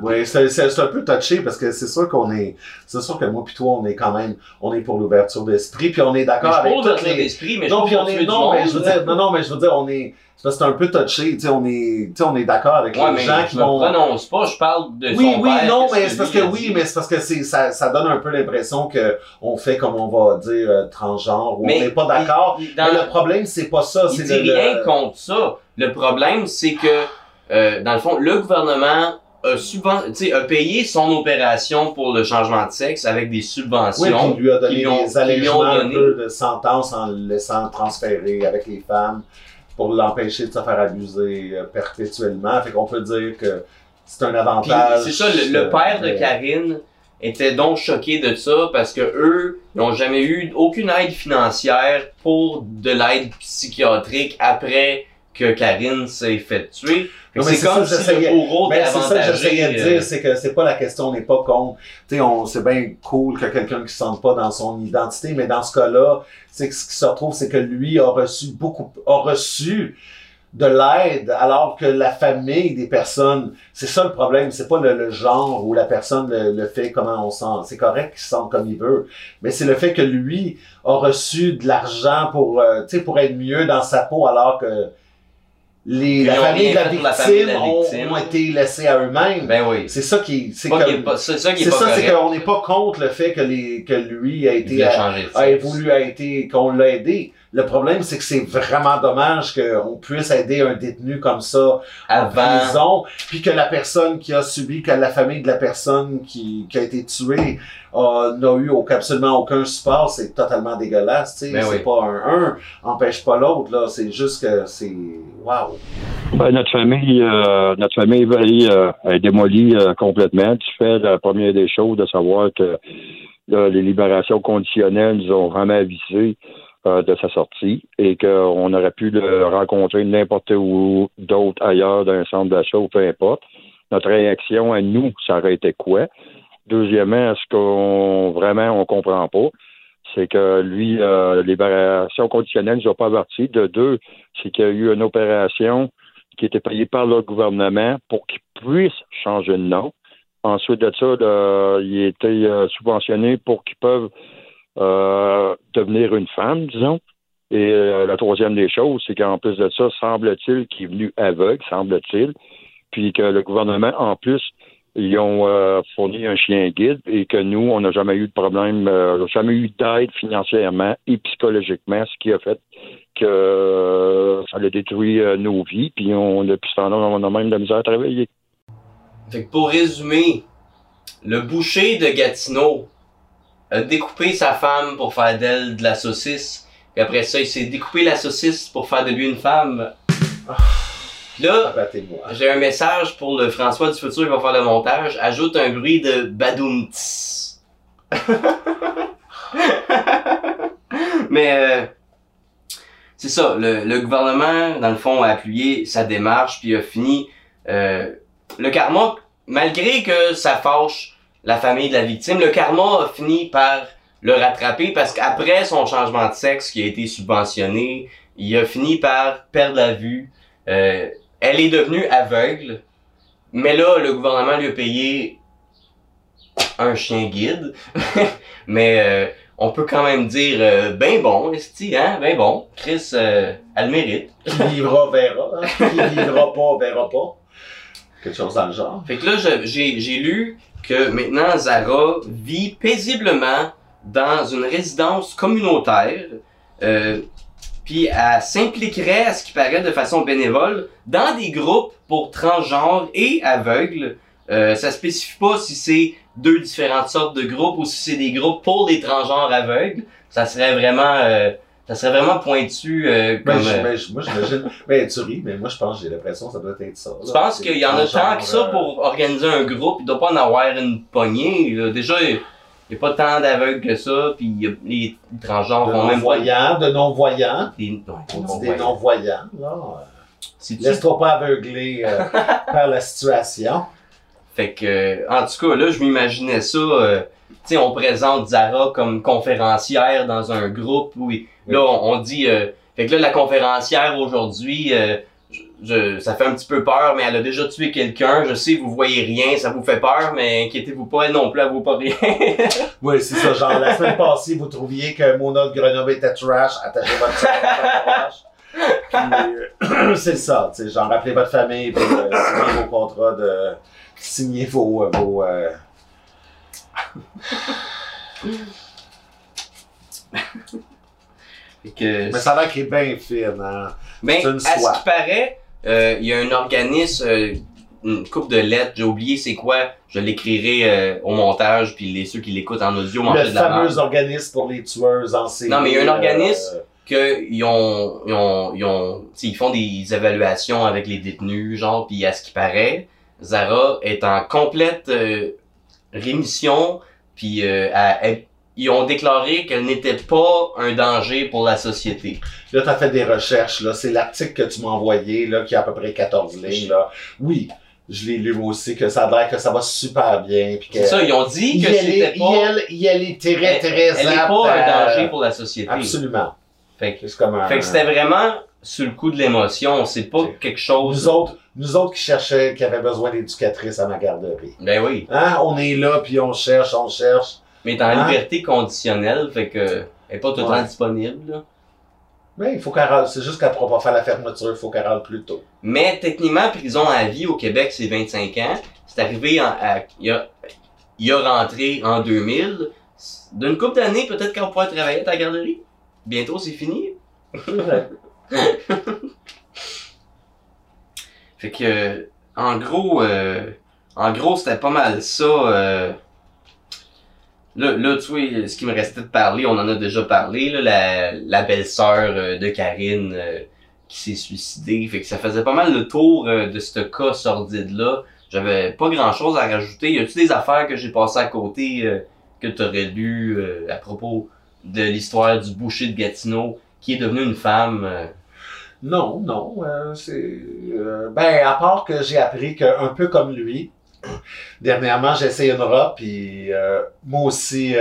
S2: Oui, c'est un peu touché parce que c'est sûr qu'on est. C'est sûr que moi puis toi, on est quand même. On est pour l'ouverture d'esprit, puis on est d'accord avec toutes les.
S1: esprit, mais je
S2: non, on est, non, mais je veux dire, non, non, mais je veux dire, on est, c'est un peu touché, tu sais, on est, tu sais, on est d'accord avec
S1: Ouais,
S2: les
S1: mais
S2: gens
S1: je
S2: qui
S1: me
S2: vont.
S1: prononce pas, je parle de
S2: Oui,
S1: son
S2: oui,
S1: père.
S2: non, mais c'est parce que oui, mais c'est parce que c'est, ça, ça donne un peu l'impression que on fait comme on va dire euh, transgenre ou
S1: Mais
S2: on n'est pas d'accord. Mais le problème, c'est pas ça,
S1: Il dit
S2: le,
S1: rien
S2: le-
S1: contre ça. Le problème, c'est que, euh, dans le fond, le gouvernement a, subven- tu sais, a payé son opération pour le changement de sexe avec des
S2: Oui,
S1: subventions.
S2: il lui a donné
S1: qui ont-
S2: des allègements un peu de sentence en le laissant transférer avec les femmes pour l'empêcher de se faire abuser euh, perpétuellement. Fait qu'on peut dire que c'est un avantage.
S1: c'est ça, le, le
S2: euh,
S1: père de Karine était donc choqué de ça parce que eux n'ont jamais eu aucune aide financière pour de l'aide psychiatrique après que Karine s'est fait tuer.
S2: Non, mais
S1: C'est comme
S2: ça,
S1: si le
S2: j'essayais-
S1: bourreau
S2: Mais
S1: était
S2: c'est ça que j'essayais de dire, c'est que c'est pas la question, on n'est pas contre. Tu sais, on, c'est bien cool que quelqu'un qui se sente pas dans son identité, mais dans ce cas-là, c'est ce qui se retrouve, c'est que lui a reçu beaucoup, a reçu de l'aide, alors que la famille des personnes, c'est ça le problème, c'est pas le, le genre ou la personne le, le fait comment on sent. C'est correct qu'il se sente comme il veut, mais c'est le fait que lui a reçu de l'argent pour, euh, tu sais, pour être mieux dans sa peau, alors que les, la famille de la
S1: fait pour la famille de
S2: victime
S1: la
S2: ont,
S1: victime.
S2: ont été laissés à eux-mêmes.
S1: Ben oui.
S2: C'est ça qui, c'est comme,
S1: c'est ça qui est
S2: c'est ça, qu'on n'est pas contre le fait que les, que lui a été, a, évolué, a été, qu'on l'a aidé. Le problème, c'est que c'est vraiment dommage qu'on puisse aider un détenu comme ça en
S1: Avant.
S2: prison, puis que la personne qui a subi, que la famille de la personne qui, qui a été tuée n'a eu aucun- absolument aucun support, c'est totalement dégueulasse, tu sais.
S1: Ben
S2: c'est
S1: oui.
S2: pas un un empêche pas l'autre, là. C'est juste que c'est, waouh.
S3: Ben, notre famille, euh, notre famille elle, euh, est démolie euh, complètement. Tu fais la première des choses de savoir que là, les libérations conditionnelles nous ont vraiment avisé euh, de sa sortie et qu'on aurait pu le rencontrer n'importe où d'autre ailleurs dans un centre d'achat ou peu importe. Notre réaction à nous, ça aurait été quoi? Deuxièmement, ce qu'on vraiment on comprend pas, c'est que lui, euh, libération conditionnelle nous a pas averti. De deux, c'est qu'il y a eu une opération qui était payée par le gouvernement pour qu'il puisse changer de nom. Ensuite de ça, il a été euh, subventionné pour qu'ils peuvent euh, devenir une femme, disons. Et euh, la troisième des choses, c'est qu'en plus de ça, semble-t-il qu'il est venu aveugle, semble-t-il, puis que le gouvernement, en plus, ils ont euh, fourni un chien guide et que nous, on n'a jamais eu de problème, euh, jamais eu d'aide financièrement et psychologiquement, ce qui a fait que ça a détruit nos vies, puis on, depuis ce temps-là, on a même de la misère à travailler.
S1: Fait que pour résumer, le boucher de Gatineau a découpé sa femme pour faire d'elle de la saucisse. Puis après ça, il s'est découpé la saucisse pour faire de lui une femme. Puis Là, j'ai un message pour le François du futur qui va faire le montage. Ajoute un bruit de badoum. Mais euh, c'est ça, le, le gouvernement, dans le fond, a appuyé sa démarche, puis a fini euh, le karma, malgré que ça fâche la famille de la victime, le karma a fini par le rattraper parce qu'après son changement de sexe qui a été subventionné, il a fini par perdre la vue. Euh, elle est devenue aveugle, mais là, le gouvernement lui a payé un chien guide. mais euh, on peut quand même dire euh, ben bon, esti, hein, ben bon. Chris, euh, elle le mérite.
S2: Qui vivra, verra. hein. Qui vivra pas, verra pas. Quelque chose dans le genre.
S1: Fait que là, j'ai lu que maintenant Zara vit paisiblement dans une résidence communautaire, euh, puis elle s'impliquerait, à ce qui paraît, de façon bénévole, dans des groupes pour transgenres et aveugles Euh, ça spécifie pas si c'est deux différentes sortes de groupes ou si c'est des groupes pour les transgenres aveugles. Ça serait vraiment, euh, ça serait vraiment pointu euh,
S2: Ben,
S1: comme. euh,
S2: ben, moi, j'imagine. Ben, tu ris, mais moi, je pense, j'ai l'impression que ça doit être ça.
S1: tu
S2: là.
S1: penses
S2: C'est
S1: qu'il y en a tant que ça
S2: euh,
S1: pour organiser un groupe, il doit pas en avoir une poignée. Là. Déjà, il y a pas tant d'aveugles que ça, puis il y a- les transgenres
S2: De
S1: vont même pas.
S2: non-voyants, de non-voyants.
S1: Des, ouais,
S2: On
S1: des
S2: dit des
S1: non-voyants.
S2: là. Laisse-toi pas aveugler euh, par la situation.
S1: Fait que, en tout cas, là, je m'imaginais ça. Sais, on présente Zara comme conférencière dans un groupe où il- là, on, on dit. euh, fait que là, la conférencière aujourd'hui, euh, je, je- ça fait un petit peu peur, mais elle a déjà tué quelqu'un. Je sais, vous voyez rien, ça vous fait peur, mais inquiétez-vous pas, elle non plus, elle vaut pas rien.
S2: Oui, c'est ça. Genre, la semaine passée, vous trouviez que Mona de Grenoble était trash. Attachez votre trash. Puis, euh, c'est ça. tu sais, Genre, rappelez votre famille, puis euh, signez vos contrats de. Signez vos. vos
S1: que,
S2: Mais ça a l'air qu'il est bien fine, hein. Une
S1: à ce qui paraît, euh, il y a un organisme, euh, une coupe de lettres, j'ai oublié c'est quoi, je l'écrirai euh, au montage, puis les, ceux qui l'écoutent en audio
S2: Le
S1: de la merde.
S2: fameux organisme pour les tueuses en série.
S1: Non, mais il y a un organisme. qu'ils ont, ils ont, ils ont, ils font des évaluations avec les détenus, genre, puis à ce qui paraît, Zara est en complète euh, rémission, puis euh, elle- ils ont déclaré qu'elle n'était pas un danger pour la société.
S2: Là, tu as fait des recherches, là. C'est l'article que tu m'as envoyé, là, qui a à peu près 14 lignes, là. Oui, je l'ai lu aussi, que ça a l'air que ça va super bien. Puis que
S1: C'est ça, ils ont dit que c'était
S2: est,
S1: pas,
S2: elle, elle est très, très
S1: elle est
S2: apte
S1: pas un
S2: à-
S1: danger pour la société.
S2: Absolument.
S1: Fait que,
S2: C'est comme un...
S1: fait que c'était vraiment sur le coup de l'émotion, c'est pas quelque chose.
S2: Nous autres, nous autres qui cherchaient, qui avaient besoin d'éducatrices à ma garderie.
S1: Ben oui.
S2: Hein? On est là, puis on cherche, on cherche.
S1: Mais t'es en
S2: Hein?
S1: liberté conditionnelle, fait que elle est pas tout le
S2: Ouais.
S1: temps disponible. Là.
S2: Mais il faut qu'elle râle. C'est juste qu'elle pourra pas faire la fermeture, il faut qu'elle râle plus tôt.
S1: Mais techniquement, prison à vie au Québec, c'est 25 ans. C'est arrivé en, à- il, a, il a rentré en 2000. D'une couple d'années, peut-être qu'on pourra travailler à ta garderie. Bientôt, c'est fini. Fait que, en gros, euh, en gros, c'était pas mal ça. euh. Là, là, tu vois, ce qui me restait de parler, on en a déjà parlé, là, la, belle-sœur euh, de Karine euh, qui s'est suicidée. Fait que ça faisait pas mal le tour euh, de ce cas sordide-là. J'avais pas grand-chose à rajouter. Y a-tu des affaires que j'ai passées à côté euh, que t'aurais lu euh, à propos de l'histoire du boucher de Gatineau qui est devenu une femme?
S2: Non, non, euh, c'est... euh, ben, à part que j'ai appris qu'un peu comme lui, dernièrement, j'ai essayé une robe, puis euh, moi aussi,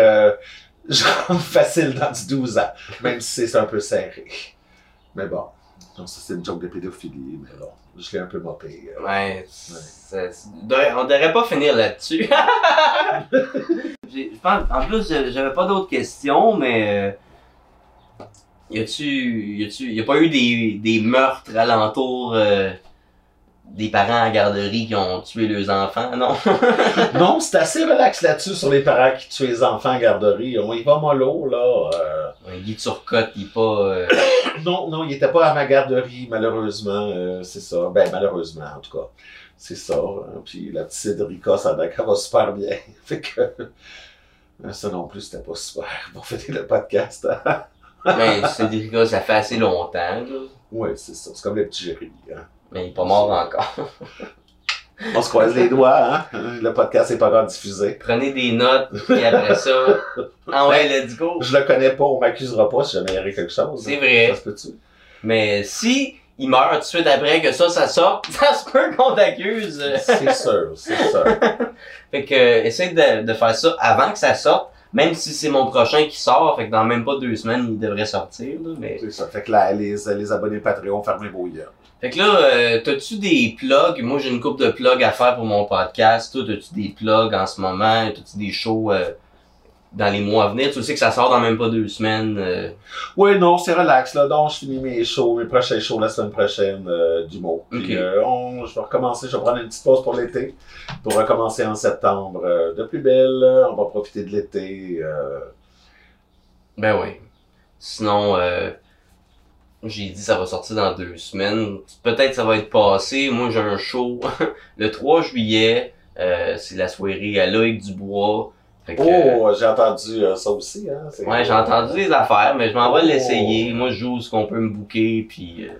S2: je rentre facile dans du 12 ans, même si c'est un peu serré. Mais bon, donc ça c'est une joke de pédophilie, mais bon, je l'ai un peu euh.
S1: Ouais, devrait- on devrait pas finir là-dessus. J'ai- je pense- en plus, j'avais pas d'autres questions, mais y a-tu, y a-tu, y a pas eu des, des meurtres alentour euh, des parents à garderie qui ont tué leurs enfants, non?
S2: Non, c'est assez relax là-dessus sur les parents qui tuent les enfants en garderie. On y va mollo, là. euh.
S1: Guy Turcotte, il est pas. euh,
S2: Non, non, il était pas à ma garderie, malheureusement. euh, c'est ça. Ben, malheureusement, en tout cas. C'est ça. hein. Puis la petite Cédrica, ça a l'air qu'elle va super bien. fait que. Ça non plus, c'était pas super pour fêter le podcast.
S1: Mais c'est des gars, ça fait assez longtemps, là.
S2: ouais, c'est ça. C'est comme les petits Jérémy. Hein.
S1: Mais il est pas mort encore.
S2: On se croise les doigts, hein. Le podcast n'est pas encore diffusé.
S1: Prenez des notes, et après ça. Ah ouais, let's go!
S2: Je le connais pas, on m'accusera pas si jamais il y aurait quelque chose.
S1: C'est
S2: hein.
S1: vrai.
S2: Ça se peut-tu?
S1: Mais si il meurt tout de suite après que ça, ça sort, ça se peut qu'on t'accuse.
S2: C'est sûr, c'est sûr.
S1: Fait que, essaye de, de faire ça avant que ça sorte, même si c'est mon prochain qui sort, fait que dans même pas deux semaines, il devrait sortir, là, mais...
S2: C'est ça. Fait que là, les, les abonnés Patreon, fermez vos yeux.
S1: Fait que là, euh, t'as-tu des plugs? Moi, j'ai une coupe de plugs à faire pour mon podcast. Toi, t'as-tu des plugs en ce moment? T'as-tu des shows euh, dans les mois à venir? Tu sais que ça sort dans même pas deux semaines. euh.
S2: Oui, non, c'est relax. Là. Donc, je finis mes shows, mes prochains shows la semaine prochaine euh, du mot. Puis, euh, on- je vais recommencer, je vais prendre une petite pause pour l'été. Pour recommencer en septembre de plus belle. On va profiter de l'été.
S1: Ben oui. Sinon, j'ai dit ça va sortir dans deux semaines. Peut-être ça va être passé. Moi, j'ai un show le 3 juillet c'est la soirée à Loïc Dubois. Fait que,
S2: Oh, j'ai entendu euh, ça aussi. Hein?
S1: Ouais, j'ai entendu des affaires, mais je m'en vais
S2: Oh.
S1: l'essayer. Moi, je joue ce qu'on peut me booker, puis euh,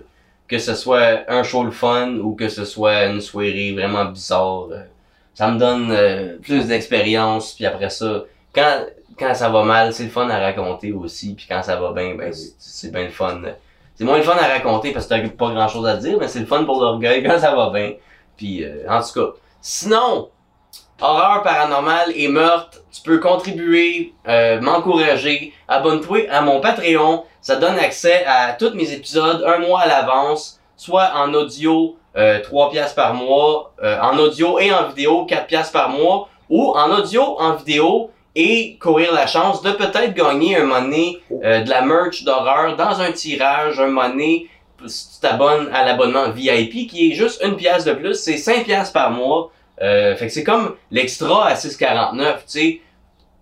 S1: que ce soit un show le fun ou que ce soit une soirée vraiment bizarre, euh, ça me donne euh, plus d'expérience. Puis après ça, quand quand ça va mal, c'est le fun à raconter aussi. Puis quand ça va bien, ben
S2: Oui.
S1: c'est- c'est bien le fun. C'est moins le fun à raconter parce que t'as pas grand chose à dire, mais c'est le fun pour l'orgueil quand ça va bien. Puis euh, en tout cas, sinon, horreur paranormale et meurtre, tu peux contribuer, euh, m'encourager, abonne-toi à mon Patreon. Ça donne accès à tous mes épisodes un mois à l'avance, soit en audio, euh, 3 piastres par mois, euh, en audio et en vidéo, 4 piastres par mois, ou en audio, en vidéo, et courir la chance de peut-être gagner un donné, euh, de la merch d'horreur dans un tirage, un donné, si tu t'abonnes à l'abonnement VIP, qui est juste une pièce de plus, c'est 5 piastres par mois. Euh, fait que c'est comme l'extra à 6,49, tu sais.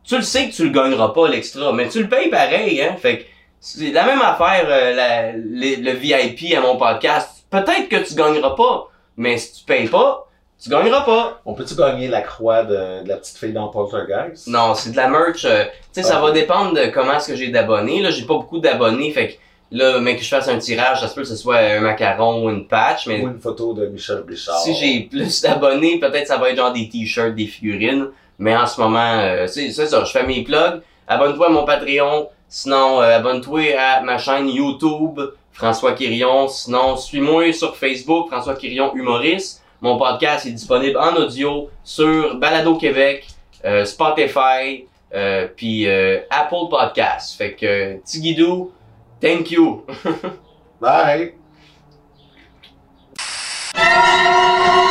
S1: Tu le sais que tu le gagneras pas, l'extra, mais tu le payes pareil, hein. Fait que c'est la même affaire, euh, la- le, le VIP à mon podcast. Peut-être que tu gagneras pas, mais si tu payes pas, tu gagneras pas.
S2: On peut-tu gagner la croix de, de la petite fille dans Poltergeist?
S1: Non, c'est de la merch. euh, tu sais, ça va dépendre de comment est-ce que j'ai d'abonnés. Là, j'ai pas beaucoup d'abonnés, fait que là, mais que je fasse un tirage, ça se peut que ce soit un macaron ou une patch, mais
S2: Ou une photo de Michel Richard.
S1: si j'ai plus d'abonnés, peut-être ça va être genre des t-shirts, des figurines. Mais en ce moment, euh, c'est ça, je fais mes plugs. Abonne-toi à mon Patreon. Sinon, euh, abonne-toi à ma chaîne YouTube, François Quirion. Sinon, suis-moi sur Facebook, François Quirion Humoriste. Mon podcast est disponible en audio sur Balado Québec, euh, Spotify, euh, puis euh, Apple Podcast. Fait que, euh, Tigidou, Thank you.
S2: Bye.